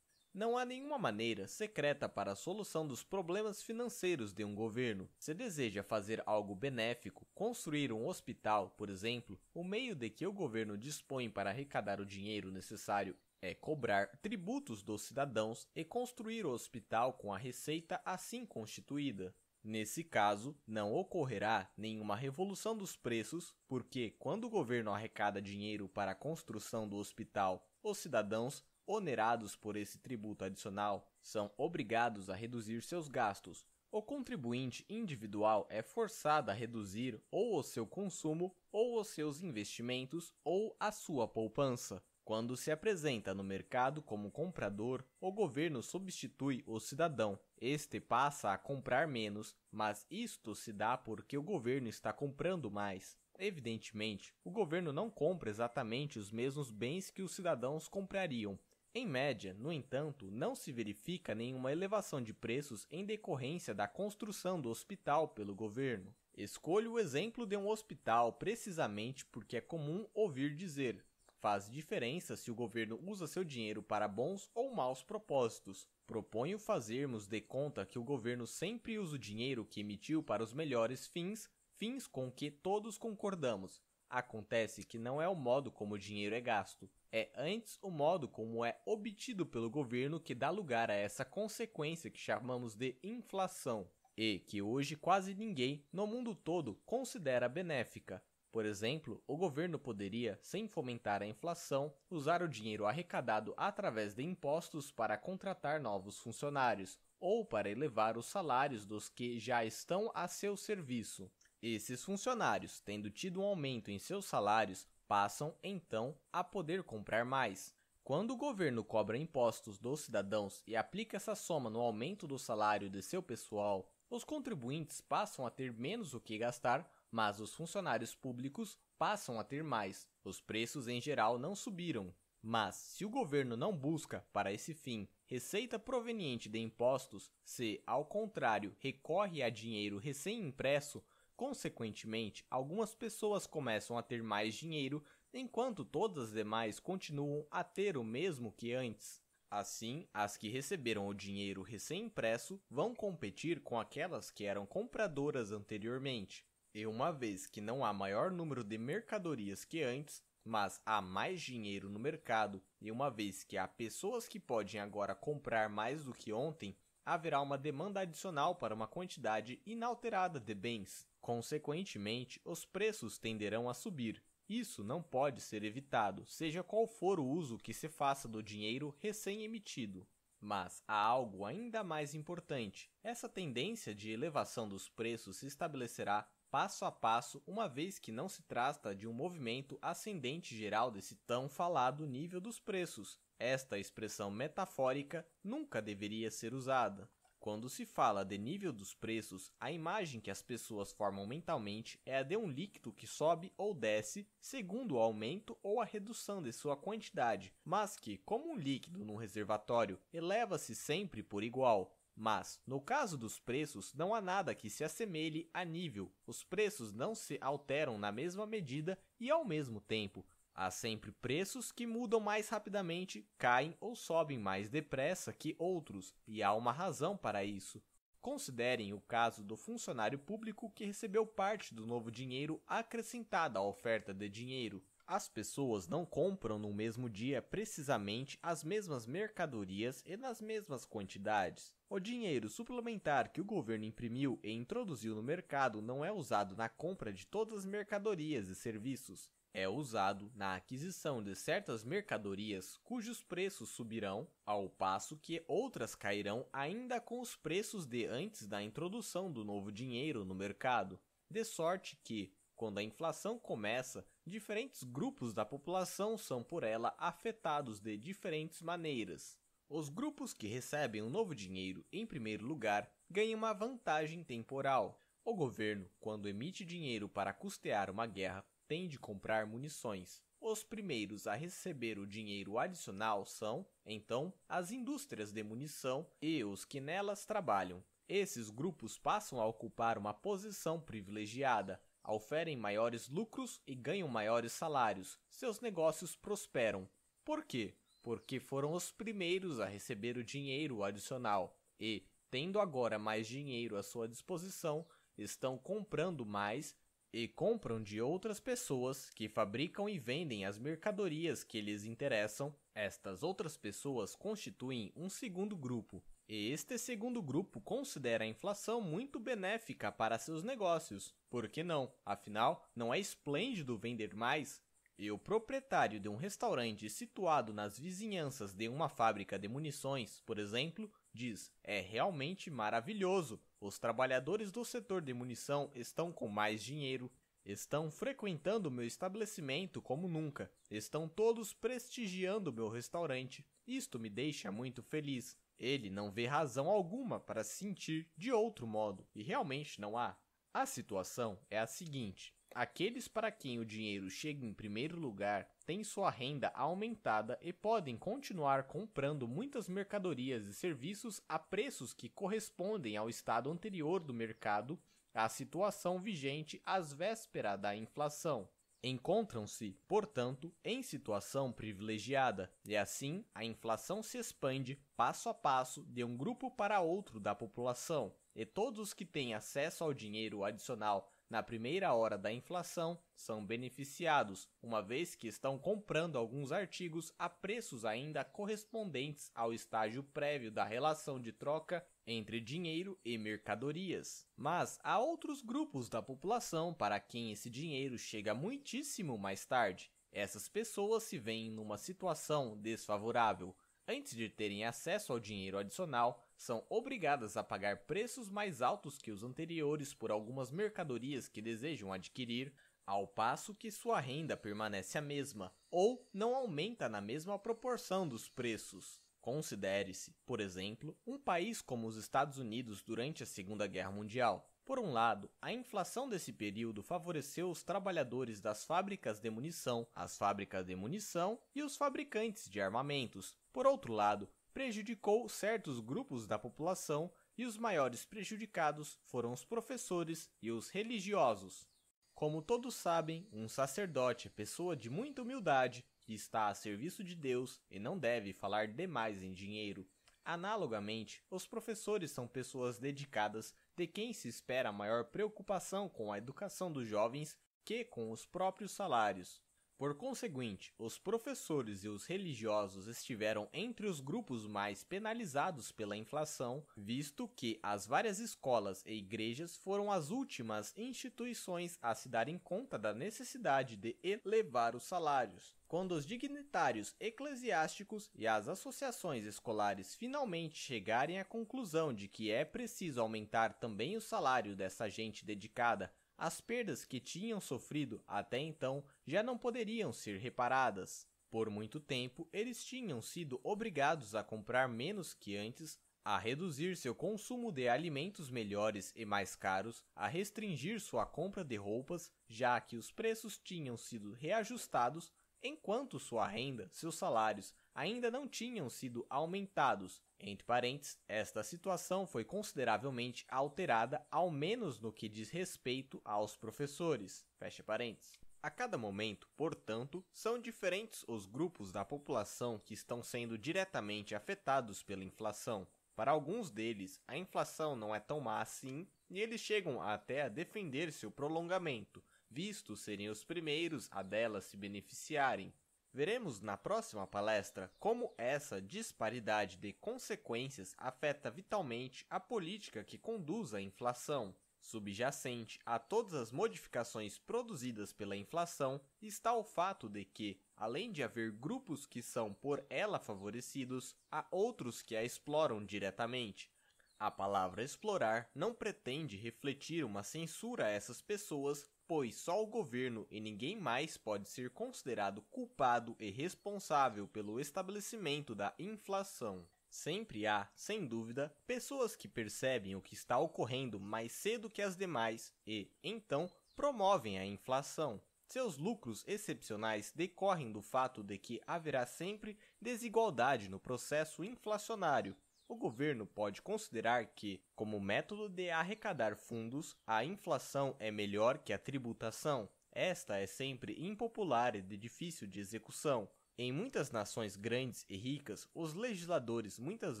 Não há nenhuma maneira secreta para a solução dos problemas financeiros de um governo. Se deseja fazer algo benéfico, construir um hospital, por exemplo, o meio de que o governo dispõe para arrecadar o dinheiro necessário é cobrar tributos dos cidadãos e construir o hospital com a receita assim constituída. Nesse caso, não ocorrerá nenhuma revolução dos preços, porque quando o governo arrecada dinheiro para a construção do hospital, os cidadãos onerados por esse tributo adicional são obrigados a reduzir seus gastos. O contribuinte individual é forçado a reduzir ou o seu consumo, ou os seus investimentos, ou a sua poupança. Quando se apresenta no mercado como comprador, o governo substitui o cidadão. Este passa a comprar menos, mas isto se dá porque o governo está comprando mais. Evidentemente, o governo não compra exatamente os mesmos bens que os cidadãos comprariam, em média, no entanto, não se verifica nenhuma elevação de preços em decorrência da construção do hospital pelo governo. Escolho o exemplo de um hospital precisamente porque é comum ouvir dizer: faz diferença se o governo usa seu dinheiro para bons ou maus propósitos. Proponho fazermos de conta que o governo sempre usa o dinheiro que emitiu para os melhores fins, fins com que todos concordamos. Acontece que não é o modo como o dinheiro é gasto, é antes o modo como é obtido pelo governo que dá lugar a essa consequência que chamamos de inflação, e que hoje quase ninguém no mundo todo considera benéfica. Por exemplo, o governo poderia, sem fomentar a inflação, usar o dinheiro arrecadado através de impostos para contratar novos funcionários ou para elevar os salários dos que já estão a seu serviço. Esses funcionários, tendo tido um aumento em seus salários, passam, então, a poder comprar mais. Quando o governo cobra impostos dos cidadãos e aplica essa soma no aumento do salário de seu pessoal, os contribuintes passam a ter menos o que gastar, mas os funcionários públicos passam a ter mais. Os preços em geral não subiram. Mas, se o governo não busca, para esse fim, receita proveniente de impostos, se, ao contrário, recorre a dinheiro recém-impresso, Consequentemente, algumas pessoas começam a ter mais dinheiro, enquanto todas as demais continuam a ter o mesmo que antes. Assim, as que receberam o dinheiro recém-impresso vão competir com aquelas que eram compradoras anteriormente. E uma vez que não há maior número de mercadorias que antes, mas há mais dinheiro no mercado, e uma vez que há pessoas que podem agora comprar mais do que ontem, haverá uma demanda adicional para uma quantidade inalterada de bens. Consequentemente, os preços tenderão a subir. Isso não pode ser evitado, seja qual for o uso que se faça do dinheiro recém-emitido. Mas há algo ainda mais importante. Essa tendência de elevação dos preços se estabelecerá passo a passo, uma vez que não se trata de um movimento ascendente geral desse tão falado nível dos preços, esta expressão metafórica nunca deveria ser usada. Quando se fala de nível dos preços, a imagem que as pessoas formam mentalmente é a de um líquido que sobe ou desce segundo o aumento ou a redução de sua quantidade, mas que, como um líquido num reservatório, eleva-se sempre por igual. Mas, no caso dos preços, não há nada que se assemelhe a nível. Os preços não se alteram na mesma medida e ao mesmo tempo, Há sempre preços que mudam mais rapidamente, caem ou sobem mais depressa que outros, e há uma razão para isso. Considerem o caso do funcionário público que recebeu parte do novo dinheiro acrescentada à oferta de dinheiro. As pessoas não compram no mesmo dia precisamente as mesmas mercadorias e nas mesmas quantidades. O dinheiro suplementar que o governo imprimiu e introduziu no mercado não é usado na compra de todas as mercadorias e serviços. É usado na aquisição de certas mercadorias cujos preços subirão, ao passo que outras cairão ainda com os preços de antes da introdução do novo dinheiro no mercado. De sorte que, quando a inflação começa, diferentes grupos da população são por ela afetados de diferentes maneiras. Os grupos que recebem o um novo dinheiro em primeiro lugar ganham uma vantagem temporal. O governo, quando emite dinheiro para custear uma guerra, tem de comprar munições. Os primeiros a receber o dinheiro adicional são, então, as indústrias de munição e os que nelas trabalham. Esses grupos passam a ocupar uma posição privilegiada, oferem maiores lucros e ganham maiores salários. Seus negócios prosperam. Por quê? Porque foram os primeiros a receber o dinheiro adicional e, tendo agora mais dinheiro à sua disposição, estão comprando mais e compram de outras pessoas que fabricam e vendem as mercadorias que lhes interessam. Estas outras pessoas constituem um segundo grupo, e este segundo grupo considera a inflação muito benéfica para seus negócios. Por que não? Afinal, não é esplêndido vender mais? E o proprietário de um restaurante situado nas vizinhanças de uma fábrica de munições, por exemplo, diz: é realmente maravilhoso. Os trabalhadores do setor de munição estão com mais dinheiro, estão frequentando meu estabelecimento como nunca, estão todos prestigiando meu restaurante. Isto me deixa muito feliz. Ele não vê razão alguma para se sentir de outro modo, e realmente não há. A situação é a seguinte: aqueles para quem o dinheiro chega em primeiro lugar têm sua renda aumentada e podem continuar comprando muitas mercadorias e serviços a preços que correspondem ao estado anterior do mercado à situação vigente às vésperas da inflação. Encontram-se, portanto, em situação privilegiada, e assim a inflação se expande passo a passo de um grupo para outro da população, e todos os que têm acesso ao dinheiro adicional na primeira hora da inflação são beneficiados, uma vez que estão comprando alguns artigos a preços ainda correspondentes ao estágio prévio da relação de troca entre dinheiro e mercadorias. Mas há outros grupos da população para quem esse dinheiro chega muitíssimo mais tarde. Essas pessoas se veem numa situação desfavorável. Antes de terem acesso ao dinheiro adicional, são obrigadas a pagar preços mais altos que os anteriores por algumas mercadorias que desejam adquirir, ao passo que sua renda permanece a mesma ou não aumenta na mesma proporção dos preços. Considere-se, por exemplo, um país como os Estados Unidos durante a Segunda Guerra Mundial. Por um lado, a inflação desse período favoreceu os trabalhadores das fábricas de munição, as fábricas de munição e os fabricantes de armamentos. Por outro lado, prejudicou certos grupos da população e os maiores prejudicados foram os professores e os religiosos. Como todos sabem, um sacerdote é pessoa de muita humildade que está a serviço de Deus e não deve falar demais em dinheiro. Analogamente, os professores são pessoas dedicadas de quem se espera maior preocupação com a educação dos jovens que com os próprios salários. Por conseguinte, os professores e os religiosos estiveram entre os grupos mais penalizados pela inflação, visto que as várias escolas e igrejas foram as últimas instituições a se darem conta da necessidade de elevar os salários. Quando os dignitários eclesiásticos e as associações escolares finalmente chegarem à conclusão de que é preciso aumentar também o salário dessa gente dedicada as perdas que tinham sofrido até então já não poderiam ser reparadas. Por muito tempo, eles tinham sido obrigados a comprar menos que antes, a reduzir seu consumo de alimentos melhores e mais caros, a restringir sua compra de roupas, já que os preços tinham sido reajustados, enquanto sua renda, seus salários, ainda não tinham sido aumentados, entre parênteses, esta situação foi consideravelmente alterada, ao menos no que diz respeito aos professores. Fecha parênteses. A cada momento, portanto, são diferentes os grupos da população que estão sendo diretamente afetados pela inflação. Para alguns deles, a inflação não é tão má assim e eles chegam até a defender seu prolongamento, visto serem os primeiros a dela se beneficiarem. Veremos na próxima palestra como essa disparidade de consequências afeta vitalmente a política que conduz à inflação. Subjacente a todas as modificações produzidas pela inflação está o fato de que, além de haver grupos que são por ela favorecidos, há outros que a exploram diretamente. A palavra explorar não pretende refletir uma censura a essas pessoas, pois só o governo e ninguém mais pode ser considerado culpado e responsável pelo estabelecimento da inflação. Sempre há, sem dúvida, pessoas que percebem o que está ocorrendo mais cedo que as demais e, então, promovem a inflação. Seus lucros excepcionais decorrem do fato de que haverá sempre desigualdade no processo inflacionário. O governo pode considerar que, como método de arrecadar fundos, a inflação é melhor que a tributação. Esta é sempre impopular e de difícil de execução. Em muitas nações grandes e ricas, os legisladores muitas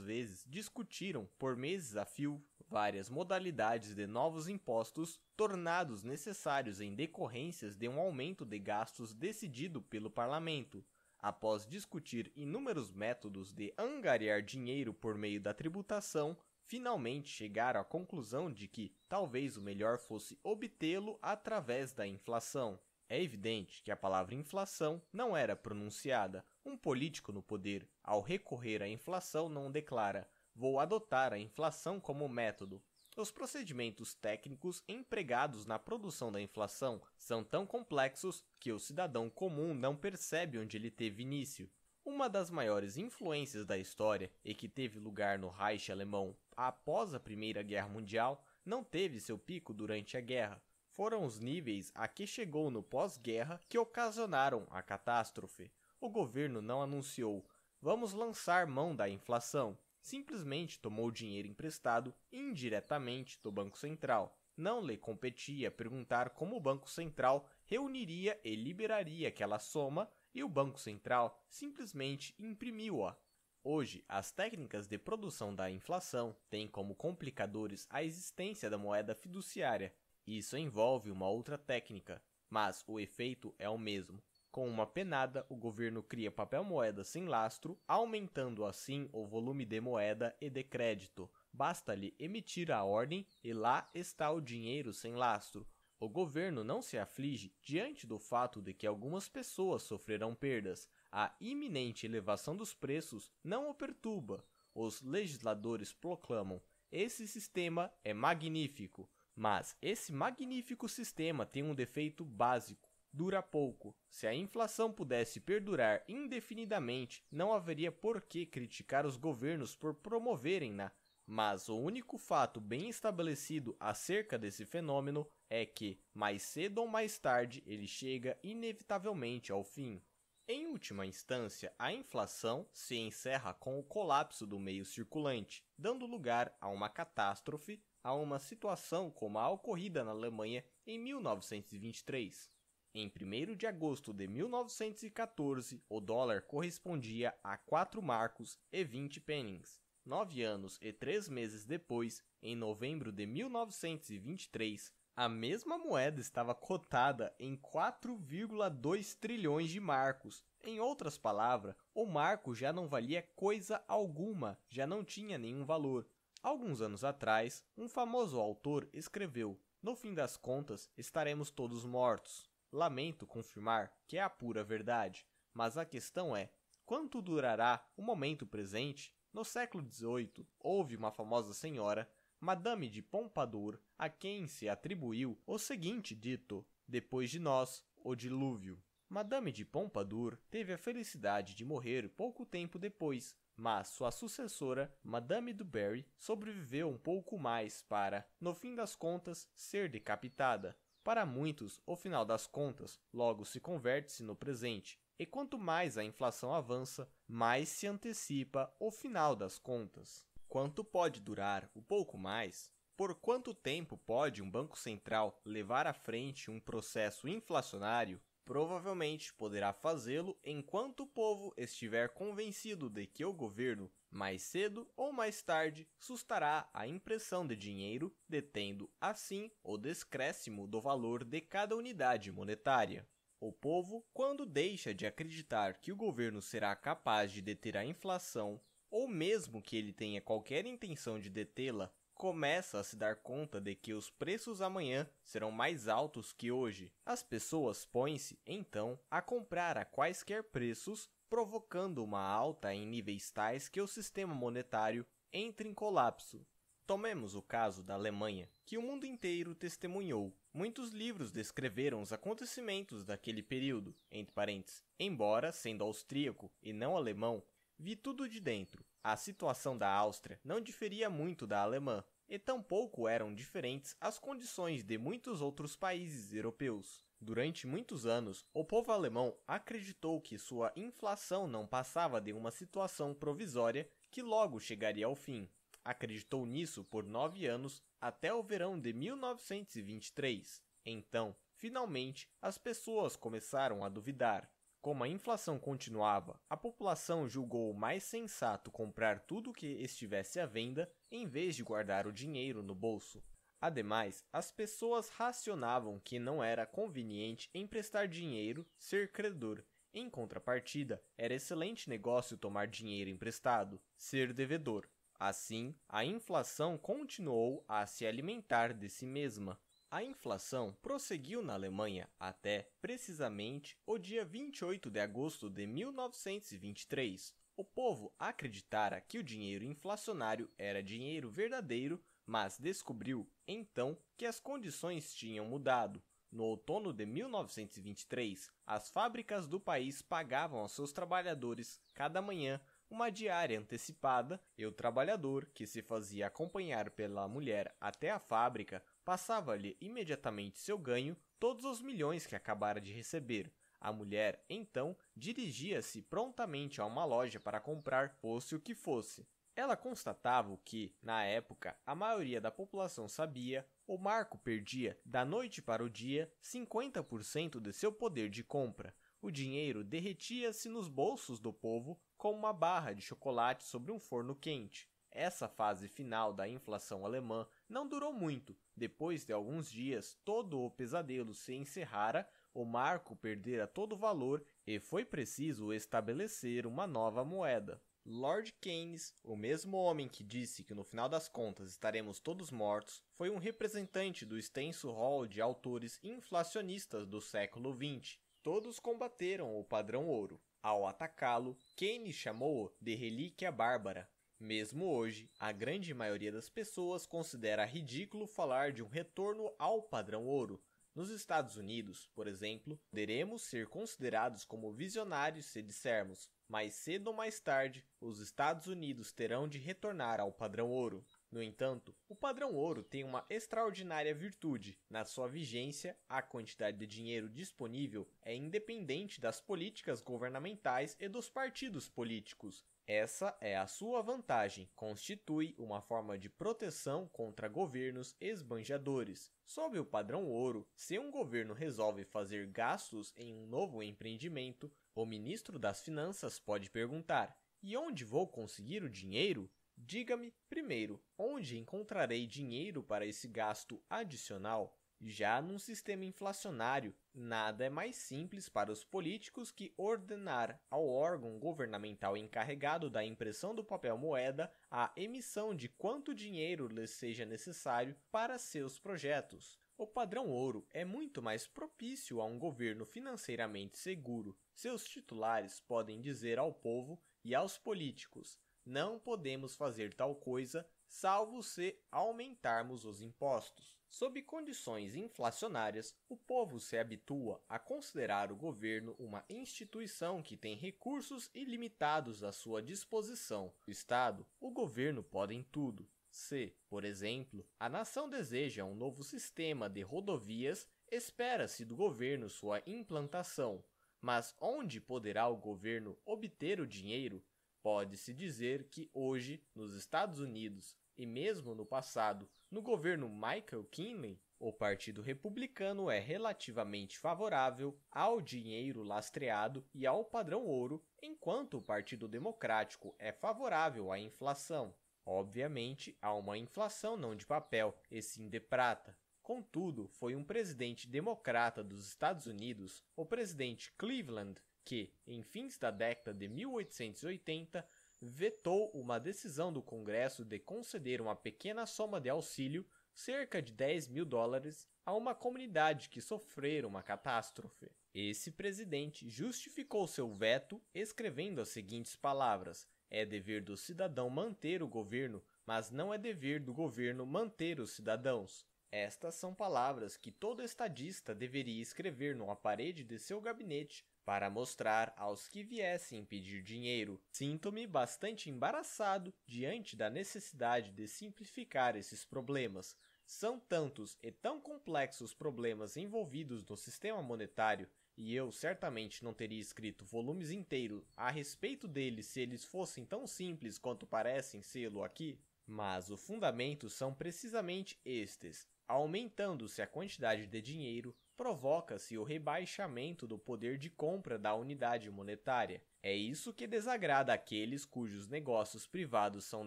vezes discutiram por meses a fio várias modalidades de novos impostos tornados necessários em decorrências de um aumento de gastos decidido pelo parlamento. Após discutir inúmeros métodos de angariar dinheiro por meio da tributação, finalmente chegaram à conclusão de que talvez o melhor fosse obtê-lo através da inflação. É evidente que a palavra inflação não era pronunciada. Um político no poder, ao recorrer à inflação, não declara: vou adotar a inflação como método. Os procedimentos técnicos empregados na produção da inflação são tão complexos que o cidadão comum não percebe onde ele teve início. Uma das maiores influências da história e que teve lugar no Reich alemão após a Primeira Guerra Mundial não teve seu pico durante a guerra, foram os níveis a que chegou no pós-guerra que ocasionaram a catástrofe. O governo não anunciou: vamos lançar mão da inflação. Simplesmente tomou dinheiro emprestado indiretamente do Banco Central. Não lhe competia perguntar como o Banco Central reuniria e liberaria aquela soma e o Banco Central simplesmente imprimiu-a. Hoje, as técnicas de produção da inflação têm como complicadores a existência da moeda fiduciária, isso envolve uma outra técnica, mas o efeito é o mesmo. Com uma penada, o governo cria papel moeda sem lastro, aumentando assim o volume de moeda e de crédito. Basta-lhe emitir a ordem e lá está o dinheiro sem lastro. O governo não se aflige diante do fato de que algumas pessoas sofrerão perdas. A iminente elevação dos preços não o perturba. Os legisladores proclamam: esse sistema é magnífico. Mas esse magnífico sistema tem um defeito básico: dura pouco. Se a inflação pudesse perdurar indefinidamente, não haveria por que criticar os governos por promoverem-na. Mas o único fato bem estabelecido acerca desse fenômeno é que, mais cedo ou mais tarde, ele chega inevitavelmente ao fim. Em última instância, a inflação se encerra com o colapso do meio circulante, dando lugar a uma catástrofe a uma situação como a ocorrida na Alemanha em 1923. Em 1 de agosto de 1914, o dólar correspondia a 4 marcos e 20 pennings. Nove anos e três meses depois, em novembro de 1923, a mesma moeda estava cotada em 4,2 trilhões de marcos. Em outras palavras, o marco já não valia coisa alguma, já não tinha nenhum valor. Alguns anos atrás, um famoso autor escreveu: No fim das contas, estaremos todos mortos. Lamento confirmar que é a pura verdade, mas a questão é: quanto durará o momento presente? No século XVIII, houve uma famosa senhora, Madame de Pompadour, a quem se atribuiu o seguinte dito: Depois de nós, o dilúvio. Madame de Pompadour teve a felicidade de morrer pouco tempo depois, mas sua sucessora, Madame du Barry, sobreviveu um pouco mais para, no fim das contas, ser decapitada. Para muitos, o final das contas logo se converte-se no presente, e quanto mais a inflação avança, mais se antecipa o final das contas. Quanto pode durar o pouco mais? Por quanto tempo pode um banco central levar à frente um processo inflacionário provavelmente poderá fazê-lo enquanto o povo estiver convencido de que o governo, mais cedo ou mais tarde, sustará a impressão de dinheiro, detendo assim o descréscimo do valor de cada unidade monetária. O povo, quando deixa de acreditar que o governo será capaz de deter a inflação, ou mesmo que ele tenha qualquer intenção de detê-la, começa a se dar conta de que os preços amanhã serão mais altos que hoje. As pessoas põem-se, então, a comprar a quaisquer preços, provocando uma alta em níveis tais que o sistema monetário entra em colapso. Tomemos o caso da Alemanha, que o mundo inteiro testemunhou. Muitos livros descreveram os acontecimentos daquele período, entre parênteses. Embora, sendo austríaco e não alemão, vi tudo de dentro. A situação da Áustria não diferia muito da alemã, e tampouco eram diferentes as condições de muitos outros países europeus. Durante muitos anos, o povo alemão acreditou que sua inflação não passava de uma situação provisória que logo chegaria ao fim acreditou nisso por nove anos até o verão de 1923. Então, finalmente, as pessoas começaram a duvidar. Como a inflação continuava, a população julgou mais sensato comprar tudo que estivesse à venda em vez de guardar o dinheiro no bolso. Ademais, as pessoas racionavam que não era conveniente emprestar dinheiro, ser credor. Em contrapartida, era excelente negócio tomar dinheiro emprestado, ser devedor. Assim, a inflação continuou a se alimentar de si mesma. A inflação prosseguiu na Alemanha até, precisamente, o dia 28 de agosto de 1923. O povo acreditara que o dinheiro inflacionário era dinheiro verdadeiro, mas descobriu, então, que as condições tinham mudado. No outono de 1923, as fábricas do país pagavam aos seus trabalhadores, cada manhã, uma diária antecipada e o trabalhador, que se fazia acompanhar pela mulher até a fábrica, passava-lhe imediatamente seu ganho, todos os milhões que acabara de receber. A mulher, então, dirigia-se prontamente a uma loja para comprar, fosse o que fosse. Ela constatava o que, na época, a maioria da população sabia: o marco perdia, da noite para o dia, 50% de seu poder de compra. O dinheiro derretia-se nos bolsos do povo como uma barra de chocolate sobre um forno quente. Essa fase final da inflação alemã não durou muito. Depois de alguns dias, todo o pesadelo se encerrara, o marco perdera todo o valor e foi preciso estabelecer uma nova moeda. Lord Keynes, o mesmo homem que disse que no final das contas estaremos todos mortos, foi um representante do extenso hall de autores inflacionistas do século XX. Todos combateram o padrão ouro. Ao atacá-lo, Keynes chamou-o de relíquia bárbara. Mesmo hoje, a grande maioria das pessoas considera ridículo falar de um retorno ao padrão ouro. Nos Estados Unidos, por exemplo, poderemos ser considerados como visionários se dissermos, mais cedo ou mais tarde, os Estados Unidos terão de retornar ao padrão ouro. No entanto, o padrão ouro tem uma extraordinária virtude. Na sua vigência, a quantidade de dinheiro disponível é independente das políticas governamentais e dos partidos políticos. Essa é a sua vantagem, constitui uma forma de proteção contra governos esbanjadores. Sob o padrão ouro, se um governo resolve fazer gastos em um novo empreendimento, o ministro das Finanças pode perguntar: e onde vou conseguir o dinheiro? Diga-me, primeiro, onde encontrarei dinheiro para esse gasto adicional? Já num sistema inflacionário, nada é mais simples para os políticos que ordenar ao órgão governamental encarregado da impressão do papel moeda a emissão de quanto dinheiro lhes seja necessário para seus projetos. O padrão ouro é muito mais propício a um governo financeiramente seguro. Seus titulares podem dizer ao povo e aos políticos: não podemos fazer tal coisa salvo se aumentarmos os impostos. Sob condições inflacionárias, o povo se habitua a considerar o governo uma instituição que tem recursos ilimitados à sua disposição. O Estado, o governo podem tudo. Se, por exemplo, a nação deseja um novo sistema de rodovias, espera-se do governo sua implantação. Mas onde poderá o governo obter o dinheiro Pode-se dizer que hoje, nos Estados Unidos e mesmo no passado, no governo Michael Kinley, o Partido Republicano é relativamente favorável ao dinheiro lastreado e ao padrão ouro, enquanto o Partido Democrático é favorável à inflação. Obviamente, há uma inflação não de papel, e sim de prata. Contudo, foi um presidente democrata dos Estados Unidos, o presidente Cleveland, que, em fins da década de 1880, vetou uma decisão do Congresso de conceder uma pequena soma de auxílio, cerca de 10 mil dólares, a uma comunidade que sofreu uma catástrofe. Esse presidente justificou seu veto escrevendo as seguintes palavras: É dever do cidadão manter o governo, mas não é dever do governo manter os cidadãos. Estas são palavras que todo estadista deveria escrever numa parede de seu gabinete para mostrar aos que viessem pedir dinheiro. Sinto-me bastante embaraçado diante da necessidade de simplificar esses problemas. São tantos e tão complexos problemas envolvidos no sistema monetário, e eu certamente não teria escrito volumes inteiros a respeito deles se eles fossem tão simples quanto parecem sê-lo aqui. Mas os fundamentos são precisamente estes. Aumentando-se a quantidade de dinheiro, provoca-se o rebaixamento do poder de compra da unidade monetária. É isso que desagrada aqueles cujos negócios privados são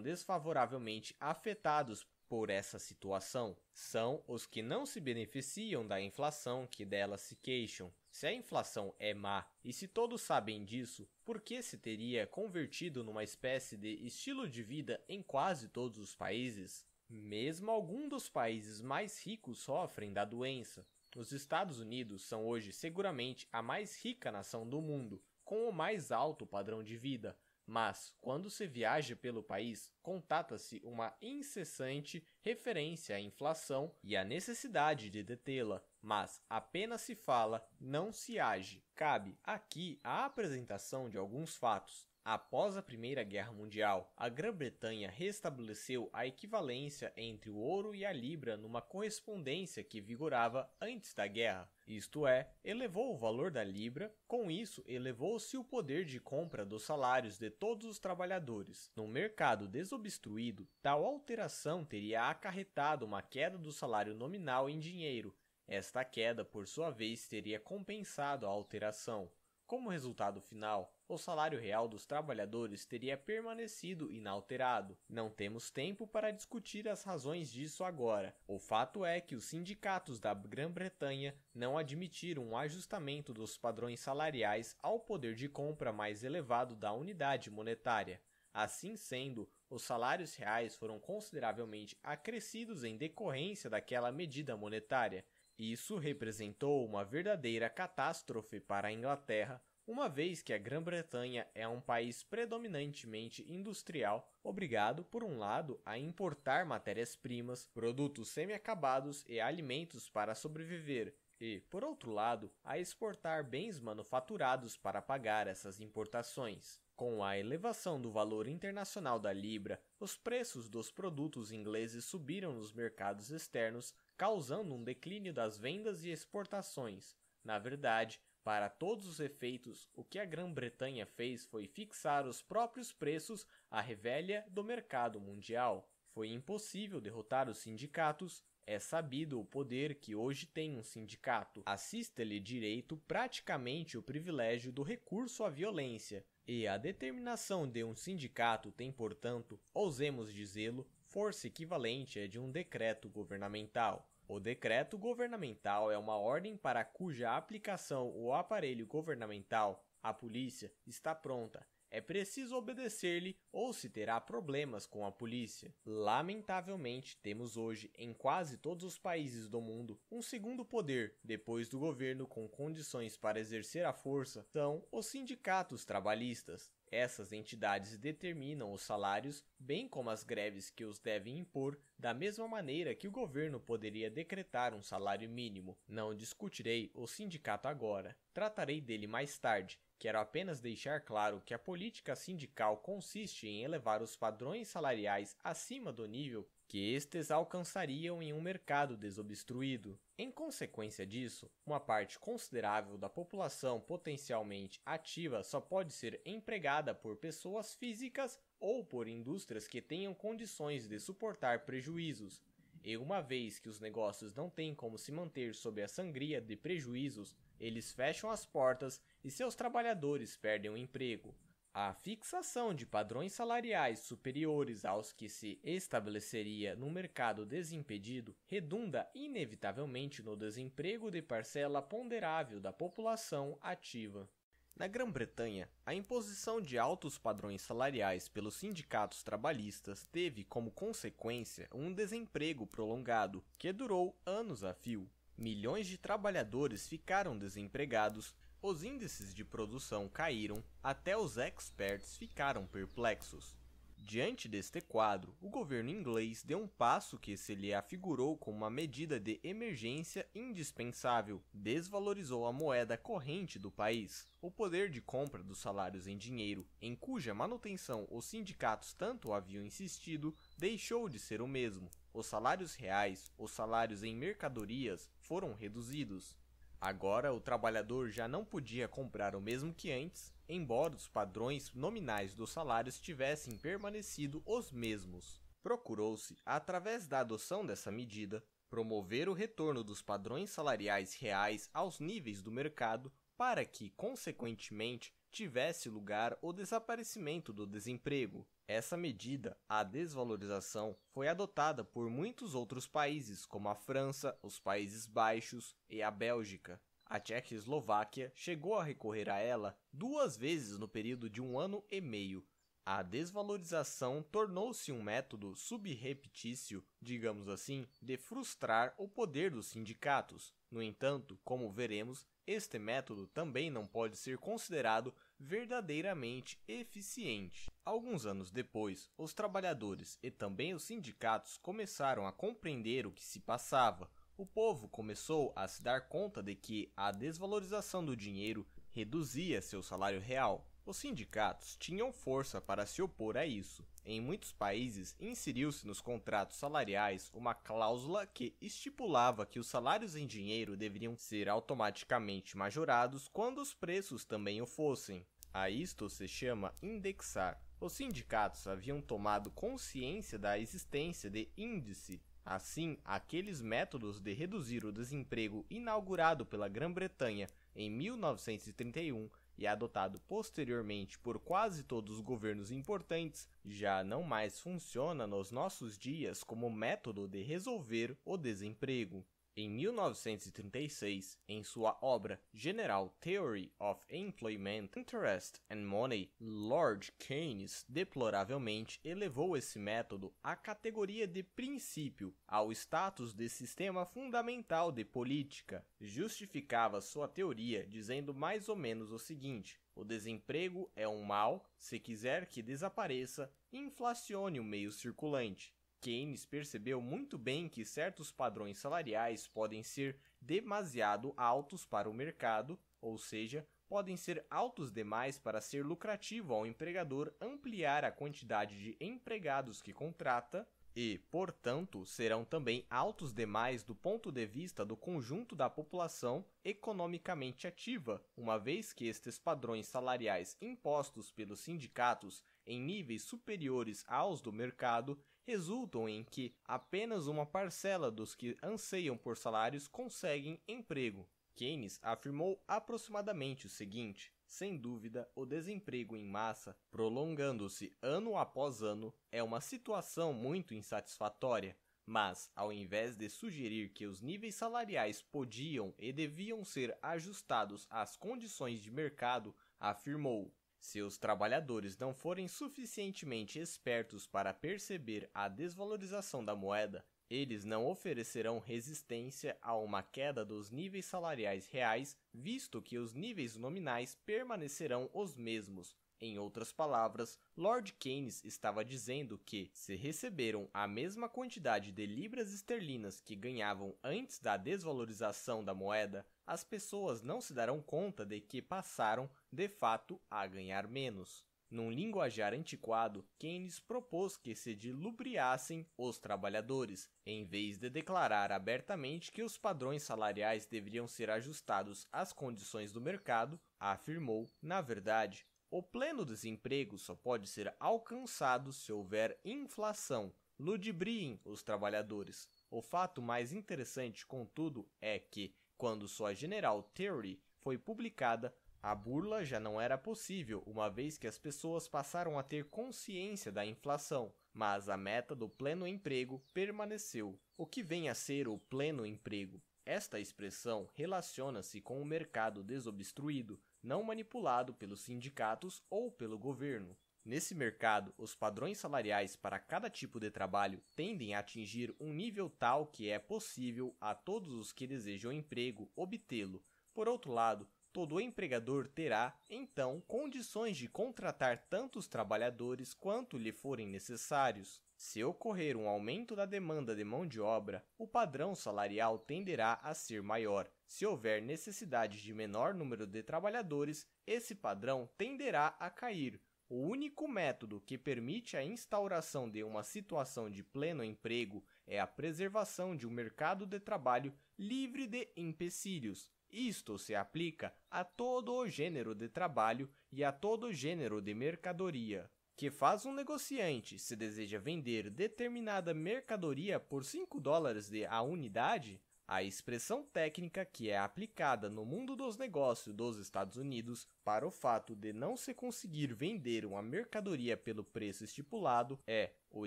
desfavoravelmente afetados por essa situação. São os que não se beneficiam da inflação que dela se queixam. Se a inflação é má e se todos sabem disso, por que se teria convertido numa espécie de estilo de vida em quase todos os países? Mesmo alguns dos países mais ricos sofrem da doença. Os Estados Unidos são hoje seguramente a mais rica nação do mundo, com o mais alto padrão de vida, mas quando se viaja pelo país, contata-se uma incessante referência à inflação e à necessidade de detê-la, mas apenas se fala, não se age. Cabe aqui a apresentação de alguns fatos. Após a Primeira Guerra Mundial, a Grã-Bretanha restabeleceu a equivalência entre o ouro e a libra numa correspondência que vigorava antes da guerra. Isto é, elevou o valor da libra, com isso elevou-se o poder de compra dos salários de todos os trabalhadores. No mercado desobstruído, tal alteração teria acarretado uma queda do salário nominal em dinheiro. Esta queda, por sua vez, teria compensado a alteração. Como resultado final, o salário real dos trabalhadores teria permanecido inalterado. Não temos tempo para discutir as razões disso agora. O fato é que os sindicatos da Grã-Bretanha não admitiram um ajustamento dos padrões salariais ao poder de compra mais elevado da unidade monetária. Assim sendo, os salários reais foram consideravelmente acrescidos em decorrência daquela medida monetária. Isso representou uma verdadeira catástrofe para a Inglaterra, uma vez que a Grã-Bretanha é um país predominantemente industrial, obrigado, por um lado, a importar matérias-primas, produtos semi-acabados e alimentos para sobreviver, e, por outro lado, a exportar bens manufaturados para pagar essas importações. Com a elevação do valor internacional da libra, os preços dos produtos ingleses subiram nos mercados externos, causando um declínio das vendas e exportações. Na verdade, para todos os efeitos, o que a Grã-Bretanha fez foi fixar os próprios preços à revelia do mercado mundial. Foi impossível derrotar os sindicatos, é sabido o poder que hoje tem um sindicato. Assiste-lhe direito praticamente o privilégio do recurso à violência, e a determinação de um sindicato tem, portanto, ousemos dizê-lo, força equivalente à de um decreto governamental. O decreto governamental é uma ordem para cuja aplicação o aparelho governamental, a polícia, está pronta. É preciso obedecer-lhe ou se terá problemas com a polícia. Lamentavelmente, temos hoje, em quase todos os países do mundo, um segundo poder, depois do governo com condições para exercer a força, são os sindicatos trabalhistas. Essas entidades determinam os salários, bem como as greves que os devem impor, da mesma maneira que o governo poderia decretar um salário mínimo. Não discutirei o sindicato agora, tratarei dele mais tarde. Quero apenas deixar claro que a política sindical consiste em elevar os padrões salariais acima do nível que estes alcançariam em um mercado desobstruído. Em consequência disso, uma parte considerável da população potencialmente ativa só pode ser empregada por pessoas físicas ou por indústrias que tenham condições de suportar prejuízos. E uma vez que os negócios não têm como se manter sob a sangria de prejuízos, eles fecham as portas e seus trabalhadores perdem o emprego. A fixação de padrões salariais superiores aos que se estabeleceria no mercado desimpedido redunda inevitavelmente no desemprego de parcela ponderável da população ativa. Na Grã-Bretanha, a imposição de altos padrões salariais pelos sindicatos trabalhistas teve como consequência um desemprego prolongado, que durou anos a fio. Milhões de trabalhadores ficaram desempregados, os índices de produção caíram, até os experts ficaram perplexos. Diante deste quadro, o governo inglês deu um passo que se lhe afigurou como uma medida de emergência indispensável. Desvalorizou a moeda corrente do país, o poder de compra dos salários em dinheiro, em cuja manutenção os sindicatos tanto haviam insistido, deixou de ser o mesmo. Os salários reais, os salários em mercadorias, foram reduzidos. Agora o trabalhador já não podia comprar o mesmo que antes, embora os padrões nominais dos salários tivessem permanecido os mesmos. Procurou-se, através da adoção dessa medida, promover o retorno dos padrões salariais reais aos níveis do mercado para que, consequentemente, tivesse lugar o desaparecimento do desemprego. Essa medida, a desvalorização, foi adotada por muitos outros países, como a França, os Países Baixos e a Bélgica. A Tchecoslováquia chegou a recorrer a ela duas vezes no período de um ano e meio. A desvalorização tornou-se um método subreptício, digamos assim, de frustrar o poder dos sindicatos. No entanto, como veremos, este método também não pode ser considerado verdadeiramente eficiente. Alguns anos depois, os trabalhadores e também os sindicatos começaram a compreender o que se passava o povo começou a se dar conta de que a desvalorização do dinheiro reduzia seu salário real. Os sindicatos tinham força para se opor a isso. Em muitos países, inseriu-se nos contratos salariais uma cláusula que estipulava que os salários em dinheiro deveriam ser automaticamente majorados quando os preços também o fossem. A isto se chama indexar. Os sindicatos haviam tomado consciência da existência de índice Assim, aqueles métodos de reduzir o desemprego inaugurado pela Grã-Bretanha em 1931 e adotado posteriormente por quase todos os governos importantes, já não mais funciona nos nossos dias como método de resolver o desemprego. Em 1936, em sua obra General Theory of Employment, Interest and Money, Lord Keynes deploravelmente elevou esse método à categoria de princípio, ao status de sistema fundamental de política. Justificava sua teoria dizendo mais ou menos o seguinte: o desemprego é um mal, se quiser que desapareça, inflacione o meio circulante. Keynes percebeu muito bem que certos padrões salariais podem ser demasiado altos para o mercado, ou seja, podem ser altos demais para ser lucrativo ao empregador ampliar a quantidade de empregados que contrata e, portanto, serão também altos demais do ponto de vista do conjunto da população economicamente ativa, uma vez que estes padrões salariais impostos pelos sindicatos em níveis superiores aos do mercado resultam em que apenas uma parcela dos que anseiam por salários conseguem emprego. Keynes afirmou aproximadamente o seguinte: sem dúvida, o desemprego em massa, prolongando-se ano após ano, é uma situação muito insatisfatória. Mas, ao invés de sugerir que os níveis salariais podiam e deviam ser ajustados às condições de mercado, afirmou: se os trabalhadores não forem suficientemente espertos para perceber a desvalorização da moeda, eles não oferecerão resistência a uma queda dos níveis salariais reais, visto que os níveis nominais permanecerão os mesmos. Em outras palavras, Lord Keynes estava dizendo que, se receberam a mesma quantidade de libras esterlinas que ganhavam antes da desvalorização da moeda, as pessoas não se darão conta de que passaram, de fato, a ganhar menos. Num linguajar antiquado, Keynes propôs que se dilubriassem os trabalhadores, em vez de declarar abertamente que os padrões salariais deveriam ser ajustados às condições do mercado, afirmou, na verdade, o pleno desemprego só pode ser alcançado se houver inflação. Ludibriem os trabalhadores. O fato mais interessante, contudo, é que quando sua General Theory foi publicada, a burla já não era possível, uma vez que as pessoas passaram a ter consciência da inflação, mas a meta do pleno emprego permaneceu. O que vem a ser o pleno emprego? Esta expressão relaciona-se com o mercado desobstruído, não manipulado pelos sindicatos ou pelo governo. Nesse mercado, os padrões salariais para cada tipo de trabalho tendem a atingir um nível tal que é possível a todos os que desejam emprego obtê-lo. Por outro lado, todo empregador terá, então, condições de contratar tantos trabalhadores quanto lhe forem necessários. Se ocorrer um aumento da demanda de mão de obra, o padrão salarial tenderá a ser maior. Se houver necessidade de menor número de trabalhadores, esse padrão tenderá a cair. O único método que permite a instauração de uma situação de pleno emprego é a preservação de um mercado de trabalho livre de empecilhos. Isto se aplica a todo o gênero de trabalho e a todo gênero de mercadoria que faz um negociante se deseja vender determinada mercadoria por 5 dólares de a unidade, a expressão técnica que é aplicada no mundo dos negócios dos Estados Unidos para o fato de não se conseguir vender uma mercadoria pelo preço estipulado é o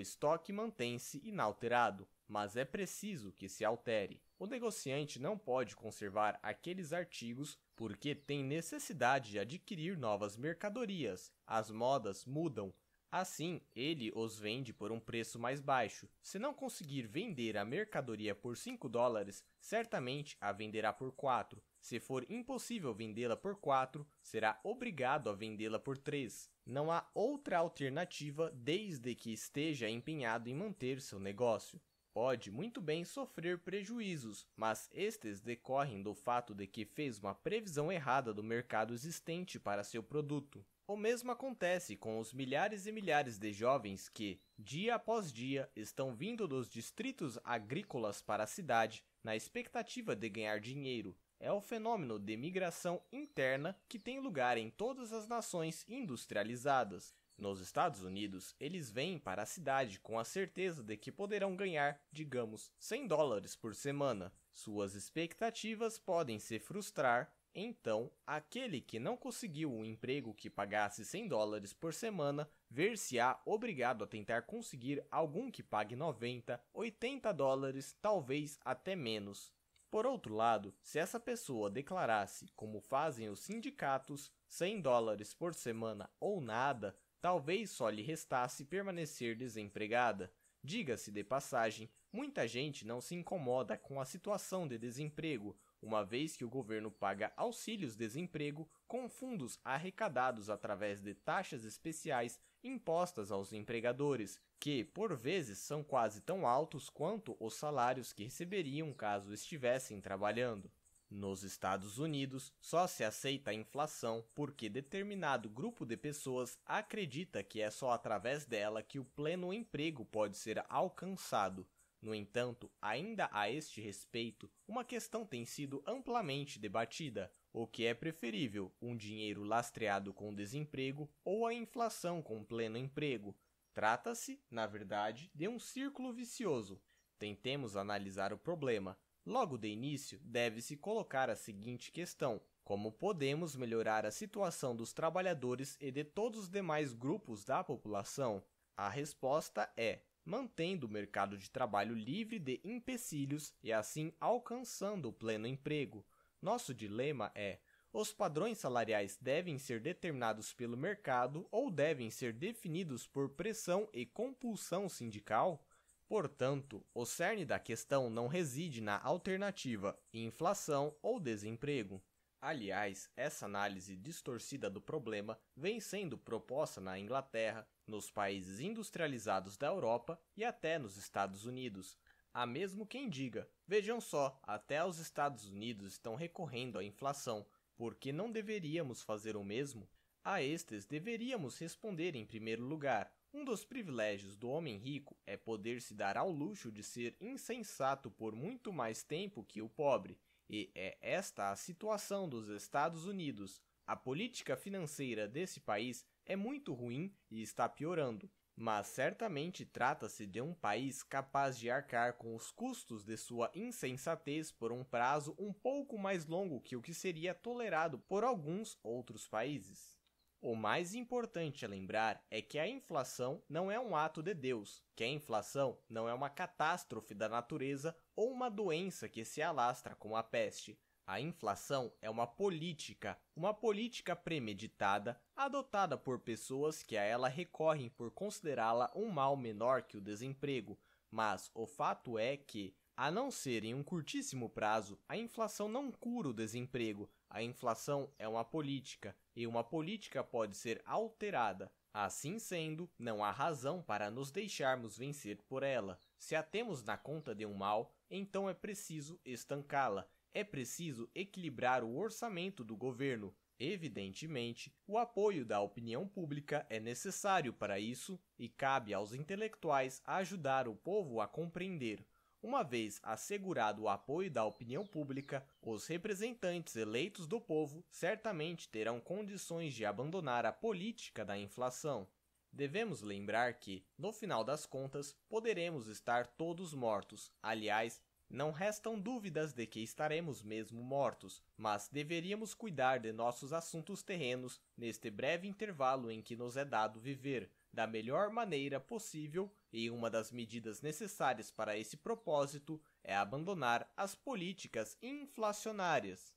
estoque mantém-se inalterado, mas é preciso que se altere. O negociante não pode conservar aqueles artigos porque tem necessidade de adquirir novas mercadorias. As modas mudam. Assim, ele os vende por um preço mais baixo. Se não conseguir vender a mercadoria por 5 dólares, certamente a venderá por 4. Se for impossível vendê-la por 4, será obrigado a vendê-la por 3. Não há outra alternativa desde que esteja empenhado em manter seu negócio pode muito bem sofrer prejuízos, mas estes decorrem do fato de que fez uma previsão errada do mercado existente para seu produto. O mesmo acontece com os milhares e milhares de jovens que, dia após dia, estão vindo dos distritos agrícolas para a cidade na expectativa de ganhar dinheiro. É o fenômeno de migração interna que tem lugar em todas as nações industrializadas. Nos Estados Unidos, eles vêm para a cidade com a certeza de que poderão ganhar, digamos, 100 dólares por semana. Suas expectativas podem se frustrar, então, aquele que não conseguiu um emprego que pagasse 100 dólares por semana ver-se-á obrigado a tentar conseguir algum que pague 90, 80 dólares, talvez até menos. Por outro lado, se essa pessoa declarasse, como fazem os sindicatos, 100 dólares por semana ou nada, talvez só lhe restasse permanecer desempregada. Diga-se de passagem, muita gente não se incomoda com a situação de desemprego, uma vez que o governo paga auxílios-desemprego com fundos arrecadados através de taxas especiais impostas aos empregadores, que, por vezes, são quase tão altos quanto os salários que receberiam caso estivessem trabalhando. Nos Estados Unidos, só se aceita a inflação porque determinado grupo de pessoas acredita que é só através dela que o pleno emprego pode ser alcançado. No entanto, ainda a este respeito, uma questão tem sido amplamente debatida: o que é preferível, um dinheiro lastreado com desemprego ou a inflação com pleno emprego? Trata-se, na verdade, de um círculo vicioso. Tentemos analisar o problema. Logo de início, deve-se colocar a seguinte questão: como podemos melhorar a situação dos trabalhadores e de todos os demais grupos da população? A resposta é mantendo o mercado de trabalho livre de empecilhos e assim alcançando o pleno emprego. Nosso dilema é: os padrões salariais devem ser determinados pelo mercado ou devem ser definidos por pressão e compulsão sindical? Portanto, o cerne da questão não reside na alternativa inflação ou desemprego. Aliás, essa análise distorcida do problema vem sendo proposta na Inglaterra, nos países industrializados da Europa e até nos Estados Unidos. Há mesmo quem diga: vejam só, até os Estados Unidos estão recorrendo à inflação, por que não deveríamos fazer o mesmo? A estes deveríamos responder em primeiro lugar: um dos privilégios do homem rico é poder se dar ao luxo de ser insensato por muito mais tempo que o pobre, e é esta a situação dos Estados Unidos. A política financeira desse país é muito ruim e está piorando, mas certamente trata-se de um país capaz de arcar com os custos de sua insensatez por um prazo um pouco mais longo que o que seria tolerado por alguns outros países. O mais importante a lembrar é que a inflação não é um ato de Deus, que a inflação não é uma catástrofe da natureza ou uma doença que se alastra como a peste. A inflação é uma política, uma política premeditada, adotada por pessoas que a ela recorrem por considerá-la um mal menor que o desemprego. Mas o fato é que, a não ser em um curtíssimo prazo, a inflação não cura o desemprego. A inflação é uma política, e uma política pode ser alterada. Assim sendo, não há razão para nos deixarmos vencer por ela. Se a temos na conta de um mal, então é preciso estancá-la é preciso equilibrar o orçamento do governo. Evidentemente, o apoio da opinião pública é necessário para isso e cabe aos intelectuais ajudar o povo a compreender. Uma vez assegurado o apoio da opinião pública, os representantes eleitos do povo certamente terão condições de abandonar a política da inflação. Devemos lembrar que, no final das contas, poderemos estar todos mortos. Aliás, não restam dúvidas de que estaremos mesmo mortos, mas deveríamos cuidar de nossos assuntos terrenos neste breve intervalo em que nos é dado viver, da melhor maneira possível, e uma das medidas necessárias para esse propósito é abandonar as políticas inflacionárias.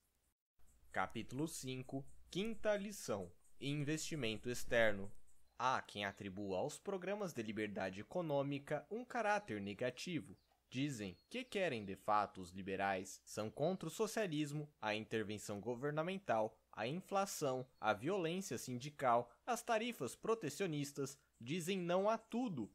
Capítulo 5 Quinta lição: Investimento externo. Há quem atribua aos programas de liberdade econômica um caráter negativo, Dizem que querem de fato os liberais, são contra o socialismo, a intervenção governamental, a inflação, a violência sindical, as tarifas protecionistas, dizem não a tudo.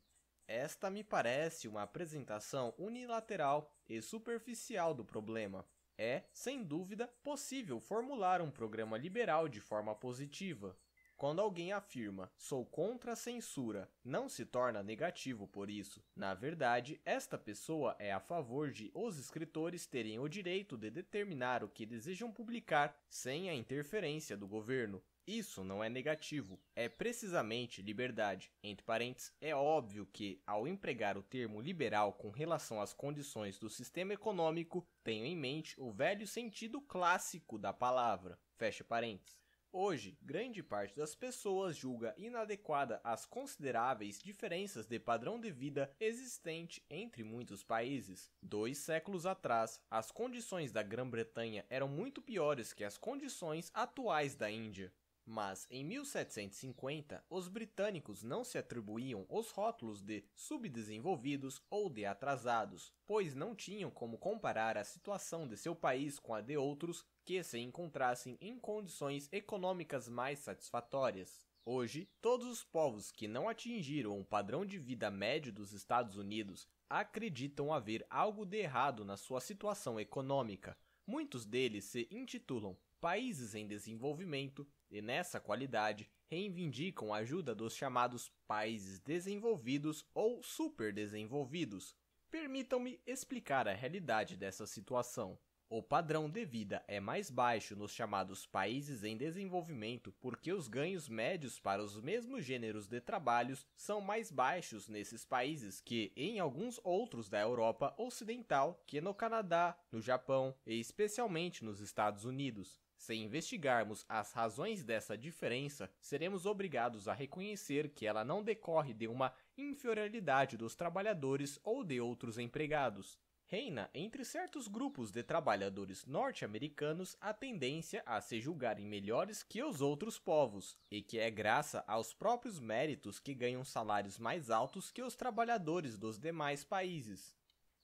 Esta me parece uma apresentação unilateral e superficial do problema. É, sem dúvida, possível formular um programa liberal de forma positiva, quando alguém afirma sou contra a censura, não se torna negativo por isso. Na verdade, esta pessoa é a favor de os escritores terem o direito de determinar o que desejam publicar sem a interferência do governo. Isso não é negativo, é precisamente liberdade. Entre parênteses, é óbvio que, ao empregar o termo liberal com relação às condições do sistema econômico, tenho em mente o velho sentido clássico da palavra. Fecha parênteses. Hoje, grande parte das pessoas julga inadequada as consideráveis diferenças de padrão de vida existente entre muitos países. Dois séculos atrás, as condições da Grã-Bretanha eram muito piores que as condições atuais da Índia. Mas em 1750, os britânicos não se atribuíam os rótulos de subdesenvolvidos ou de atrasados, pois não tinham como comparar a situação de seu país com a de outros que se encontrassem em condições econômicas mais satisfatórias. Hoje, todos os povos que não atingiram o padrão de vida médio dos Estados Unidos acreditam haver algo de errado na sua situação econômica. Muitos deles se intitulam países em desenvolvimento e, nessa qualidade, reivindicam a ajuda dos chamados países desenvolvidos ou superdesenvolvidos. Permitam-me explicar a realidade dessa situação. O padrão de vida é mais baixo nos chamados países em desenvolvimento porque os ganhos médios para os mesmos gêneros de trabalhos são mais baixos nesses países que em alguns outros da Europa Ocidental, que no Canadá, no Japão e especialmente nos Estados Unidos. Se investigarmos as razões dessa diferença, seremos obrigados a reconhecer que ela não decorre de uma inferioridade dos trabalhadores ou de outros empregados reina entre certos grupos de trabalhadores norte-americanos a tendência a se julgarem melhores que os outros povos, e que é graça aos próprios méritos que ganham salários mais altos que os trabalhadores dos demais países.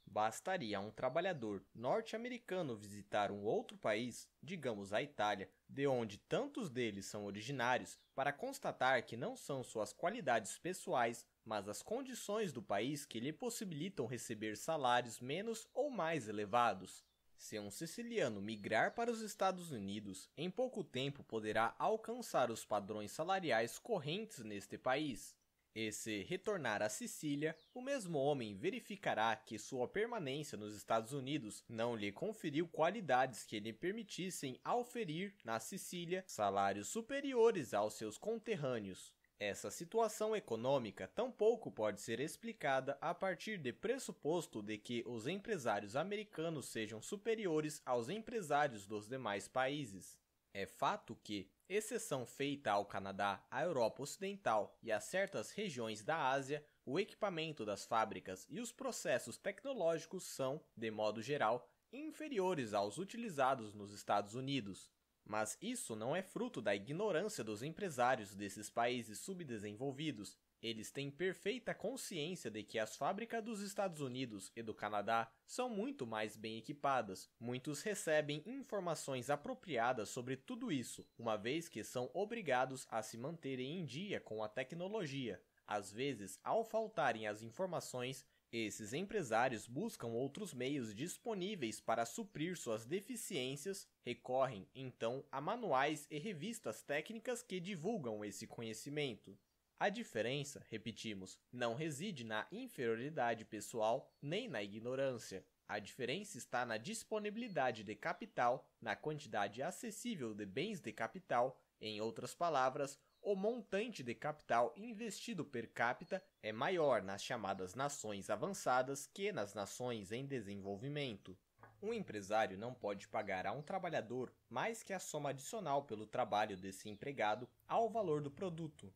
Bastaria um trabalhador norte-americano visitar um outro país, digamos a Itália, de onde tantos deles são originários, para constatar que não são suas qualidades pessoais, mas as condições do país que lhe possibilitam receber salários menos ou mais elevados. Se um siciliano migrar para os Estados Unidos, em pouco tempo poderá alcançar os padrões salariais correntes neste país. E se retornar à Sicília, o mesmo homem verificará que sua permanência nos Estados Unidos não lhe conferiu qualidades que lhe permitissem auferir na Sicília salários superiores aos seus conterrâneos. Essa situação econômica tampouco pode ser explicada a partir de pressuposto de que os empresários americanos sejam superiores aos empresários dos demais países. É fato que, exceção feita ao Canadá, à Europa Ocidental e a certas regiões da Ásia, o equipamento das fábricas e os processos tecnológicos são, de modo geral, inferiores aos utilizados nos Estados Unidos. Mas isso não é fruto da ignorância dos empresários desses países subdesenvolvidos. Eles têm perfeita consciência de que as fábricas dos Estados Unidos e do Canadá são muito mais bem equipadas. Muitos recebem informações apropriadas sobre tudo isso, uma vez que são obrigados a se manterem em dia com a tecnologia. Às vezes, ao faltarem as informações, esses empresários buscam outros meios disponíveis para suprir suas deficiências, recorrem então a manuais e revistas técnicas que divulgam esse conhecimento. A diferença, repetimos, não reside na inferioridade pessoal nem na ignorância. A diferença está na disponibilidade de capital, na quantidade acessível de bens de capital, em outras palavras, o montante de capital investido per capita é maior nas chamadas nações avançadas que nas nações em desenvolvimento. Um empresário não pode pagar a um trabalhador mais que a soma adicional pelo trabalho desse empregado ao valor do produto.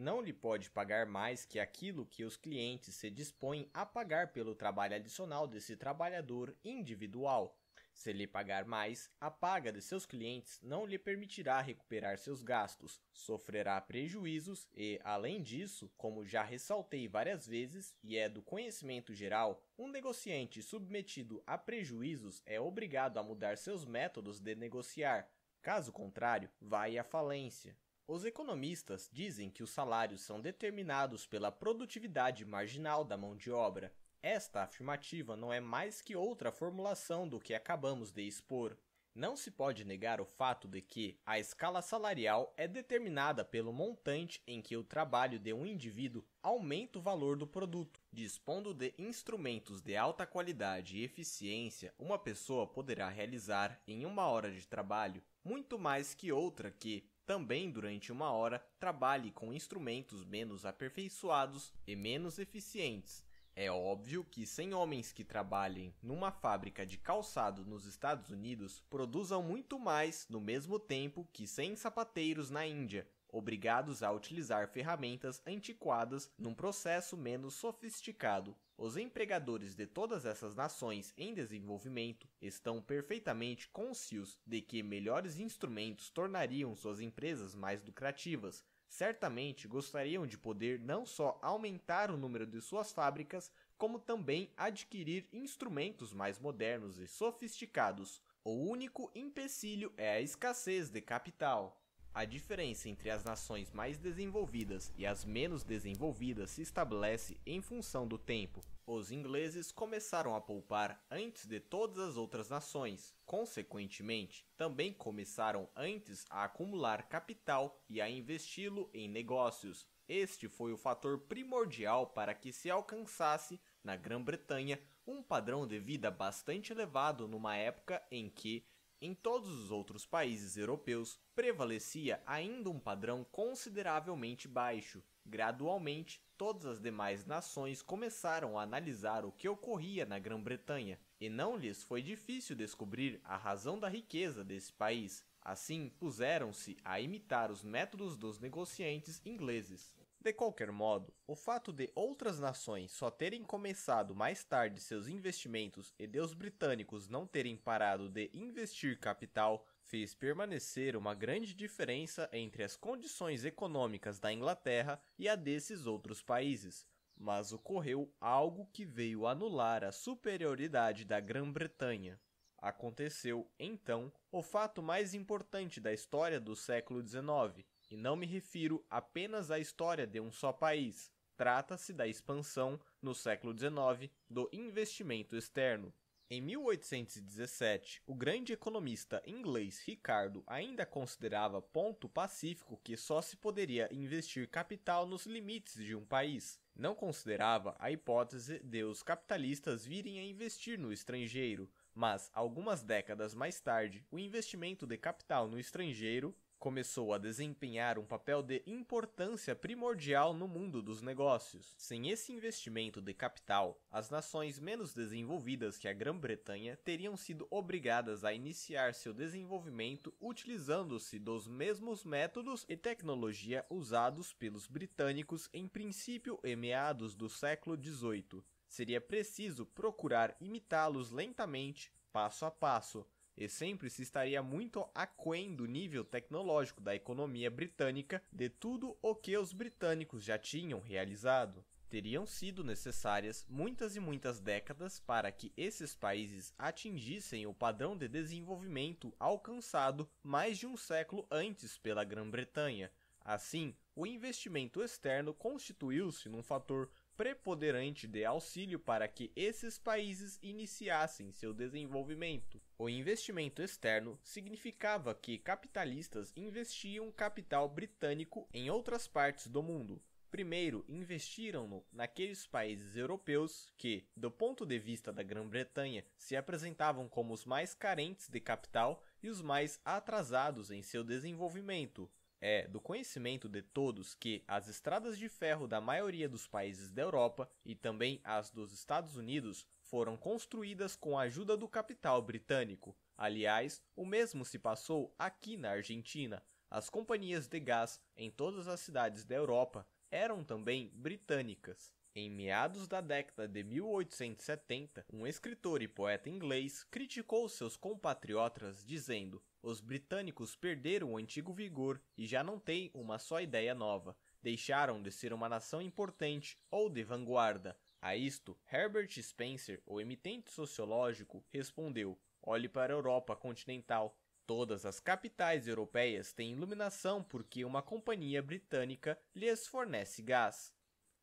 Não lhe pode pagar mais que aquilo que os clientes se dispõem a pagar pelo trabalho adicional desse trabalhador individual, se lhe pagar mais, a paga de seus clientes não lhe permitirá recuperar seus gastos, sofrerá prejuízos e, além disso, como já ressaltei várias vezes e é do conhecimento geral, um negociante submetido a prejuízos é obrigado a mudar seus métodos de negociar. Caso contrário, vai à falência. Os economistas dizem que os salários são determinados pela produtividade marginal da mão de obra, esta afirmativa não é mais que outra formulação do que acabamos de expor. Não se pode negar o fato de que a escala salarial é determinada pelo montante em que o trabalho de um indivíduo aumenta o valor do produto. Dispondo de instrumentos de alta qualidade e eficiência, uma pessoa poderá realizar em uma hora de trabalho muito mais que outra que, também durante uma hora, trabalhe com instrumentos menos aperfeiçoados e menos eficientes é óbvio que 100 homens que trabalhem numa fábrica de calçado nos Estados Unidos produzam muito mais no mesmo tempo que 100 sapateiros na Índia, obrigados a utilizar ferramentas antiquadas num processo menos sofisticado. Os empregadores de todas essas nações em desenvolvimento estão perfeitamente conscientes de que melhores instrumentos tornariam suas empresas mais lucrativas, certamente gostariam de poder não só aumentar o número de suas fábricas, como também adquirir instrumentos mais modernos e sofisticados. O único empecilho é a escassez de capital. A diferença entre as nações mais desenvolvidas e as menos desenvolvidas se estabelece em função do tempo. Os ingleses começaram a poupar antes de todas as outras nações. Consequentemente, também começaram antes a acumular capital e a investi-lo em negócios. Este foi o fator primordial para que se alcançasse, na Grã-Bretanha, um padrão de vida bastante elevado numa época em que em todos os outros países europeus, prevalecia ainda um padrão consideravelmente baixo. Gradualmente, todas as demais nações começaram a analisar o que ocorria na Grã-Bretanha, e não lhes foi difícil descobrir a razão da riqueza desse país. Assim, puseram-se a imitar os métodos dos negociantes ingleses. De qualquer modo, o fato de outras nações só terem começado mais tarde seus investimentos e de os britânicos não terem parado de investir capital fez permanecer uma grande diferença entre as condições econômicas da Inglaterra e a desses outros países. Mas ocorreu algo que veio anular a superioridade da Grã-Bretanha. Aconteceu, então, o fato mais importante da história do século XIX, e não me refiro apenas à história de um só país. Trata-se da expansão, no século XIX, do investimento externo. Em 1817, o grande economista inglês Ricardo ainda considerava ponto pacífico que só se poderia investir capital nos limites de um país. Não considerava a hipótese de os capitalistas virem a investir no estrangeiro, mas algumas décadas mais tarde, o investimento de capital no estrangeiro começou a desempenhar um papel de importância primordial no mundo dos negócios. Sem esse investimento de capital, as nações menos desenvolvidas que a Grã-Bretanha teriam sido obrigadas a iniciar seu desenvolvimento utilizando-se dos mesmos métodos e tecnologia usados pelos britânicos em princípio e meados do século XVIII. Seria preciso procurar imitá-los lentamente passo a passo, e sempre se estaria muito aquém do nível tecnológico da economia britânica de tudo o que os britânicos já tinham realizado. Teriam sido necessárias muitas e muitas décadas para que esses países atingissem o padrão de desenvolvimento alcançado mais de um século antes pela Grã-Bretanha. Assim, o investimento externo constituiu-se num fator preponderante de auxílio para que esses países iniciassem seu desenvolvimento. O investimento externo significava que capitalistas investiam capital britânico em outras partes do mundo, Primeiro, investiram-no naqueles países europeus que, do ponto de vista da Grã-Bretanha, se apresentavam como os mais carentes de capital e os mais atrasados em seu desenvolvimento. É do conhecimento de todos que as estradas de ferro da maioria dos países da Europa e também as dos Estados Unidos foram construídas com a ajuda do capital britânico. Aliás, o mesmo se passou aqui na Argentina. As companhias de gás em todas as cidades da Europa eram também britânicas. Em meados da década de 1870, um escritor e poeta inglês criticou seus compatriotas dizendo: "Os britânicos perderam o antigo vigor e já não têm uma só ideia nova. Deixaram de ser uma nação importante ou de vanguarda." A isto, Herbert Spencer, o emitente sociológico, respondeu: "Olhe para a Europa continental. Todas as capitais europeias têm iluminação porque uma companhia britânica lhes fornece gás.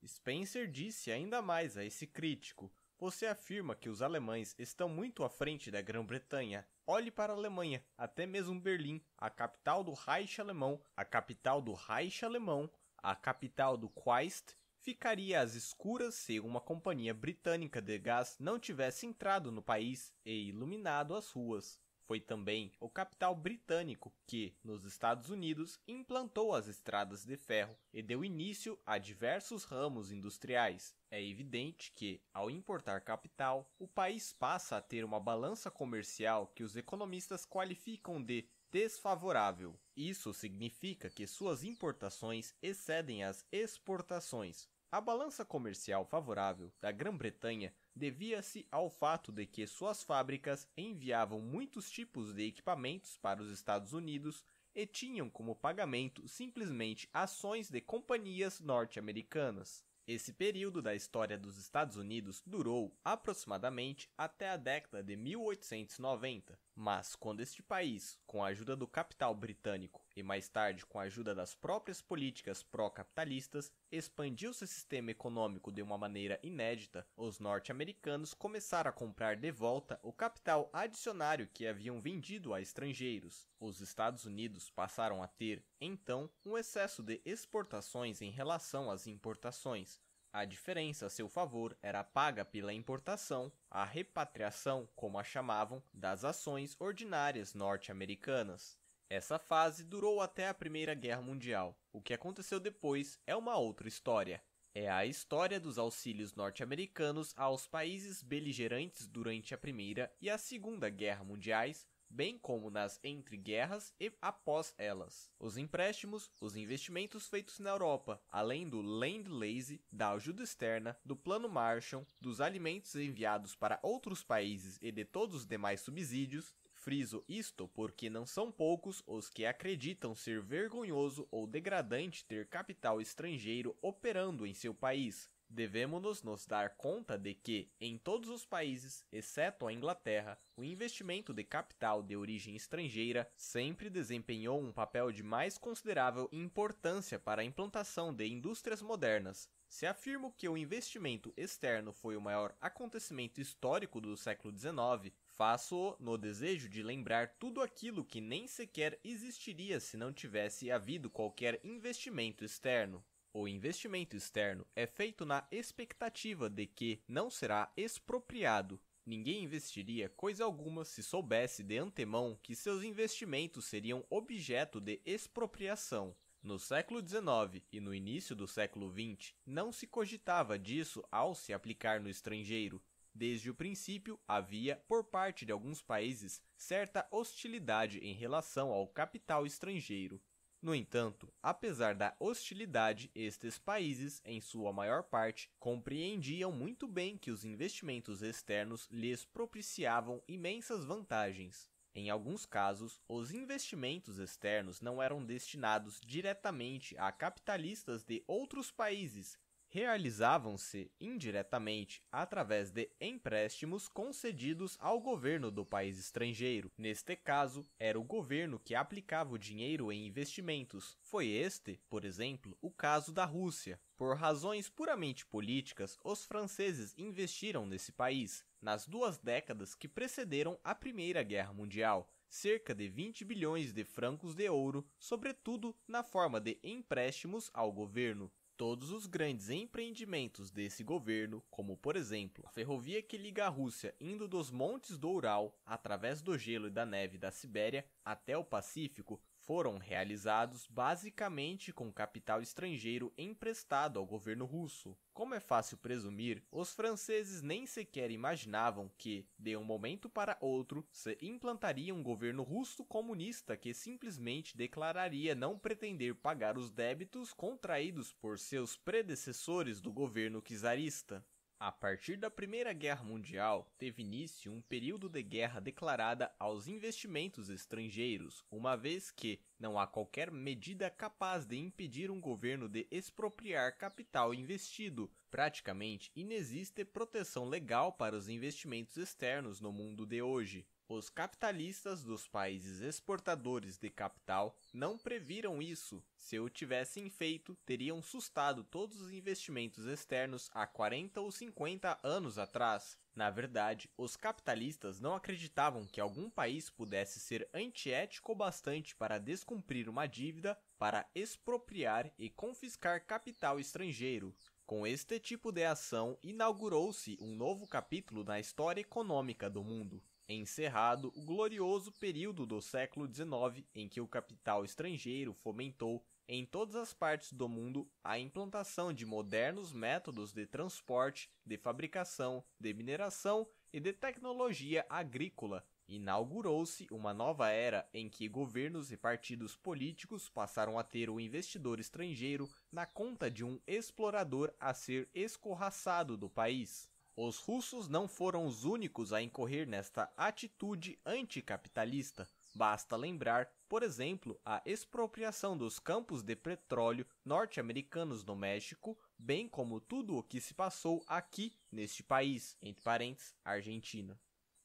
Spencer disse ainda mais a esse crítico: Você afirma que os alemães estão muito à frente da Grã-Bretanha. Olhe para a Alemanha, até mesmo Berlim, a capital do Reich alemão, a capital do Reich alemão, a capital do Quaist, ficaria às escuras se uma companhia britânica de gás não tivesse entrado no país e iluminado as ruas. Foi também o capital britânico que, nos Estados Unidos, implantou as estradas de ferro e deu início a diversos ramos industriais. É evidente que, ao importar capital, o país passa a ter uma balança comercial que os economistas qualificam de desfavorável. Isso significa que suas importações excedem as exportações. A balança comercial favorável da Grã-Bretanha devia-se ao fato de que suas fábricas enviavam muitos tipos de equipamentos para os Estados Unidos e tinham como pagamento simplesmente ações de companhias norte-americanas. Esse período da história dos Estados Unidos durou aproximadamente até a década de 1890, mas quando este país, com a ajuda do capital britânico e mais tarde com a ajuda das próprias políticas pró-capitalistas, expandiu seu sistema econômico de uma maneira inédita, os norte-americanos começaram a comprar de volta o capital adicionário que haviam vendido a estrangeiros. Os Estados Unidos passaram a ter, então, um excesso de exportações em relação às importações, a diferença a seu favor era paga pela importação, a repatriação, como a chamavam, das ações ordinárias norte-americanas. Essa fase durou até a Primeira Guerra Mundial. O que aconteceu depois é uma outra história. É a história dos auxílios norte-americanos aos países beligerantes durante a Primeira e a Segunda Guerra Mundiais, bem como nas entreguerras e após elas. Os empréstimos, os investimentos feitos na Europa, além do Land-Lease, da ajuda externa, do Plano Marshall, dos alimentos enviados para outros países e de todos os demais subsídios, Friso isto porque não são poucos os que acreditam ser vergonhoso ou degradante ter capital estrangeiro operando em seu país, Devemos nos dar conta de que, em todos os países, exceto a Inglaterra, o investimento de capital de origem estrangeira sempre desempenhou um papel de mais considerável importância para a implantação de indústrias modernas. Se afirmo que o investimento externo foi o maior acontecimento histórico do século XIX, faço-o no desejo de lembrar tudo aquilo que nem sequer existiria se não tivesse havido qualquer investimento externo. O investimento externo é feito na expectativa de que não será expropriado. Ninguém investiria coisa alguma se soubesse de antemão que seus investimentos seriam objeto de expropriação. No século XIX e no início do século XX, não se cogitava disso ao se aplicar no estrangeiro. Desde o princípio, havia, por parte de alguns países, certa hostilidade em relação ao capital estrangeiro. No entanto, apesar da hostilidade, estes países, em sua maior parte, compreendiam muito bem que os investimentos externos lhes propiciavam imensas vantagens. Em alguns casos, os investimentos externos não eram destinados diretamente a capitalistas de outros países, realizavam-se indiretamente através de empréstimos concedidos ao governo do país estrangeiro. Neste caso, era o governo que aplicava o dinheiro em investimentos. Foi este, por exemplo, o caso da Rússia. Por razões puramente políticas, os franceses investiram nesse país nas duas décadas que precederam a Primeira Guerra Mundial cerca de 20 bilhões de francos de ouro, sobretudo na forma de empréstimos ao governo. Todos os grandes empreendimentos desse governo, como por exemplo a ferrovia que liga a Rússia indo dos montes do Ural através do gelo e da neve da Sibéria até o Pacífico, foram realizados basicamente com capital estrangeiro emprestado ao governo russo. Como é fácil presumir, os franceses nem sequer imaginavam que, de um momento para outro, se implantaria um governo russo comunista que simplesmente declararia não pretender pagar os débitos contraídos por seus predecessores do governo czarista. A partir da Primeira Guerra Mundial, teve início um período de guerra declarada aos investimentos estrangeiros, uma vez que não há qualquer medida capaz de impedir um governo de expropriar capital investido. Praticamente inexiste proteção legal para os investimentos externos no mundo de hoje. Os capitalistas dos países exportadores de capital não previram isso. Se o tivessem feito, teriam sustado todos os investimentos externos há 40 ou 50 anos atrás. Na verdade, os capitalistas não acreditavam que algum país pudesse ser antiético bastante para descumprir uma dívida, para expropriar e confiscar capital estrangeiro. Com este tipo de ação, inaugurou-se um novo capítulo na história econômica do mundo encerrado o glorioso período do século XIX em que o capital estrangeiro fomentou em todas as partes do mundo a implantação de modernos métodos de transporte, de fabricação, de mineração e de tecnologia agrícola. Inaugurou-se uma nova era em que governos e partidos políticos passaram a ter o investidor estrangeiro na conta de um explorador a ser escorraçado do país. Os russos não foram os únicos a incorrer nesta atitude anticapitalista. Basta lembrar, por exemplo, a expropriação dos campos de petróleo norte-americanos no México, bem como tudo o que se passou aqui neste país, entre parênteses, Argentina.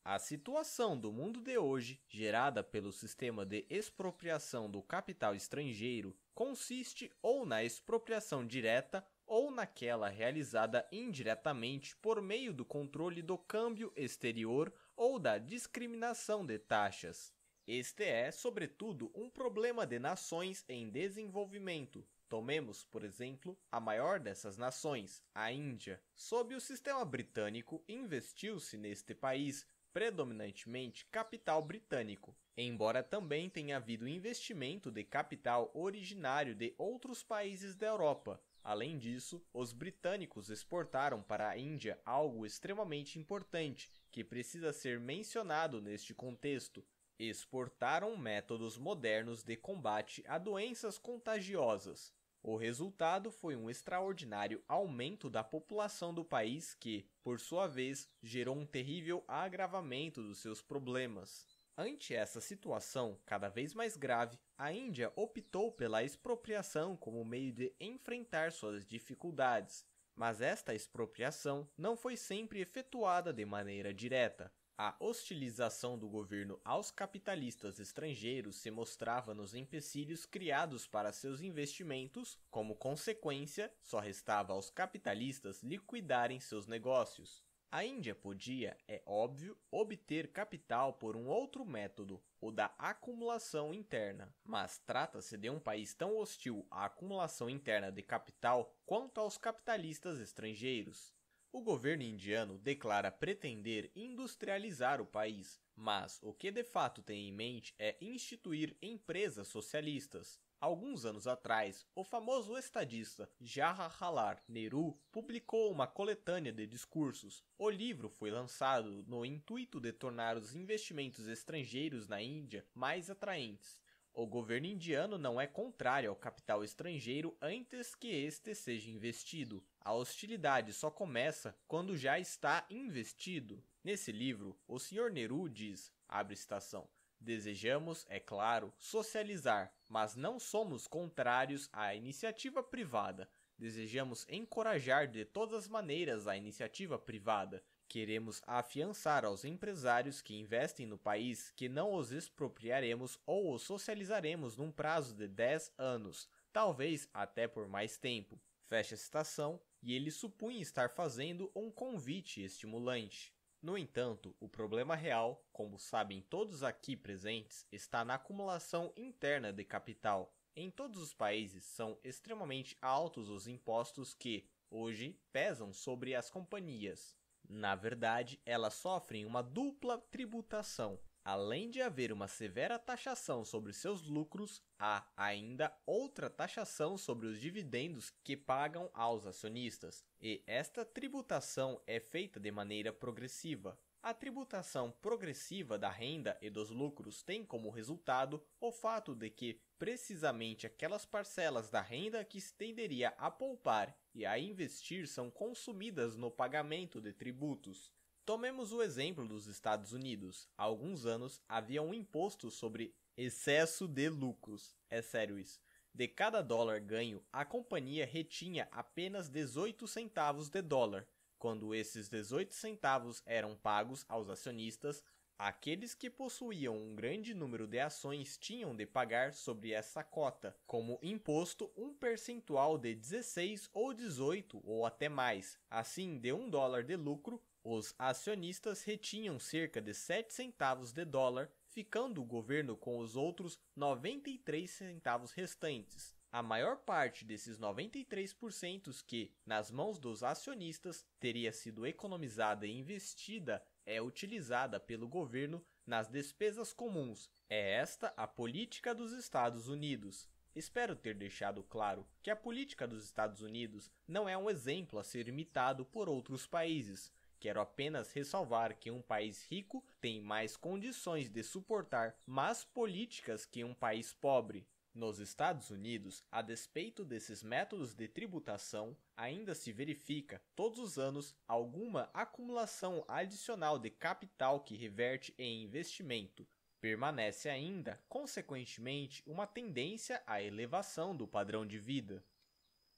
A situação do mundo de hoje, gerada pelo sistema de expropriação do capital estrangeiro, consiste ou na expropriação direta ou naquela realizada indiretamente por meio do controle do câmbio exterior ou da discriminação de taxas. Este é, sobretudo, um problema de nações em desenvolvimento. Tomemos, por exemplo, a maior dessas nações, a Índia. Sob o sistema britânico, investiu-se neste país predominantemente capital britânico, embora também tenha havido investimento de capital originário de outros países da Europa, Além disso, os britânicos exportaram para a Índia algo extremamente importante que precisa ser mencionado neste contexto. Exportaram métodos modernos de combate a doenças contagiosas. O resultado foi um extraordinário aumento da população do país que, por sua vez, gerou um terrível agravamento dos seus problemas. Ante essa situação cada vez mais grave, a Índia optou pela expropriação como meio de enfrentar suas dificuldades. Mas esta expropriação não foi sempre efetuada de maneira direta. A hostilização do governo aos capitalistas estrangeiros se mostrava nos empecilhos criados para seus investimentos. Como consequência, só restava aos capitalistas liquidarem seus negócios. A Índia podia, é óbvio, obter capital por um outro método, o da acumulação interna, mas trata-se de um país tão hostil à acumulação interna de capital quanto aos capitalistas estrangeiros. O governo indiano declara pretender industrializar o país, mas o que de fato tem em mente é instituir empresas socialistas. Alguns anos atrás, o famoso estadista Jawaharlal Nehru publicou uma coletânea de discursos. O livro foi lançado no intuito de tornar os investimentos estrangeiros na Índia mais atraentes. O governo indiano não é contrário ao capital estrangeiro antes que este seja investido. A hostilidade só começa quando já está investido. Nesse livro, o Sr. Nehru diz, abre citação, Desejamos, é claro, socializar, mas não somos contrários à iniciativa privada. Desejamos encorajar de todas as maneiras a iniciativa privada. Queremos afiançar aos empresários que investem no país que não os expropriaremos ou os socializaremos num prazo de 10 anos, talvez até por mais tempo. Fecha a citação, e ele supunha estar fazendo um convite estimulante. No entanto, o problema real, como sabem todos aqui presentes, está na acumulação interna de capital. Em todos os países são extremamente altos os impostos que, hoje, pesam sobre as companhias. Na verdade, elas sofrem uma dupla tributação. Além de haver uma severa taxação sobre seus lucros, há ainda outra taxação sobre os dividendos que pagam aos acionistas, e esta tributação é feita de maneira progressiva. A tributação progressiva da renda e dos lucros tem como resultado o fato de que precisamente aquelas parcelas da renda que se tenderia a poupar e a investir são consumidas no pagamento de tributos. Tomemos o exemplo dos Estados Unidos. Há alguns anos havia um imposto sobre excesso de lucros. É sério isso. De cada dólar ganho, a companhia retinha apenas 18 centavos de dólar. Quando esses 18 centavos eram pagos aos acionistas, aqueles que possuíam um grande número de ações tinham de pagar sobre essa cota, como imposto, um percentual de 16 ou 18 ou até mais. Assim, de um dólar de lucro, os acionistas retinham cerca de 7 centavos de dólar, ficando o governo com os outros 93 centavos restantes. A maior parte desses 93% que, nas mãos dos acionistas, teria sido economizada e investida é utilizada pelo governo nas despesas comuns. É esta a política dos Estados Unidos. Espero ter deixado claro que a política dos Estados Unidos não é um exemplo a ser imitado por outros países. Quero apenas ressalvar que um país rico tem mais condições de suportar más políticas que um país pobre. Nos Estados Unidos, a despeito desses métodos de tributação, ainda se verifica todos os anos alguma acumulação adicional de capital que reverte em investimento. Permanece ainda, consequentemente, uma tendência à elevação do padrão de vida.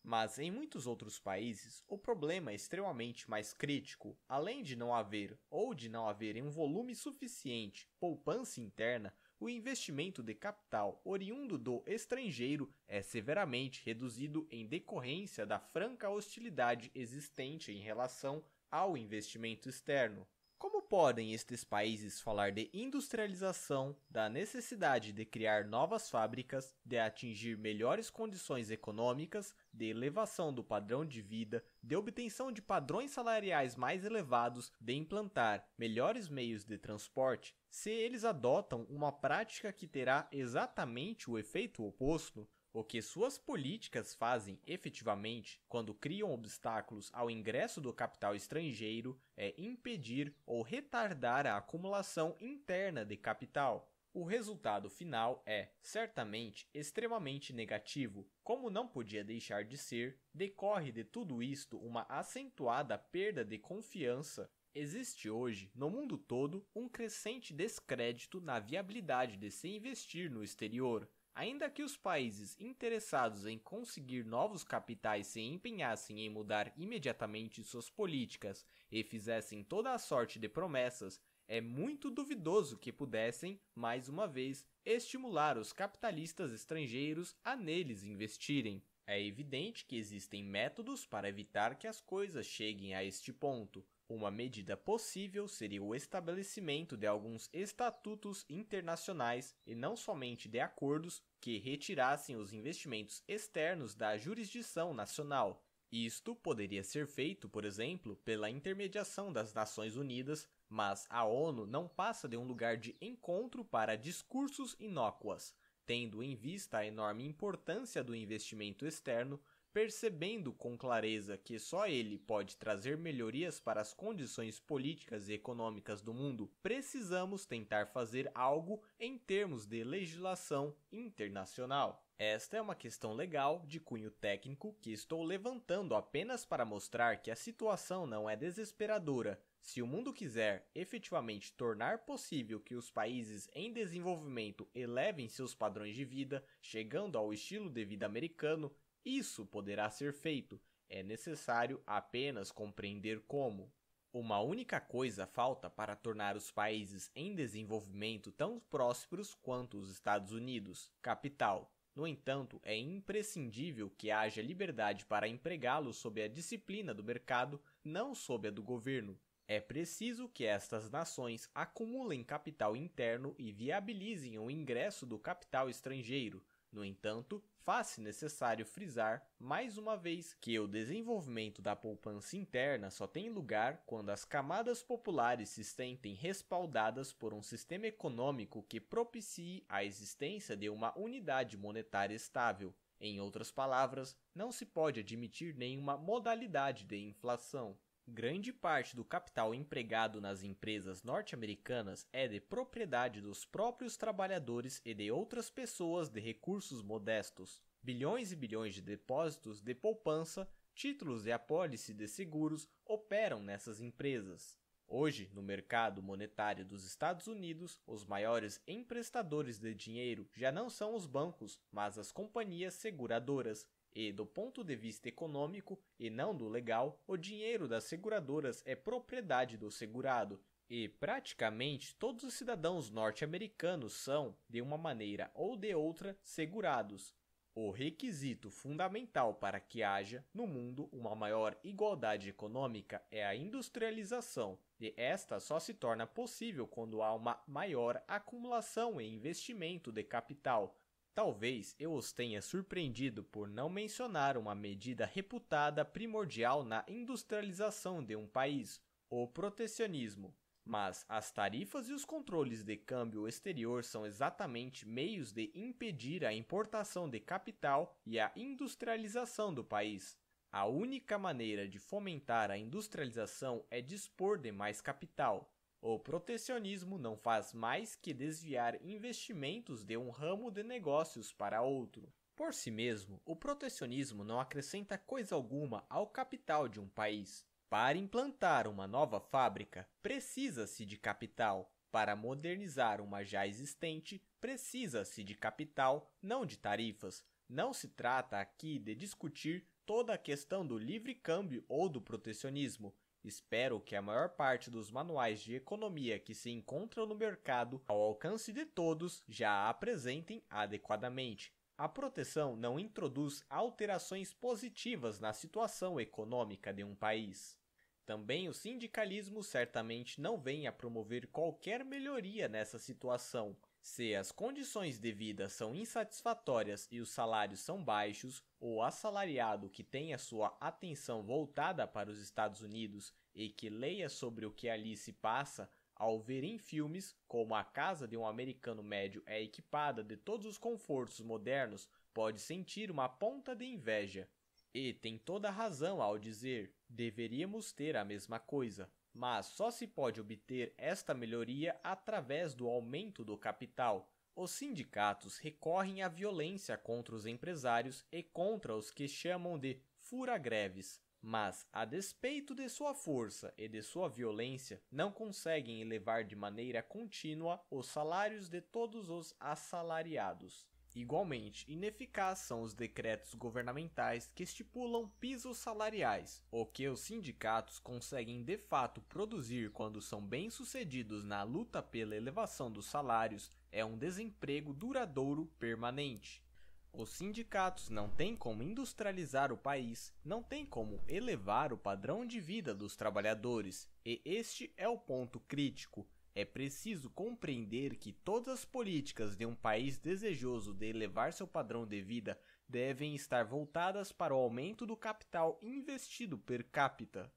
Mas em muitos outros países, o problema é extremamente mais crítico. Além de não haver ou de não haver em um volume suficiente poupança interna, o investimento de capital oriundo do estrangeiro é severamente reduzido em decorrência da franca hostilidade existente em relação ao investimento externo. Como podem estes países falar de industrialização, da necessidade de criar novas fábricas, de atingir melhores condições econômicas, de elevação do padrão de vida, de obtenção de padrões salariais mais elevados, de implantar melhores meios de transporte, se eles adotam uma prática que terá exatamente o efeito oposto? O que suas políticas fazem efetivamente quando criam obstáculos ao ingresso do capital estrangeiro é impedir ou retardar a acumulação interna de capital. O resultado final é, certamente, extremamente negativo. Como não podia deixar de ser, decorre de tudo isto uma acentuada perda de confiança. Existe hoje, no mundo todo, um crescente descrédito na viabilidade de se investir no exterior. Ainda que os países interessados em conseguir novos capitais se empenhassem em mudar imediatamente suas políticas e fizessem toda a sorte de promessas, é muito duvidoso que pudessem, mais uma vez, estimular os capitalistas estrangeiros a neles investirem. É evidente que existem métodos para evitar que as coisas cheguem a este ponto, uma medida possível seria o estabelecimento de alguns estatutos internacionais e não somente de acordos que retirassem os investimentos externos da jurisdição nacional. Isto poderia ser feito, por exemplo, pela intermediação das Nações Unidas, mas a ONU não passa de um lugar de encontro para discursos inócuas, tendo em vista a enorme importância do investimento externo percebendo com clareza que só ele pode trazer melhorias para as condições políticas e econômicas do mundo, precisamos tentar fazer algo em termos de legislação internacional. Esta é uma questão legal de cunho técnico que estou levantando apenas para mostrar que a situação não é desesperadora. Se o mundo quiser efetivamente tornar possível que os países em desenvolvimento elevem seus padrões de vida, chegando ao estilo de vida americano, isso poderá ser feito. É necessário apenas compreender como. Uma única coisa falta para tornar os países em desenvolvimento tão prósperos quanto os Estados Unidos: capital. No entanto, é imprescindível que haja liberdade para empregá-lo sob a disciplina do mercado, não sob a do governo. É preciso que estas nações acumulem capital interno e viabilizem o ingresso do capital estrangeiro. No entanto, faz-se necessário frisar, mais uma vez, que o desenvolvimento da poupança interna só tem lugar quando as camadas populares se sentem respaldadas por um sistema econômico que propicie a existência de uma unidade monetária estável. Em outras palavras, não se pode admitir nenhuma modalidade de inflação. Grande parte do capital empregado nas empresas norte-americanas é de propriedade dos próprios trabalhadores e de outras pessoas de recursos modestos. Bilhões e bilhões de depósitos de poupança, títulos e apólice de seguros operam nessas empresas. Hoje, no mercado monetário dos Estados Unidos, os maiores emprestadores de dinheiro já não são os bancos, mas as companhias seguradoras, e, do ponto de vista econômico e não do legal, o dinheiro das seguradoras é propriedade do segurado, e praticamente todos os cidadãos norte-americanos são, de uma maneira ou de outra, segurados. O requisito fundamental para que haja, no mundo, uma maior igualdade econômica é a industrialização, e esta só se torna possível quando há uma maior acumulação e investimento de capital, Talvez eu os tenha surpreendido por não mencionar uma medida reputada primordial na industrialização de um país, o protecionismo. Mas as tarifas e os controles de câmbio exterior são exatamente meios de impedir a importação de capital e a industrialização do país. A única maneira de fomentar a industrialização é dispor de mais capital, o protecionismo não faz mais que desviar investimentos de um ramo de negócios para outro. Por si mesmo, o protecionismo não acrescenta coisa alguma ao capital de um país. Para implantar uma nova fábrica, precisa-se de capital. Para modernizar uma já existente, precisa-se de capital, não de tarifas. Não se trata aqui de discutir toda a questão do livre câmbio ou do protecionismo, Espero que a maior parte dos manuais de economia que se encontram no mercado, ao alcance de todos, já a apresentem adequadamente. A proteção não introduz alterações positivas na situação econômica de um país. Também o sindicalismo certamente não vem a promover qualquer melhoria nessa situação, se as condições de vida são insatisfatórias e os salários são baixos, o assalariado que tem a sua atenção voltada para os Estados Unidos e que leia sobre o que ali se passa, ao ver em filmes como a casa de um americano médio é equipada de todos os confortos modernos, pode sentir uma ponta de inveja. E tem toda a razão ao dizer: deveríamos ter a mesma coisa mas só se pode obter esta melhoria através do aumento do capital. Os sindicatos recorrem à violência contra os empresários e contra os que chamam de fura-greves, mas, a despeito de sua força e de sua violência, não conseguem elevar de maneira contínua os salários de todos os assalariados. Igualmente, ineficaz são os decretos governamentais que estipulam pisos salariais. O que os sindicatos conseguem de fato produzir quando são bem-sucedidos na luta pela elevação dos salários é um desemprego duradouro permanente. Os sindicatos não têm como industrializar o país, não têm como elevar o padrão de vida dos trabalhadores, e este é o ponto crítico. É preciso compreender que todas as políticas de um país desejoso de elevar seu padrão de vida devem estar voltadas para o aumento do capital investido per capita.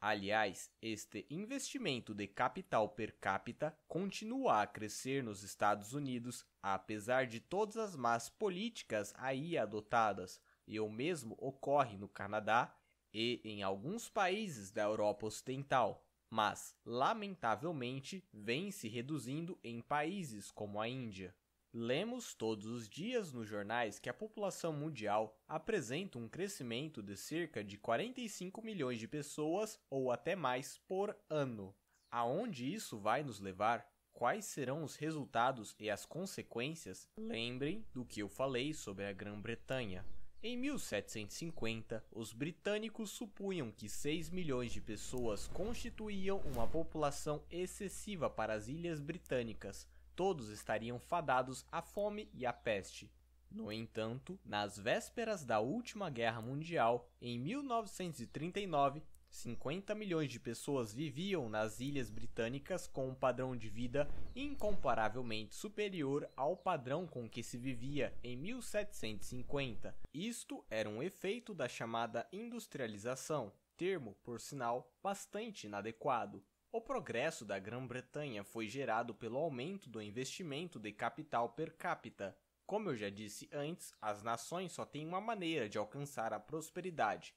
Aliás, este investimento de capital per capita continua a crescer nos Estados Unidos, apesar de todas as más políticas aí adotadas. e o mesmo ocorre no Canadá e em alguns países da Europa Ocidental, mas, lamentavelmente, vem se reduzindo em países como a Índia. Lemos todos os dias nos jornais que a população mundial apresenta um crescimento de cerca de 45 milhões de pessoas ou até mais por ano. Aonde isso vai nos levar? Quais serão os resultados e as consequências? Lembrem do que eu falei sobre a Grã-Bretanha. Em 1750, os britânicos supunham que 6 milhões de pessoas constituíam uma população excessiva para as ilhas britânicas todos estariam fadados à fome e à peste. No entanto, nas vésperas da última guerra mundial, em 1939, 50 milhões de pessoas viviam nas ilhas britânicas com um padrão de vida incomparavelmente superior ao padrão com que se vivia em 1750. Isto era um efeito da chamada industrialização, termo, por sinal, bastante inadequado. O progresso da Grã-Bretanha foi gerado pelo aumento do investimento de capital per capita. Como eu já disse antes, as nações só têm uma maneira de alcançar a prosperidade: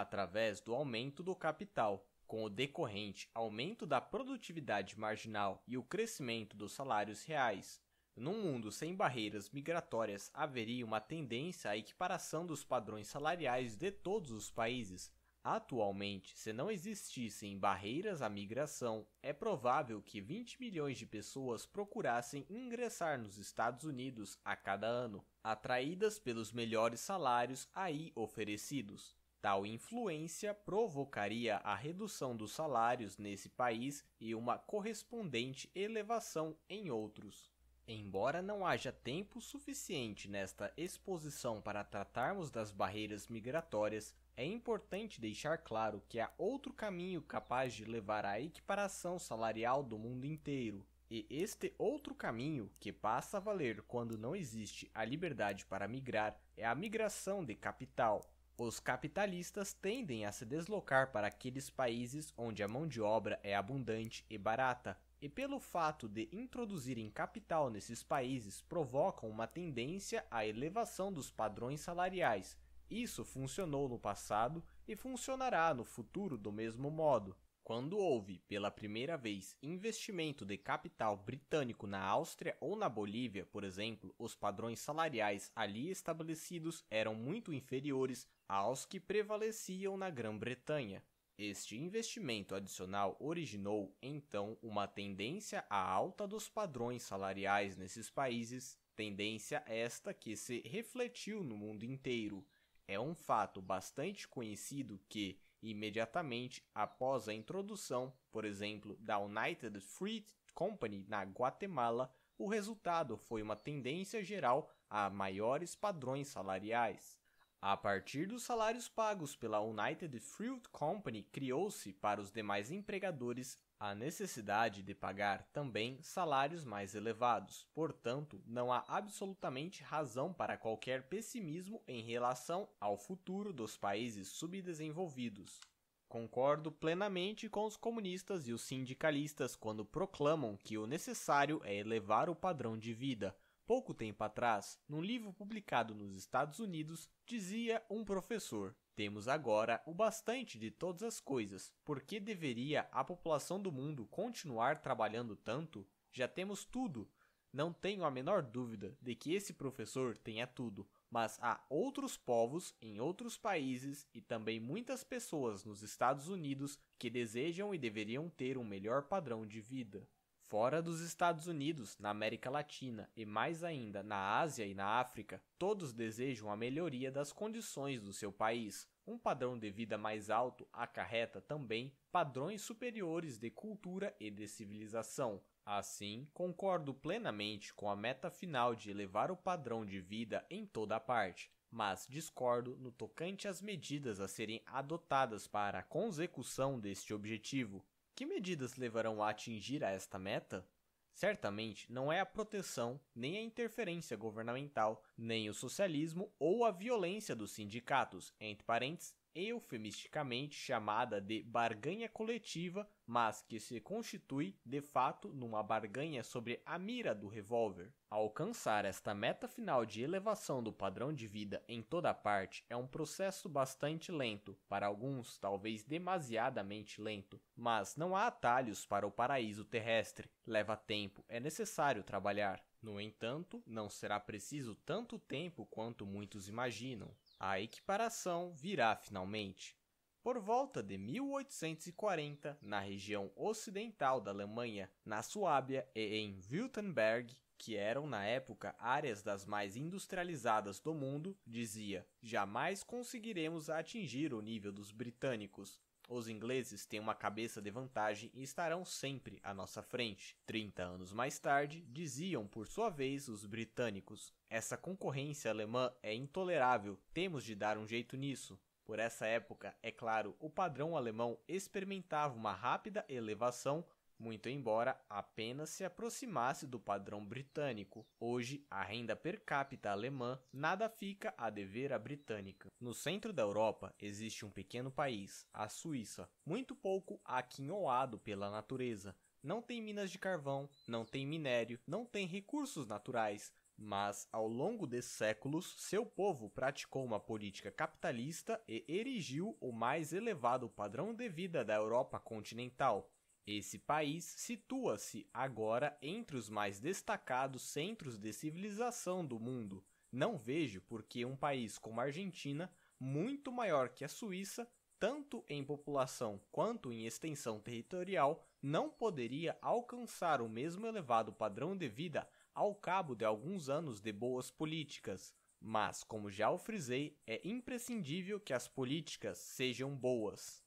através do aumento do capital. Com o decorrente aumento da produtividade marginal e o crescimento dos salários reais. Num mundo sem barreiras migratórias, haveria uma tendência à equiparação dos padrões salariais de todos os países, Atualmente, se não existissem barreiras à migração, é provável que 20 milhões de pessoas procurassem ingressar nos Estados Unidos a cada ano, atraídas pelos melhores salários aí oferecidos. Tal influência provocaria a redução dos salários nesse país e uma correspondente elevação em outros. Embora não haja tempo suficiente nesta exposição para tratarmos das barreiras migratórias, é importante deixar claro que há outro caminho capaz de levar à equiparação salarial do mundo inteiro. E este outro caminho, que passa a valer quando não existe a liberdade para migrar, é a migração de capital. Os capitalistas tendem a se deslocar para aqueles países onde a mão de obra é abundante e barata, e pelo fato de introduzirem capital nesses países provocam uma tendência à elevação dos padrões salariais, isso funcionou no passado e funcionará no futuro do mesmo modo. Quando houve, pela primeira vez, investimento de capital britânico na Áustria ou na Bolívia, por exemplo, os padrões salariais ali estabelecidos eram muito inferiores aos que prevaleciam na Grã-Bretanha. Este investimento adicional originou, então, uma tendência à alta dos padrões salariais nesses países, tendência esta que se refletiu no mundo inteiro é um fato bastante conhecido que, imediatamente após a introdução, por exemplo, da United Fruit Company na Guatemala, o resultado foi uma tendência geral a maiores padrões salariais. A partir dos salários pagos pela United Fruit Company, criou-se para os demais empregadores a necessidade de pagar também salários mais elevados. Portanto, não há absolutamente razão para qualquer pessimismo em relação ao futuro dos países subdesenvolvidos. Concordo plenamente com os comunistas e os sindicalistas quando proclamam que o necessário é elevar o padrão de vida. Pouco tempo atrás, num livro publicado nos Estados Unidos, dizia um professor: temos agora o bastante de todas as coisas. Por que deveria a população do mundo continuar trabalhando tanto? Já temos tudo. Não tenho a menor dúvida de que esse professor tenha tudo, mas há outros povos em outros países e também muitas pessoas nos Estados Unidos que desejam e deveriam ter um melhor padrão de vida. Fora dos Estados Unidos, na América Latina e mais ainda na Ásia e na África, todos desejam a melhoria das condições do seu país. Um padrão de vida mais alto acarreta também padrões superiores de cultura e de civilização. Assim, concordo plenamente com a meta final de elevar o padrão de vida em toda a parte, mas discordo no tocante às medidas a serem adotadas para a consecução deste objetivo. Que medidas levarão a atingir a esta meta? Certamente não é a proteção, nem a interferência governamental, nem o socialismo ou a violência dos sindicatos, entre parênteses, eufemisticamente chamada de barganha coletiva, mas que se constitui, de fato, numa barganha sobre a mira do revólver. Alcançar esta meta final de elevação do padrão de vida em toda parte é um processo bastante lento, para alguns talvez demasiadamente lento, mas não há atalhos para o paraíso terrestre. Leva tempo, é necessário trabalhar. No entanto, não será preciso tanto tempo quanto muitos imaginam. A equiparação virá finalmente. Por volta de 1840, na região ocidental da Alemanha, na Suábia e em Württemberg, que eram na época áreas das mais industrializadas do mundo, dizia: jamais conseguiremos atingir o nível dos britânicos. Os ingleses têm uma cabeça de vantagem e estarão sempre à nossa frente. Trinta anos mais tarde, diziam por sua vez os britânicos: essa concorrência alemã é intolerável, temos de dar um jeito nisso. Por essa época, é claro, o padrão alemão experimentava uma rápida elevação muito embora apenas se aproximasse do padrão britânico. Hoje, a renda per capita alemã nada fica a dever à britânica. No centro da Europa existe um pequeno país, a Suíça, muito pouco aquinhoado pela natureza. Não tem minas de carvão, não tem minério, não tem recursos naturais, mas ao longo de séculos seu povo praticou uma política capitalista e erigiu o mais elevado padrão de vida da Europa continental. Esse país situa-se agora entre os mais destacados centros de civilização do mundo. Não vejo por que um país como a Argentina, muito maior que a Suíça, tanto em população quanto em extensão territorial, não poderia alcançar o mesmo elevado padrão de vida ao cabo de alguns anos de boas políticas. Mas, como já o frisei, é imprescindível que as políticas sejam boas.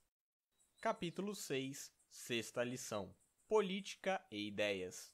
Capítulo 6 Sexta lição: Política e ideias.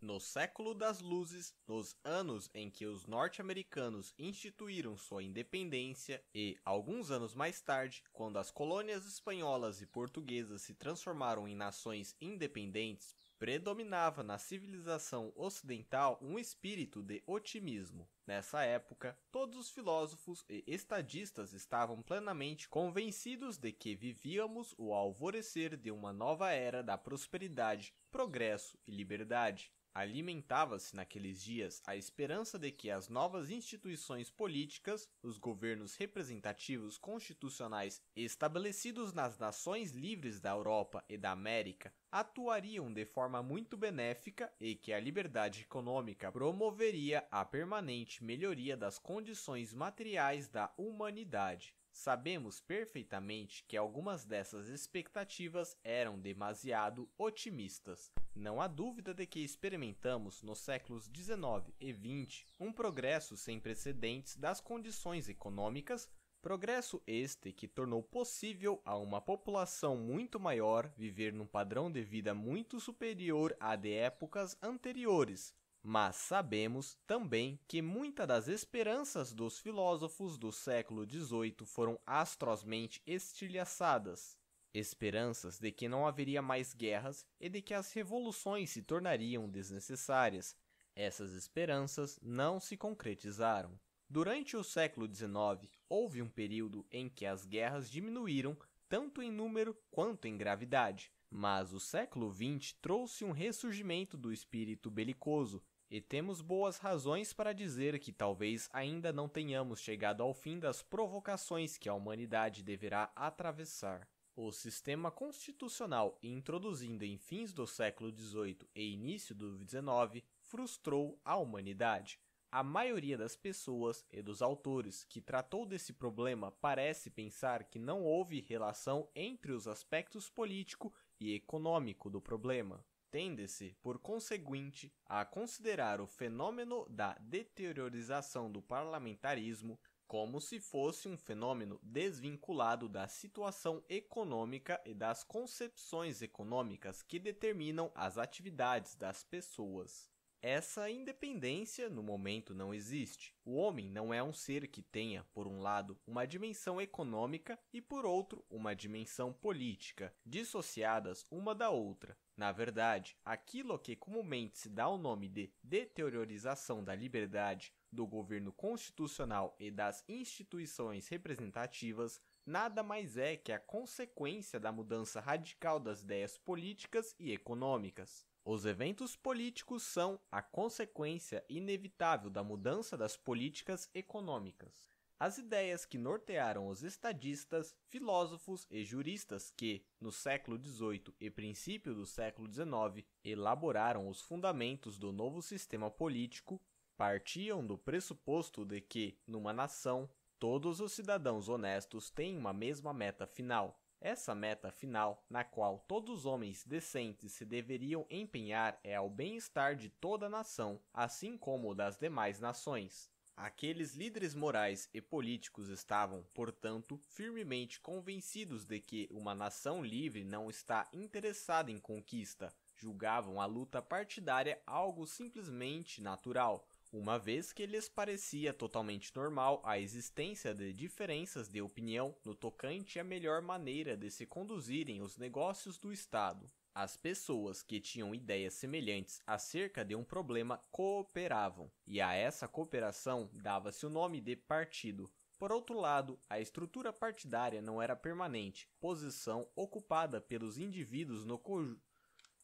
No século das luzes, nos anos em que os norte-americanos instituíram sua independência e, alguns anos mais tarde, quando as colônias espanholas e portuguesas se transformaram em nações independentes, predominava na civilização ocidental um espírito de otimismo. Nessa época, todos os filósofos e estadistas estavam plenamente convencidos de que vivíamos o alvorecer de uma nova era da prosperidade, progresso e liberdade. Alimentava-se naqueles dias a esperança de que as novas instituições políticas, os governos representativos constitucionais estabelecidos nas nações livres da Europa e da América, atuariam de forma muito benéfica e que a liberdade econômica promoveria a permanente melhoria das condições materiais da humanidade. Sabemos perfeitamente que algumas dessas expectativas eram demasiado otimistas. Não há dúvida de que experimentamos nos séculos 19 e 20 um progresso sem precedentes das condições econômicas, progresso este que tornou possível a uma população muito maior viver num padrão de vida muito superior à de épocas anteriores, mas sabemos também que muitas das esperanças dos filósofos do século XVIII foram astrosmente estilhaçadas. Esperanças de que não haveria mais guerras e de que as revoluções se tornariam desnecessárias. Essas esperanças não se concretizaram. Durante o século XIX, houve um período em que as guerras diminuíram tanto em número quanto em gravidade. Mas o século XX trouxe um ressurgimento do espírito belicoso, e temos boas razões para dizer que talvez ainda não tenhamos chegado ao fim das provocações que a humanidade deverá atravessar. O sistema constitucional introduzindo em fins do século XVIII e início do XIX frustrou a humanidade. A maioria das pessoas e dos autores que tratou desse problema parece pensar que não houve relação entre os aspectos político e econômico do problema. Tende-se, por conseguinte, a considerar o fenômeno da deteriorização do parlamentarismo como se fosse um fenômeno desvinculado da situação econômica e das concepções econômicas que determinam as atividades das pessoas. Essa independência no momento não existe. O homem não é um ser que tenha, por um lado, uma dimensão econômica e, por outro, uma dimensão política, dissociadas uma da outra. Na verdade, aquilo que comumente se dá o nome de deteriorização da liberdade, do governo constitucional e das instituições representativas nada mais é que a consequência da mudança radical das ideias políticas e econômicas. Os eventos políticos são a consequência inevitável da mudança das políticas econômicas. As ideias que nortearam os estadistas, filósofos e juristas que, no século XVIII e princípio do século XIX, elaboraram os fundamentos do novo sistema político, partiam do pressuposto de que, numa nação, todos os cidadãos honestos têm uma mesma meta final. Essa meta final, na qual todos os homens decentes se deveriam empenhar, é ao bem-estar de toda a nação, assim como das demais nações. Aqueles líderes morais e políticos estavam, portanto, firmemente convencidos de que uma nação livre não está interessada em conquista. Julgavam a luta partidária algo simplesmente natural, uma vez que lhes parecia totalmente normal a existência de diferenças de opinião no tocante à melhor maneira de se conduzirem os negócios do Estado. As pessoas que tinham ideias semelhantes acerca de um problema cooperavam, e a essa cooperação dava-se o nome de partido. Por outro lado, a estrutura partidária não era permanente, posição ocupada pelos indivíduos no conjunto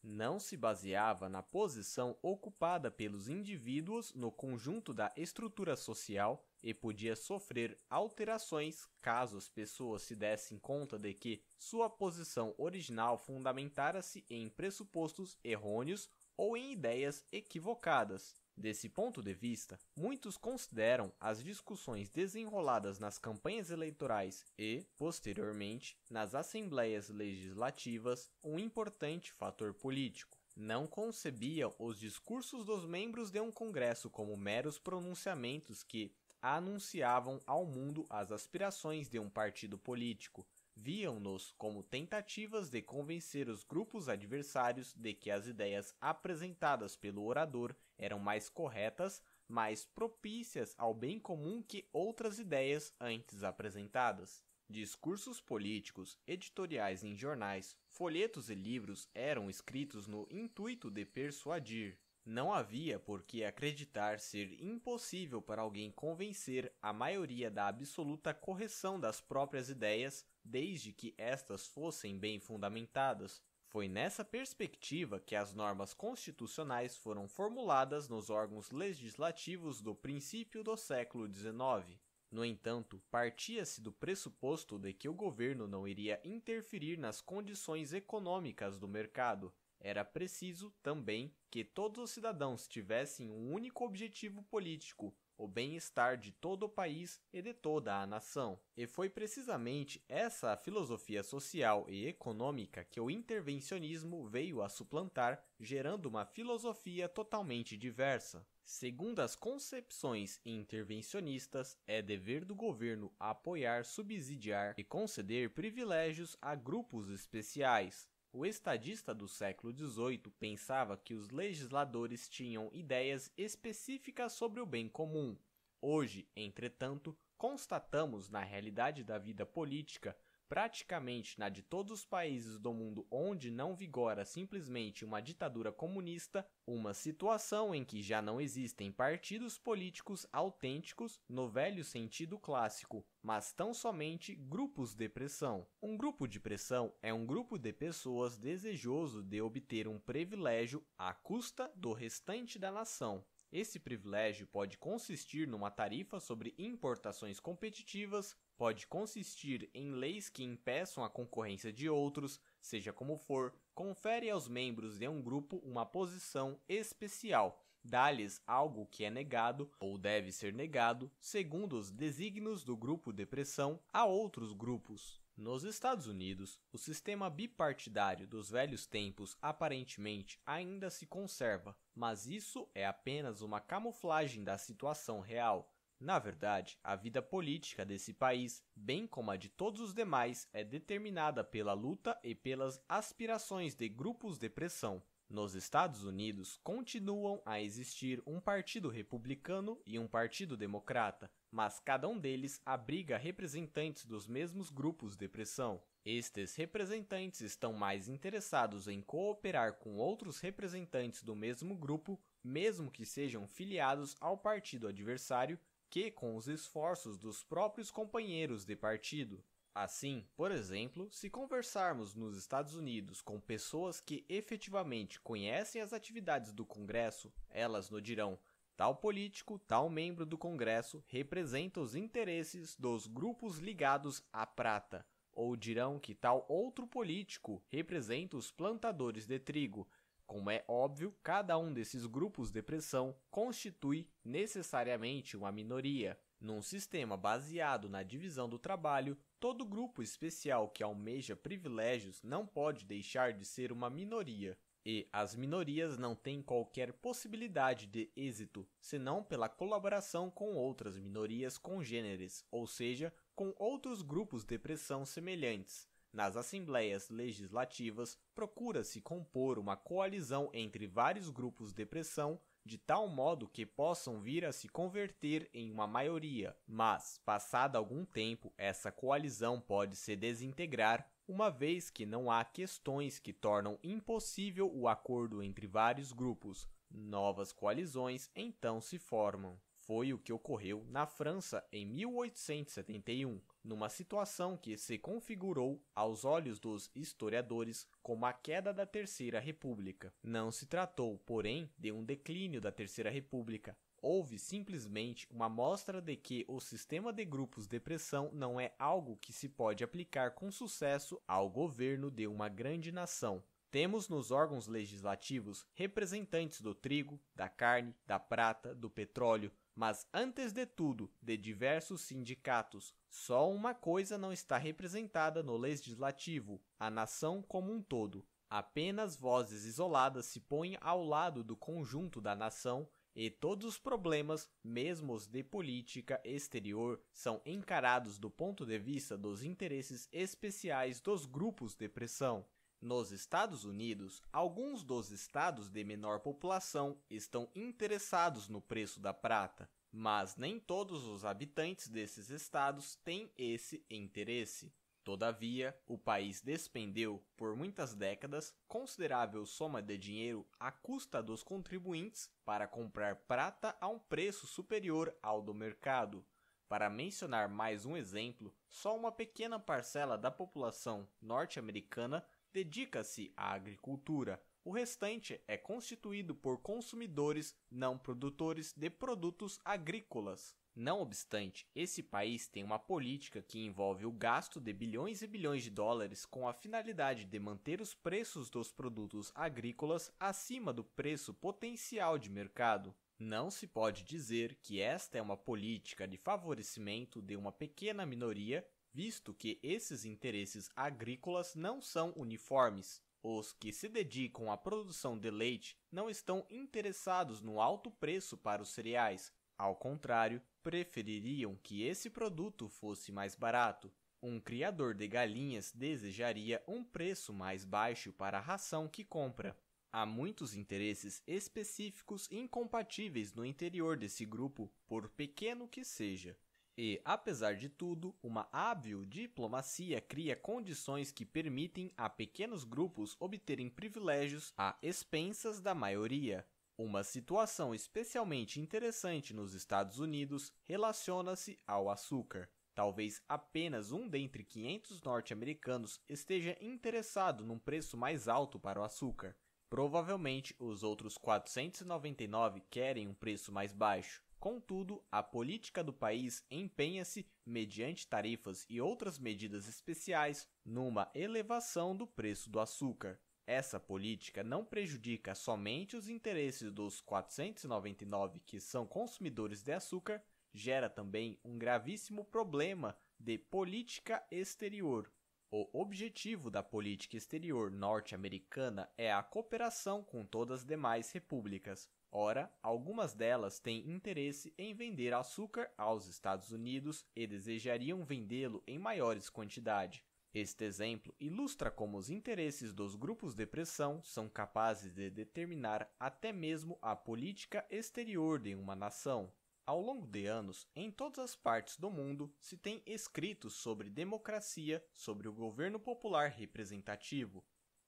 não se baseava na posição ocupada pelos indivíduos no conjunto da estrutura social e podia sofrer alterações caso as pessoas se dessem conta de que sua posição original fundamentara-se em pressupostos errôneos ou em ideias equivocadas. Desse ponto de vista, muitos consideram as discussões desenroladas nas campanhas eleitorais e, posteriormente, nas assembleias legislativas um importante fator político. Não concebiam os discursos dos membros de um congresso como meros pronunciamentos que anunciavam ao mundo as aspirações de um partido político, viam-nos como tentativas de convencer os grupos adversários de que as ideias apresentadas pelo orador eram mais corretas, mais propícias ao bem comum que outras ideias antes apresentadas. Discursos políticos, editoriais em jornais, folhetos e livros eram escritos no intuito de persuadir. Não havia por que acreditar ser impossível para alguém convencer a maioria da absoluta correção das próprias ideias desde que estas fossem bem fundamentadas. Foi nessa perspectiva que as normas constitucionais foram formuladas nos órgãos legislativos do princípio do século XIX. No entanto, partia-se do pressuposto de que o governo não iria interferir nas condições econômicas do mercado. Era preciso, também, que todos os cidadãos tivessem um único objetivo político, o bem-estar de todo o país e de toda a nação. E foi precisamente essa filosofia social e econômica que o intervencionismo veio a suplantar, gerando uma filosofia totalmente diversa. Segundo as concepções intervencionistas, é dever do governo apoiar, subsidiar e conceder privilégios a grupos especiais, o estadista do século XVIII pensava que os legisladores tinham ideias específicas sobre o bem comum. Hoje, entretanto, constatamos na realidade da vida política praticamente na de todos os países do mundo onde não vigora simplesmente uma ditadura comunista, uma situação em que já não existem partidos políticos autênticos no velho sentido clássico, mas tão somente grupos de pressão. Um grupo de pressão é um grupo de pessoas desejoso de obter um privilégio à custa do restante da nação. Esse privilégio pode consistir numa tarifa sobre importações competitivas, pode consistir em leis que impeçam a concorrência de outros, seja como for, confere aos membros de um grupo uma posição especial, dá-lhes algo que é negado ou deve ser negado, segundo os desígnios do grupo de pressão, a outros grupos. Nos Estados Unidos, o sistema bipartidário dos velhos tempos aparentemente ainda se conserva, mas isso é apenas uma camuflagem da situação real. Na verdade, a vida política desse país, bem como a de todos os demais, é determinada pela luta e pelas aspirações de grupos de pressão. Nos Estados Unidos continuam a existir um partido republicano e um partido democrata, mas cada um deles abriga representantes dos mesmos grupos de pressão. Estes representantes estão mais interessados em cooperar com outros representantes do mesmo grupo, mesmo que sejam filiados ao partido adversário, que com os esforços dos próprios companheiros de partido. Assim, por exemplo, se conversarmos nos Estados Unidos com pessoas que efetivamente conhecem as atividades do Congresso, elas nos dirão: tal político, tal membro do Congresso representa os interesses dos grupos ligados à prata, ou dirão que tal outro político representa os plantadores de trigo. Como é óbvio, cada um desses grupos de pressão constitui necessariamente uma minoria. Num sistema baseado na divisão do trabalho, todo grupo especial que almeja privilégios não pode deixar de ser uma minoria. E as minorias não têm qualquer possibilidade de êxito senão pela colaboração com outras minorias congêneres, ou seja, com outros grupos de pressão semelhantes. Nas assembleias legislativas, procura-se compor uma coalizão entre vários grupos de pressão de tal modo que possam vir a se converter em uma maioria, mas, passado algum tempo, essa coalizão pode se desintegrar, uma vez que não há questões que tornam impossível o acordo entre vários grupos. Novas coalizões então se formam. Foi o que ocorreu na França em 1871, numa situação que se configurou aos olhos dos historiadores como a queda da Terceira República. Não se tratou, porém, de um declínio da Terceira República. Houve simplesmente uma mostra de que o sistema de grupos de pressão não é algo que se pode aplicar com sucesso ao governo de uma grande nação. Temos nos órgãos legislativos representantes do trigo, da carne, da prata, do petróleo, mas antes de tudo, de diversos sindicatos. Só uma coisa não está representada no legislativo: a nação como um todo. Apenas vozes isoladas se põem ao lado do conjunto da nação e todos os problemas, mesmo os de política exterior, são encarados do ponto de vista dos interesses especiais dos grupos de pressão. Nos Estados Unidos, alguns dos estados de menor população estão interessados no preço da prata, mas nem todos os habitantes desses estados têm esse interesse. Todavia, o país despendeu, por muitas décadas, considerável soma de dinheiro à custa dos contribuintes para comprar prata a um preço superior ao do mercado. Para mencionar mais um exemplo, só uma pequena parcela da população norte-americana dedica-se à agricultura. O restante é constituído por consumidores não produtores de produtos agrícolas. Não obstante, esse país tem uma política que envolve o gasto de bilhões e bilhões de dólares com a finalidade de manter os preços dos produtos agrícolas acima do preço potencial de mercado. Não se pode dizer que esta é uma política de favorecimento de uma pequena minoria visto que esses interesses agrícolas não são uniformes. Os que se dedicam à produção de leite não estão interessados no alto preço para os cereais. Ao contrário, prefeririam que esse produto fosse mais barato. Um criador de galinhas desejaria um preço mais baixo para a ração que compra. Há muitos interesses específicos incompatíveis no interior desse grupo, por pequeno que seja. E, apesar de tudo, uma hábil diplomacia cria condições que permitem a pequenos grupos obterem privilégios a expensas da maioria. Uma situação especialmente interessante nos Estados Unidos relaciona-se ao açúcar. Talvez apenas um dentre 500 norte-americanos esteja interessado num preço mais alto para o açúcar. Provavelmente os outros 499 querem um preço mais baixo. Contudo, a política do país empenha-se, mediante tarifas e outras medidas especiais, numa elevação do preço do açúcar. Essa política não prejudica somente os interesses dos 499 que são consumidores de açúcar, gera também um gravíssimo problema de política exterior. O objetivo da política exterior norte-americana é a cooperação com todas as demais repúblicas. Ora, algumas delas têm interesse em vender açúcar aos Estados Unidos e desejariam vendê-lo em maiores quantidades. Este exemplo ilustra como os interesses dos grupos de pressão são capazes de determinar até mesmo a política exterior de uma nação. Ao longo de anos, em todas as partes do mundo, se tem escritos sobre democracia, sobre o governo popular representativo,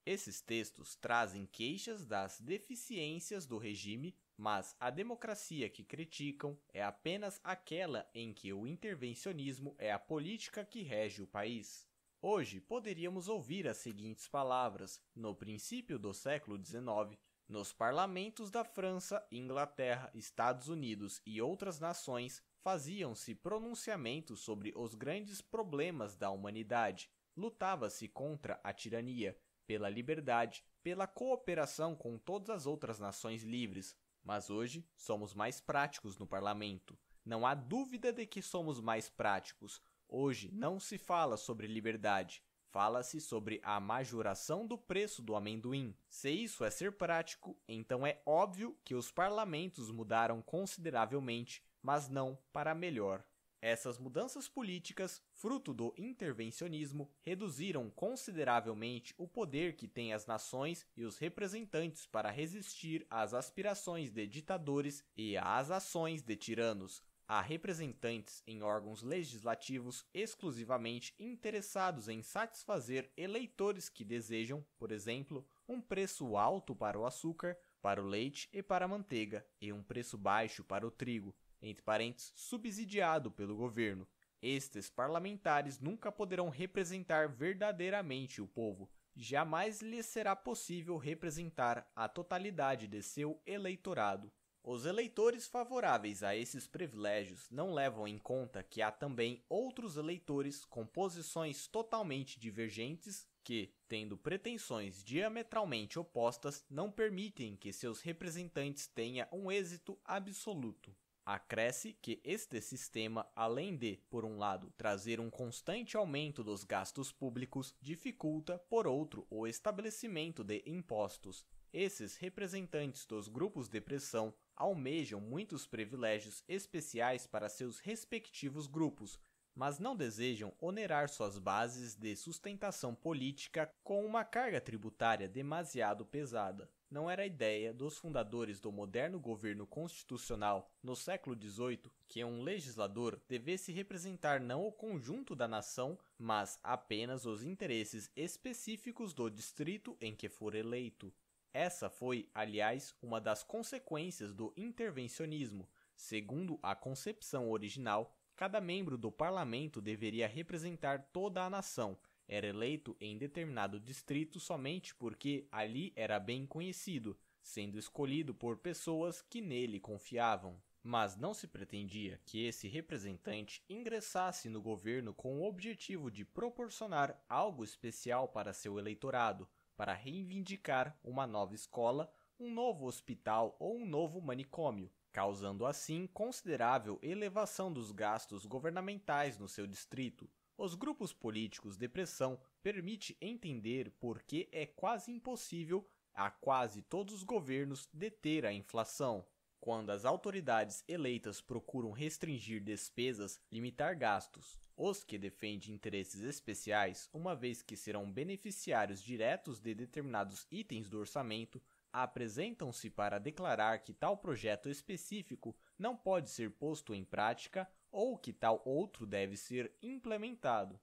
Esses textos trazem queixas das deficiências do regime, mas a democracia que criticam é apenas aquela em que o intervencionismo é a política que rege o país. Hoje poderíamos ouvir as seguintes palavras: no princípio do século XIX, nos parlamentos da França, Inglaterra, Estados Unidos e outras nações faziam-se pronunciamentos sobre os grandes problemas da humanidade. Lutava-se contra a tirania, pela liberdade, pela cooperação com todas as outras nações livres. Mas hoje somos mais práticos no parlamento. Não há dúvida de que somos mais práticos. Hoje não se fala sobre liberdade, fala-se sobre a majoração do preço do amendoim. Se isso é ser prático, então é óbvio que os parlamentos mudaram consideravelmente, mas não para melhor. Essas mudanças políticas, fruto do intervencionismo, reduziram consideravelmente o poder que têm as nações e os representantes para resistir às aspirações de ditadores e às ações de tiranos. Há representantes em órgãos legislativos exclusivamente interessados em satisfazer eleitores que desejam, por exemplo, um preço alto para o açúcar, para o leite e para a manteiga, e um preço baixo para o trigo, entre parênteses, subsidiado pelo governo. Estes parlamentares nunca poderão representar verdadeiramente o povo. Jamais lhes será possível representar a totalidade de seu eleitorado. Os eleitores favoráveis a esses privilégios não levam em conta que há também outros eleitores com posições totalmente divergentes que, tendo pretensões diametralmente opostas, não permitem que seus representantes tenham um êxito absoluto. Acresce que este sistema, além de, por um lado, trazer um constante aumento dos gastos públicos, dificulta, por outro, o estabelecimento de impostos. Esses representantes dos grupos de pressão almejam muitos privilégios especiais para seus respectivos grupos, mas não desejam onerar suas bases de sustentação política com uma carga tributária demasiado pesada não era a ideia dos fundadores do moderno governo constitucional no século XVIII que um legislador devesse representar não o conjunto da nação, mas apenas os interesses específicos do distrito em que for eleito. Essa foi, aliás, uma das consequências do intervencionismo. Segundo a concepção original, cada membro do parlamento deveria representar toda a nação, era eleito em determinado distrito somente porque ali era bem conhecido, sendo escolhido por pessoas que nele confiavam. Mas não se pretendia que esse representante ingressasse no governo com o objetivo de proporcionar algo especial para seu eleitorado, para reivindicar uma nova escola, um novo hospital ou um novo manicômio, causando assim considerável elevação dos gastos governamentais no seu distrito, os grupos políticos de pressão permite entender por que é quase impossível a quase todos os governos deter a inflação. Quando as autoridades eleitas procuram restringir despesas, limitar gastos, os que defendem interesses especiais, uma vez que serão beneficiários diretos de determinados itens do orçamento, apresentam-se para declarar que tal projeto específico não pode ser posto em prática ou que tal outro deve ser implementado.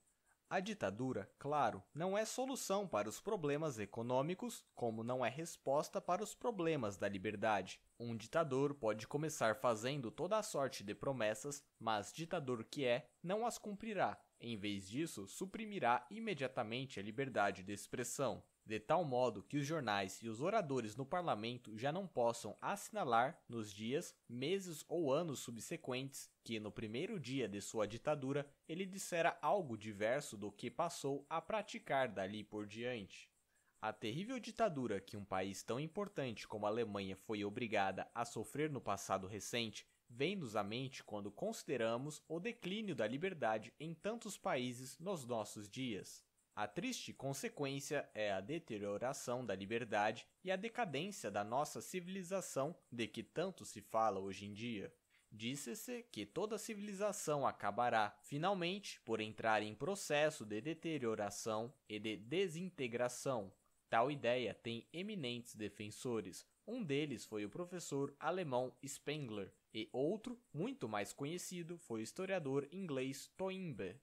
A ditadura, claro, não é solução para os problemas econômicos, como não é resposta para os problemas da liberdade. Um ditador pode começar fazendo toda a sorte de promessas, mas ditador que é, não as cumprirá. Em vez disso, suprimirá imediatamente a liberdade de expressão de tal modo que os jornais e os oradores no parlamento já não possam assinalar nos dias, meses ou anos subsequentes que, no primeiro dia de sua ditadura, ele dissera algo diverso do que passou a praticar dali por diante. A terrível ditadura que um país tão importante como a Alemanha foi obrigada a sofrer no passado recente vem-nos à mente quando consideramos o declínio da liberdade em tantos países nos nossos dias. A triste consequência é a deterioração da liberdade e a decadência da nossa civilização de que tanto se fala hoje em dia. Disse-se que toda civilização acabará, finalmente, por entrar em processo de deterioração e de desintegração. Tal ideia tem eminentes defensores. Um deles foi o professor alemão Spengler, e outro, muito mais conhecido, foi o historiador inglês Toynbee.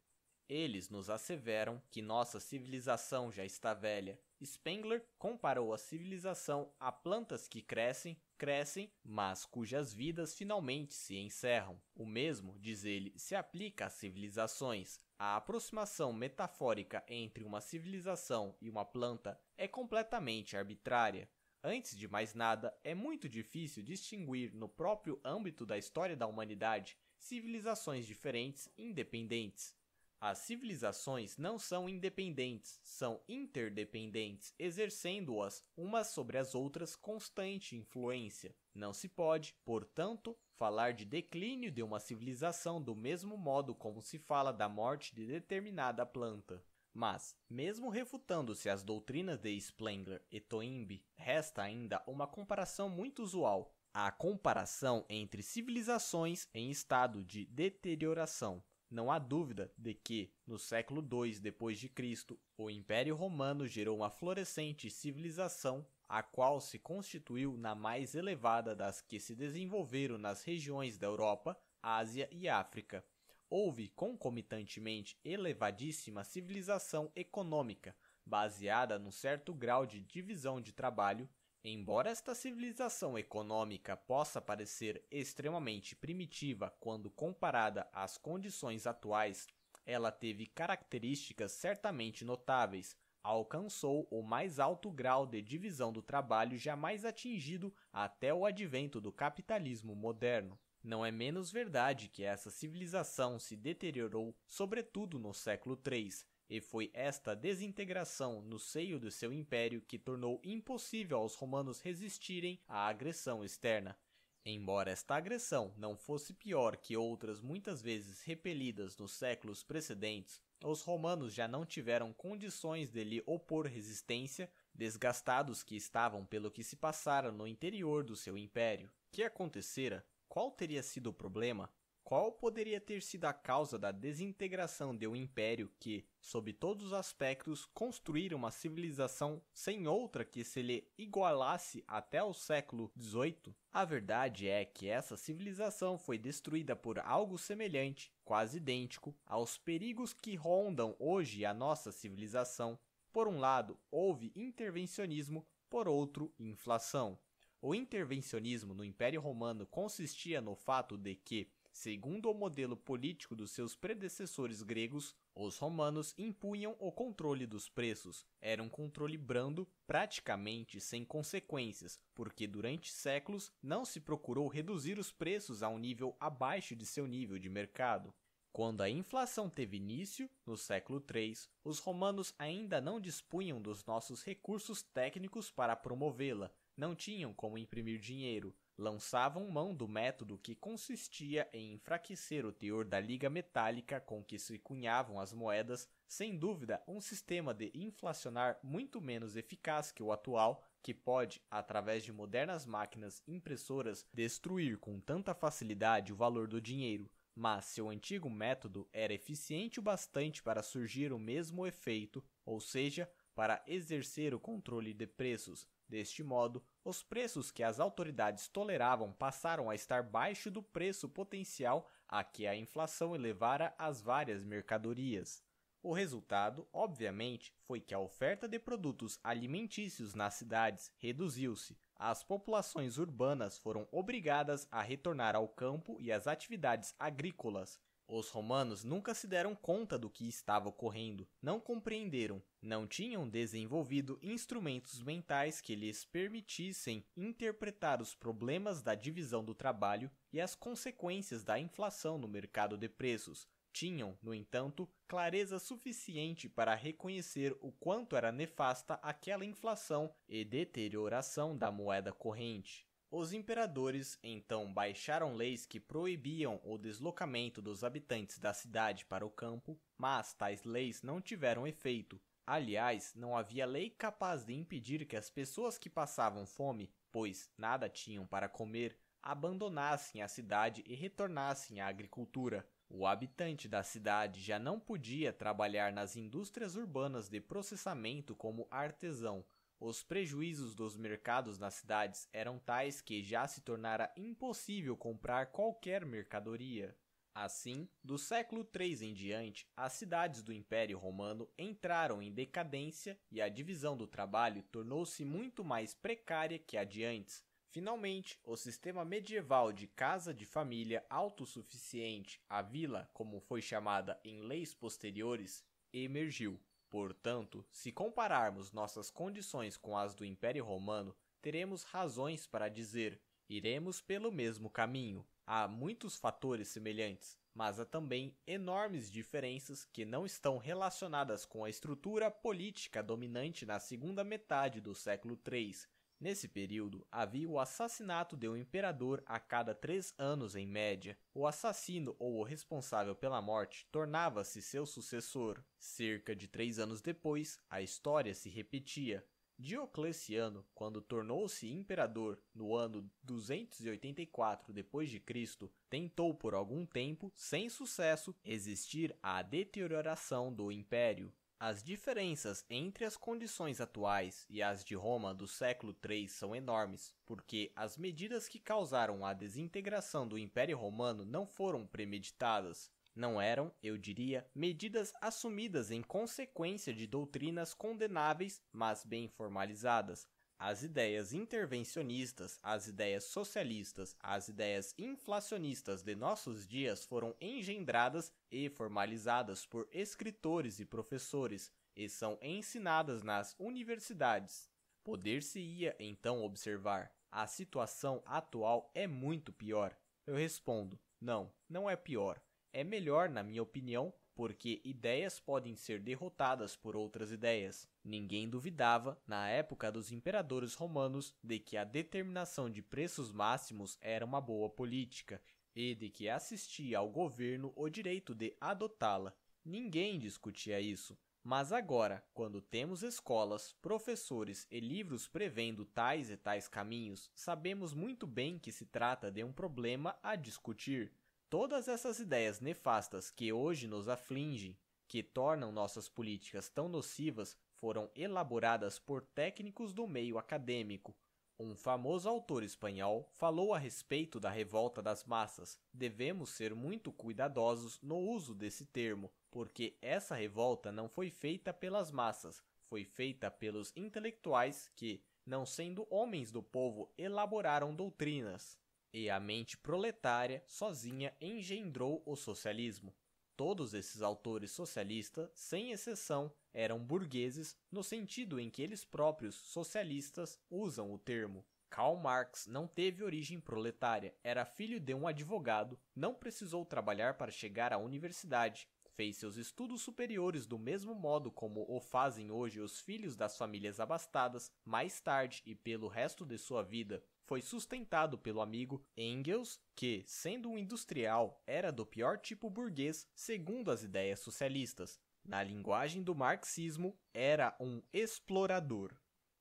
Eles nos asseveram que nossa civilização já está velha. Spengler comparou a civilização a plantas que crescem, crescem, mas cujas vidas finalmente se encerram. O mesmo, diz ele, se aplica às civilizações. A aproximação metafórica entre uma civilização e uma planta é completamente arbitrária. Antes de mais nada, é muito difícil distinguir no próprio âmbito da história da humanidade civilizações diferentes independentes. As civilizações não são independentes, são interdependentes, exercendo-as umas sobre as outras constante influência. Não se pode, portanto, falar de declínio de uma civilização do mesmo modo como se fala da morte de determinada planta. Mas, mesmo refutando-se as doutrinas de Spengler e Toynbee, resta ainda uma comparação muito usual, a comparação entre civilizações em estado de deterioração. Não há dúvida de que, no século II depois de Cristo, o Império Romano gerou uma florescente civilização, a qual se constituiu na mais elevada das que se desenvolveram nas regiões da Europa, Ásia e África houve concomitantemente elevadíssima civilização econômica, baseada num certo grau de divisão de trabalho. Embora esta civilização econômica possa parecer extremamente primitiva quando comparada às condições atuais, ela teve características certamente notáveis. Alcançou o mais alto grau de divisão do trabalho jamais atingido até o advento do capitalismo moderno. Não é menos verdade que essa civilização se deteriorou, sobretudo no século III, e foi esta desintegração no seio do seu império que tornou impossível aos romanos resistirem à agressão externa. Embora esta agressão não fosse pior que outras muitas vezes repelidas nos séculos precedentes, os romanos já não tiveram condições de lhe opor resistência, desgastados que estavam pelo que se passara no interior do seu império. Que acontecera qual teria sido o problema? Qual poderia ter sido a causa da desintegração de um império que, sob todos os aspectos, construíra uma civilização sem outra que se lhe igualasse até o século XVIII? A verdade é que essa civilização foi destruída por algo semelhante, quase idêntico, aos perigos que rondam hoje a nossa civilização. Por um lado, houve intervencionismo, por outro, inflação. O intervencionismo no Império Romano consistia no fato de que, segundo o modelo político dos seus predecessores gregos, os romanos impunham o controle dos preços. Era um controle brando, praticamente sem consequências, porque durante séculos não se procurou reduzir os preços a um nível abaixo de seu nível de mercado. Quando a inflação teve início, no século III, os romanos ainda não dispunham dos nossos recursos técnicos para promovê-la, não tinham como imprimir dinheiro, lançavam mão do método que consistia em enfraquecer o teor da liga metálica com que se cunhavam as moedas, sem dúvida um sistema de inflacionar muito menos eficaz que o atual, que pode, através de modernas máquinas impressoras, destruir com tanta facilidade o valor do dinheiro. Mas seu antigo método era eficiente o bastante para surgir o mesmo efeito, ou seja, para exercer o controle de preços, Deste modo, os preços que as autoridades toleravam passaram a estar baixo do preço potencial a que a inflação elevara as várias mercadorias. O resultado, obviamente, foi que a oferta de produtos alimentícios nas cidades reduziu-se. As populações urbanas foram obrigadas a retornar ao campo e às atividades agrícolas, os romanos nunca se deram conta do que estava ocorrendo, não compreenderam, não tinham desenvolvido instrumentos mentais que lhes permitissem interpretar os problemas da divisão do trabalho e as consequências da inflação no mercado de preços. Tinham, no entanto, clareza suficiente para reconhecer o quanto era nefasta aquela inflação e deterioração da moeda corrente. Os imperadores então baixaram leis que proibiam o deslocamento dos habitantes da cidade para o campo, mas tais leis não tiveram efeito. Aliás, não havia lei capaz de impedir que as pessoas que passavam fome, pois nada tinham para comer, abandonassem a cidade e retornassem à agricultura. O habitante da cidade já não podia trabalhar nas indústrias urbanas de processamento como artesão, os prejuízos dos mercados nas cidades eram tais que já se tornara impossível comprar qualquer mercadoria. Assim, do século III em diante, as cidades do Império Romano entraram em decadência e a divisão do trabalho tornou-se muito mais precária que a de antes. Finalmente, o sistema medieval de casa de família autossuficiente, a vila, como foi chamada em leis posteriores, emergiu. Portanto, se compararmos nossas condições com as do Império Romano, teremos razões para dizer: iremos pelo mesmo caminho. Há muitos fatores semelhantes, mas há também enormes diferenças que não estão relacionadas com a estrutura política dominante na segunda metade do século III Nesse período, havia o assassinato de um imperador a cada três anos em média. O assassino ou o responsável pela morte tornava-se seu sucessor. Cerca de três anos depois, a história se repetia. Diocleciano, quando tornou-se imperador no ano 284 d.C., tentou por algum tempo, sem sucesso, existir a deterioração do império. As diferenças entre as condições atuais e as de Roma do século III são enormes, porque as medidas que causaram a desintegração do Império Romano não foram premeditadas. Não eram, eu diria, medidas assumidas em consequência de doutrinas condenáveis, mas bem formalizadas, as ideias intervencionistas, as ideias socialistas, as ideias inflacionistas de nossos dias foram engendradas e formalizadas por escritores e professores e são ensinadas nas universidades. Poder-se-ia então observar: a situação atual é muito pior. Eu respondo: não, não é pior. É melhor, na minha opinião, porque ideias podem ser derrotadas por outras ideias. Ninguém duvidava, na época dos imperadores romanos, de que a determinação de preços máximos era uma boa política e de que assistia ao governo o direito de adotá-la. Ninguém discutia isso. Mas agora, quando temos escolas, professores e livros prevendo tais e tais caminhos, sabemos muito bem que se trata de um problema a discutir. Todas essas ideias nefastas que hoje nos afligem, que tornam nossas políticas tão nocivas, foram elaboradas por técnicos do meio acadêmico. Um famoso autor espanhol falou a respeito da revolta das massas. Devemos ser muito cuidadosos no uso desse termo, porque essa revolta não foi feita pelas massas, foi feita pelos intelectuais que, não sendo homens do povo, elaboraram doutrinas. E a mente proletária sozinha engendrou o socialismo. Todos esses autores socialistas, sem exceção, eram burgueses no sentido em que eles próprios socialistas usam o termo. Karl Marx não teve origem proletária, era filho de um advogado, não precisou trabalhar para chegar à universidade, fez seus estudos superiores do mesmo modo como o fazem hoje os filhos das famílias abastadas, mais tarde e pelo resto de sua vida, foi sustentado pelo amigo Engels, que, sendo um industrial, era do pior tipo burguês, segundo as ideias socialistas. Na linguagem do marxismo, era um explorador.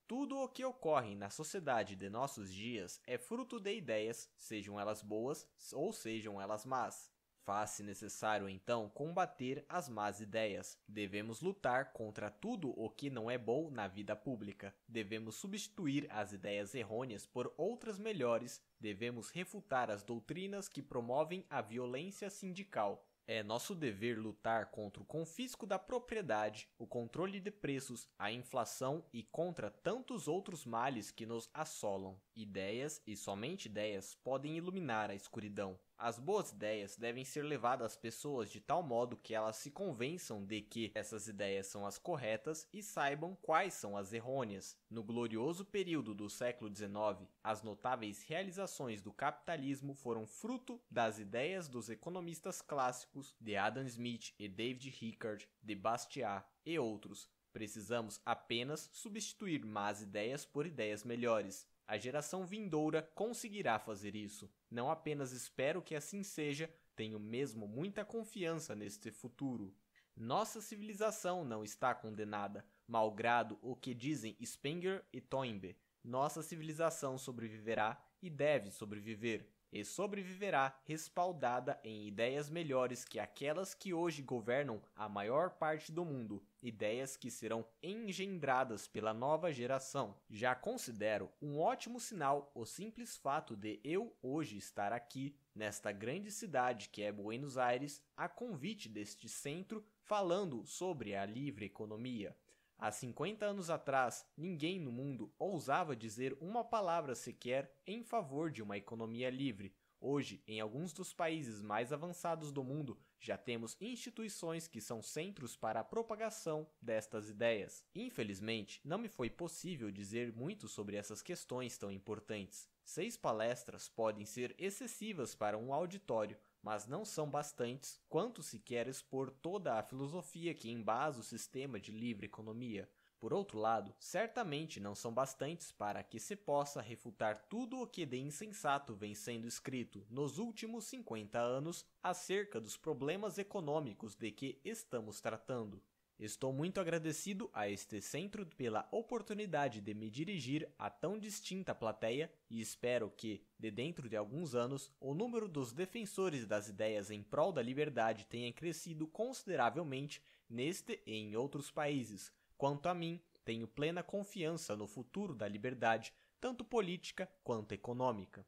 Tudo o que ocorre na sociedade de nossos dias é fruto de ideias, sejam elas boas ou sejam elas más. Faz-se necessário então combater as más ideias. Devemos lutar contra tudo o que não é bom na vida pública. Devemos substituir as ideias errôneas por outras melhores. Devemos refutar as doutrinas que promovem a violência sindical. É nosso dever lutar contra o confisco da propriedade, o controle de preços, a inflação e contra tantos outros males que nos assolam. Ideias, e somente ideias, podem iluminar a escuridão. As boas ideias devem ser levadas às pessoas de tal modo que elas se convençam de que essas ideias são as corretas e saibam quais são as errôneas. No glorioso período do século XIX, as notáveis realizações do capitalismo foram fruto das ideias dos economistas clássicos de Adam Smith e David Rickard, de Bastiat e outros. Precisamos apenas substituir más ideias por ideias melhores. A geração vindoura conseguirá fazer isso. Não apenas espero que assim seja, tenho mesmo muita confiança neste futuro. Nossa civilização não está condenada, malgrado o que dizem Spenger e Toynbee. Nossa civilização sobreviverá e deve sobreviver. E sobreviverá respaldada em ideias melhores que aquelas que hoje governam a maior parte do mundo, ideias que serão engendradas pela nova geração. Já considero um ótimo sinal o simples fato de eu hoje estar aqui, nesta grande cidade que é Buenos Aires, a convite deste centro, falando sobre a livre economia. Há 50 anos atrás, ninguém no mundo ousava dizer uma palavra sequer em favor de uma economia livre. Hoje, em alguns dos países mais avançados do mundo, já temos instituições que são centros para a propagação destas ideias. Infelizmente, não me foi possível dizer muito sobre essas questões tão importantes. Seis palestras podem ser excessivas para um auditório, mas não são bastantes quanto se quer expor toda a filosofia que embasa o sistema de livre economia. Por outro lado, certamente não são bastantes para que se possa refutar tudo o que de insensato vem sendo escrito nos últimos 50 anos acerca dos problemas econômicos de que estamos tratando. Estou muito agradecido a este centro pela oportunidade de me dirigir a tão distinta plateia e espero que, de dentro de alguns anos, o número dos defensores das ideias em prol da liberdade tenha crescido consideravelmente neste e em outros países. Quanto a mim, tenho plena confiança no futuro da liberdade, tanto política quanto econômica.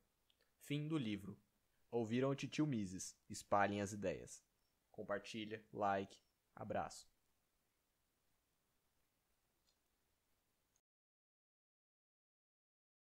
Fim do livro. Ouviram o Titio Mises? Espalhem as ideias. Compartilha, like, abraço.